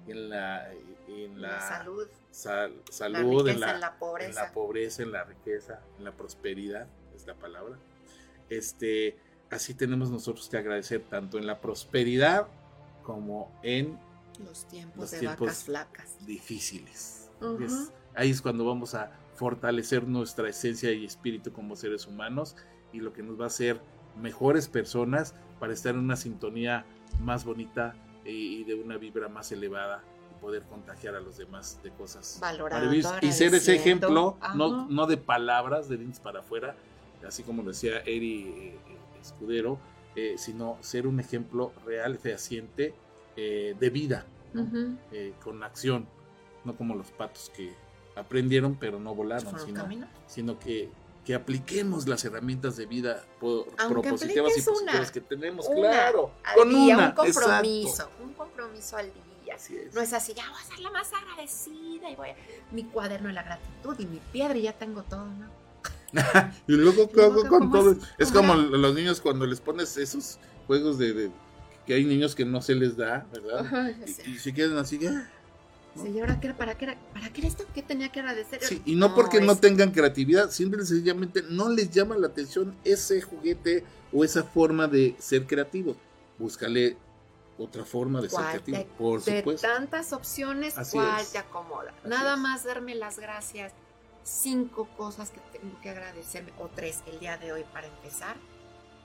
en la, en La, la salud, sal- la salud, riqueza, en, la, en la en pobreza. la pobreza, en la riqueza, en la prosperidad, es la palabra. Este, así tenemos nosotros que agradecer tanto en la prosperidad como en los tiempos los de tiempos vacas flacas. difíciles. Es- ahí es cuando vamos a fortalecer nuestra esencia y espíritu como seres humanos y lo que nos va a hacer mejores personas para estar en una sintonía más bonita y, y de una vibra más elevada y poder contagiar a los demás de cosas Valorando, y ser ese ejemplo Ajá. no, no de palabras de dientes para afuera así como lo decía Eri eh, eh, Escudero eh, sino ser un ejemplo real fehaciente eh, de vida eh, con acción, no como los patos que aprendieron pero no volaron, sino, sino que, que apliquemos las herramientas de vida po- Aunque propositivas y una, positivas que tenemos, una claro, al con día, una, un compromiso, exacto. un compromiso al día. Así es. No es así, ya voy a ser la más agradecida y voy a... Mi cuaderno de la gratitud y mi piedra y ya tengo todo, ¿no? <laughs> y luego, ¿qué hago con ¿cómo todo? es? Es ¿Cómo como los niños cuando les pones esos juegos de, de- que hay niños que no se les da, ¿verdad? Ajá, ya Y, y se quedan así, ah. Sí, ¿y ahora qué? ¿Para qué era? ¿Para qué era esto? ¿Qué tenía que agradecer? Sí, y no porque no tengan creatividad, simple y sencillamente no les llama la atención ese juguete o esa forma de ser creativo. Búscale otra forma de ser ¿Cuál creativo, te- por de supuesto. tantas opciones, Así ¿cuál es. te acomoda? Así Nada es. más darme las gracias. Cinco cosas que tengo que agradecerme, o tres el día de hoy para empezar.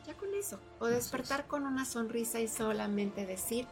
Ya con eso. O despertar con una sonrisa y solamente decir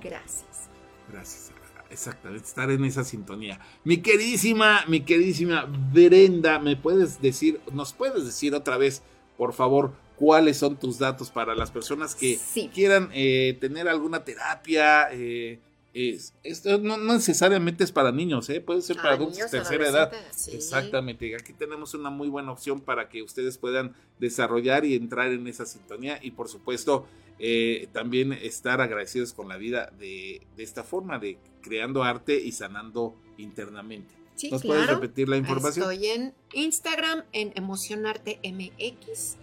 gracias. Gracias. Exactamente, estar en esa sintonía. Mi queridísima, mi queridísima Brenda, ¿me puedes decir, nos puedes decir otra vez, por favor, cuáles son tus datos para las personas que Sí. quieran eh, tener alguna terapia? eh, es- esto no, no necesariamente es para niños, ¿eh? puede ser para Ah, adultos de tercera edad. sí. Exactamente, aquí tenemos una muy buena opción para que ustedes puedan desarrollar y entrar en esa sintonía y por supuesto eh, también estar agradecidos con la vida de, de esta forma, de creando arte y sanando internamente. Sí, ¿Nos puedes repetir la información? Estoy en Instagram, en Emocionarte MX.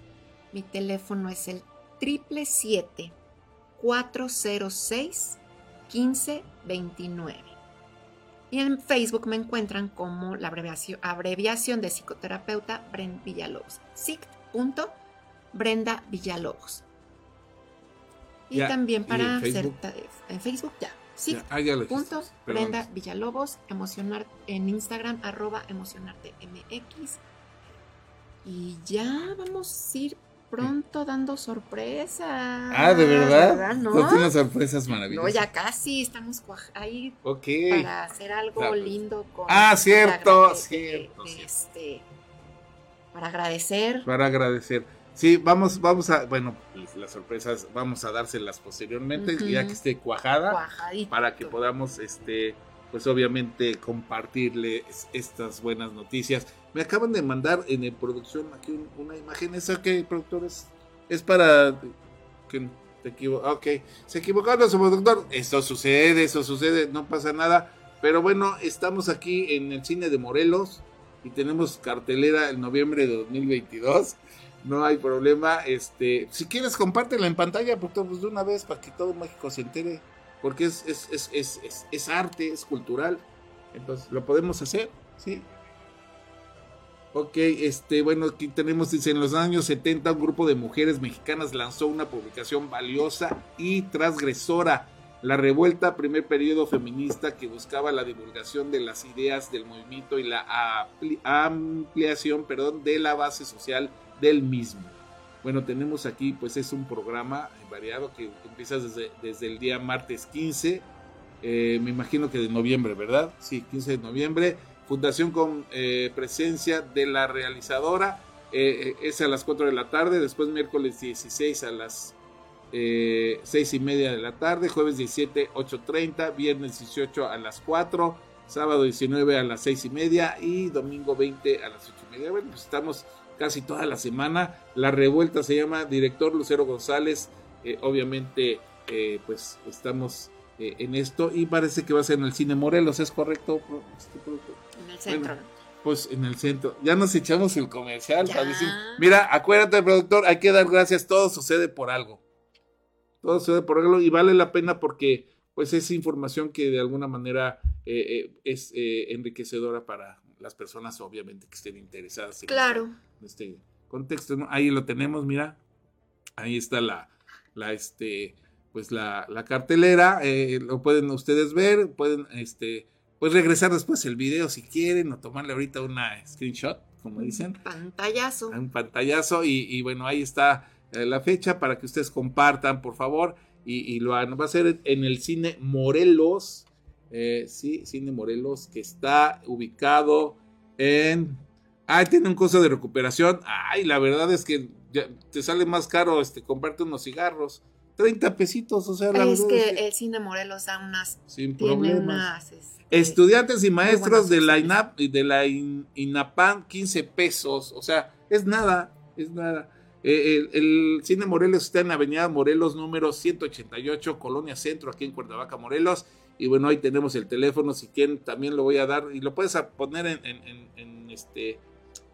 Mi teléfono es el 777-406-1529. Y en Facebook me encuentran como la abreviación, abreviación de psicoterapeuta Brenda Villalobos. Brenda Villalobos. Y Ya, también ¿y en para hacer Facebook? ta- en Facebook ya. Sí, Ya, ya Punto. Brenda Villalobos, emocionar en Instagram, arroba emocionarte MX. Y ya vamos a ir pronto dando sorpresas. Ah, ¿de verdad? ¿No? Son unas sorpresas No, maravillosas. ya casi estamos ahí para hacer algo Claro. lindo con. Ah, cierto, cierto, de- de cierto. este, para agradecer. Para agradecer. Sí, vamos, vamos a, bueno, pues, las sorpresas vamos a dárselas posteriormente, ya que esté cuajada. Cuajadito. para que podamos, este, pues obviamente compartirles estas buenas noticias. Me acaban de mandar en el producción aquí un- una imagen. ¿Esa qué, productor? Es, es para que te equivo- ah, Ok, se equivocaron nuestro productor. Eso sucede, eso sucede, no pasa nada. Pero bueno, estamos aquí en el cine de Morelos y tenemos cartelera en noviembre de 2022. No hay problema. Este, si quieres, compártela en pantalla, productor, pues de una vez para que todo México se entere porque es, es, es, es, es- es arte, es cultural. Entonces, ¿lo podemos hacer? Sí. Ok, este, bueno, aquí tenemos, dice, en los años 70 un grupo de mujeres mexicanas lanzó una publicación valiosa y transgresora, La Revuelta, primer periodo feminista que buscaba la divulgación de las ideas del movimiento y la ampliación, perdón, de la base social del mismo. Bueno, tenemos aquí, pues es un programa variado que empieza desde, desde el día martes 15, eh, me imagino que de noviembre, ¿verdad? Sí, 15 de noviembre. Fundación con eh, presencia de la realizadora, eh, es a las 4 de la tarde, después miércoles 16 a las eh, 6 y media de la tarde, jueves 17, 8.30, viernes 18 a las 4, sábado 19 a las 6 y media y domingo 20 a las 8 y media. Bueno, pues estamos casi toda la semana. La revuelta se llama director Lucero González. Eh, obviamente, eh, pues estamos eh, en esto y parece que va a ser en el cine Morelos, ¿es correcto? En el centro. Bueno, Pues en el centro. Ya nos echamos el comercial. Ya. padrísimo. Mira, acuérdate, productor, hay que dar gracias. Todo sucede por algo. Todo sucede por algo y vale la pena porque pues es información que de alguna manera eh, eh, es eh, enriquecedora para las personas, obviamente, que estén interesadas en, Claro. este, en este contexto. ¿no? Ahí lo tenemos, mira. Ahí está la, la este, pues la, la cartelera. eh, lo pueden ustedes ver. Pueden, este, pues regresar después el video si quieren o tomarle ahorita una screenshot, como dicen Pantallazo. un pantallazo y, y bueno, ahí está eh, la fecha para que ustedes compartan, por favor, y, y lo hagan. Va a ser en el cine Morelos, eh, sí, cine Morelos, que está ubicado en... Ah, tiene un costo de recuperación. Ay, la verdad es que ya te sale más caro este, comprarte unos cigarros. 30 pesitos, o sea, la Es que es el cine Morelos da unas. sin problemas. unas. este, Estudiantes y maestros de la. INAP y de la In- INAPAM, 15 pesos. O sea, es nada, es nada. Eh, el, el Cine Morelos está en Avenida Morelos, número 188, Colonia Centro, aquí en Cuernavaca, Morelos. Y bueno, ahí tenemos el teléfono, si quieren también lo voy a dar y lo puedes poner en, en- en- en este,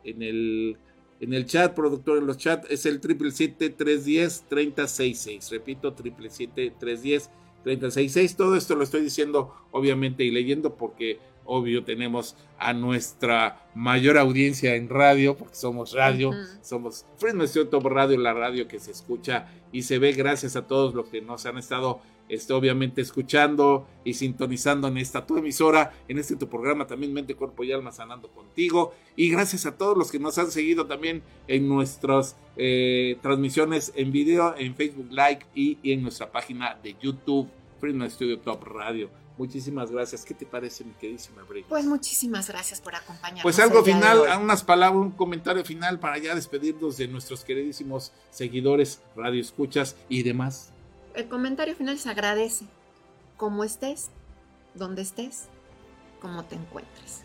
en el, en el chat, productor en los chats, es el 777-310-3066. Repito, 777-310-3066. Todo esto lo estoy diciendo, obviamente, y leyendo porque obvio tenemos a nuestra mayor audiencia en radio, porque somos radio, somos Friends Top Radio, la radio que se escucha y se ve gracias a todos los que nos han estado este, obviamente escuchando y sintonizando en esta tu emisora, en este tu programa también Mente, Cuerpo y Alma Sanando contigo. Y gracias a todos los que nos han seguido también en nuestras eh, transmisiones en video, en Facebook Live y, en nuestra página de YouTube, Freedom Studio Top Radio. Muchísimas gracias. ¿Qué te parece, mi queridísima Bray? Pues muchísimas gracias por acompañarnos. Pues algo final, unas palabras, un comentario final para ya despedirnos de nuestros queridísimos seguidores, radio escuchas y demás el comentario final se agradece. Como estés, donde estés, como te encuentres.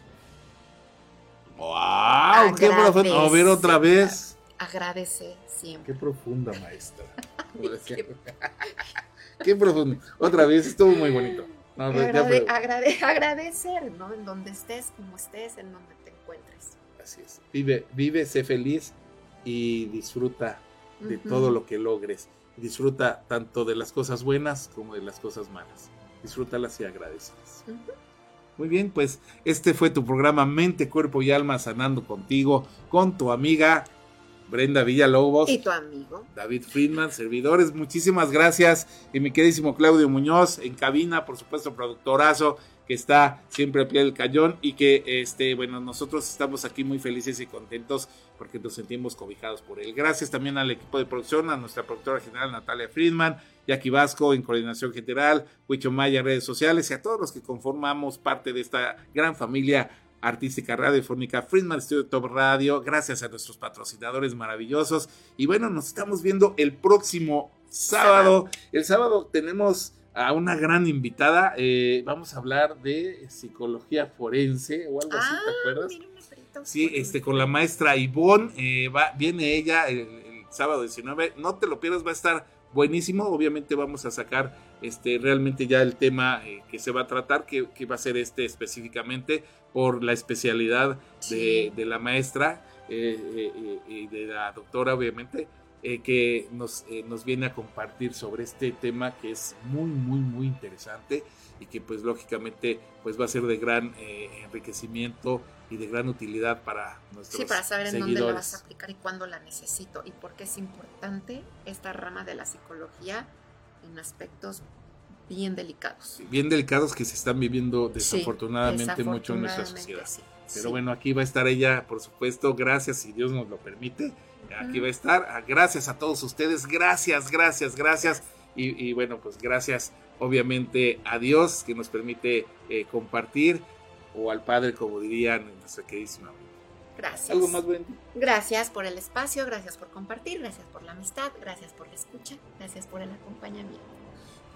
¡Wow! ¡Qué profundo! A ver otra vez. Agradece siempre. Qué profunda, maestra. <laughs> <laughs> qué, profundo. Otra vez, estuvo muy bonito. agradecer, ¿no? En donde estés, como estés, en donde te encuentres. Así es. Vive, vive, sé feliz y disfruta de todo lo que logres. Disfruta tanto de las cosas buenas como de las cosas malas. Disfrútalas y agradecelas. Muy bien, pues este fue tu programa Mente, Cuerpo y Alma Sanando contigo, con tu amiga Brenda Villalobos. Y tu amigo. David Friedman, servidores, muchísimas gracias. Y mi queridísimo Claudio Muñoz, en cabina, por supuesto, productorazo que está siempre a pie del cañón y que, este, bueno, nosotros estamos aquí muy felices y contentos porque nos sentimos cobijados por él. Gracias también al equipo de producción, a nuestra productora general Natalia Friedman, Jackie Vasco en coordinación general, Huicho Maya redes sociales y a todos los que conformamos parte de esta gran familia artística radiofónica Friedman Studio Top Radio. Gracias a nuestros patrocinadores maravillosos. Y bueno, nos estamos viendo el próximo sábado. El sábado tenemos a una gran invitada. Eh, vamos a hablar de psicología forense o algo así, ¿te ah, acuerdas? sí, este, con la maestra Ivonne. Eh, va, viene ella el, sábado 19. No te lo pierdas, va a estar buenísimo. Obviamente vamos a sacar este, realmente ya el tema eh, que se va a tratar, que, va a ser este específicamente por la especialidad de, de la maestra y de la doctora, obviamente. Eh, que nos, eh, nos viene a compartir sobre este tema que es muy, muy, muy interesante y que pues lógicamente pues va a ser de gran eh, enriquecimiento y de gran utilidad para nuestros Sí, para saber en dónde la vas a aplicar y cuándo la necesito y por qué es importante esta rama de la psicología en aspectos bien delicados. Bien delicados que se están viviendo desafortunadamente, mucho en nuestra sociedad. Pero bueno, aquí va a estar ella, por supuesto, gracias si Dios nos lo permite aquí va a estar. Ah, gracias a todos ustedes, gracias, gracias, gracias. Y, bueno, pues gracias obviamente a Dios que nos permite eh, compartir, o al Padre, como dirían nuestra queridísima. Gracias. ¿Algo más, Wendy? Gracias por el espacio, gracias por compartir, gracias por la amistad, gracias por la escucha, gracias por el acompañamiento.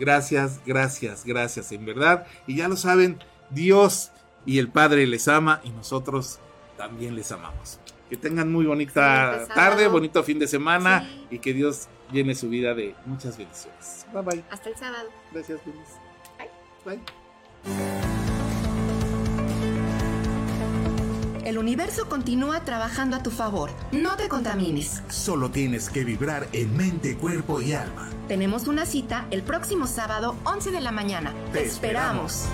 Gracias, gracias, gracias, en verdad. Y ya lo saben, Dios y el Padre les ama y nosotros también les amamos. Que tengan muy bonita tarde, bonito fin de semana y que Dios llene su vida de muchas bendiciones. Bye bye. Hasta el sábado. Gracias, Luis. Bye. Bye. El universo continúa trabajando a tu favor. No te contamines. Solo tienes que vibrar en mente, cuerpo y alma. Tenemos una cita el próximo sábado, 11 de la mañana. Te, esperamos.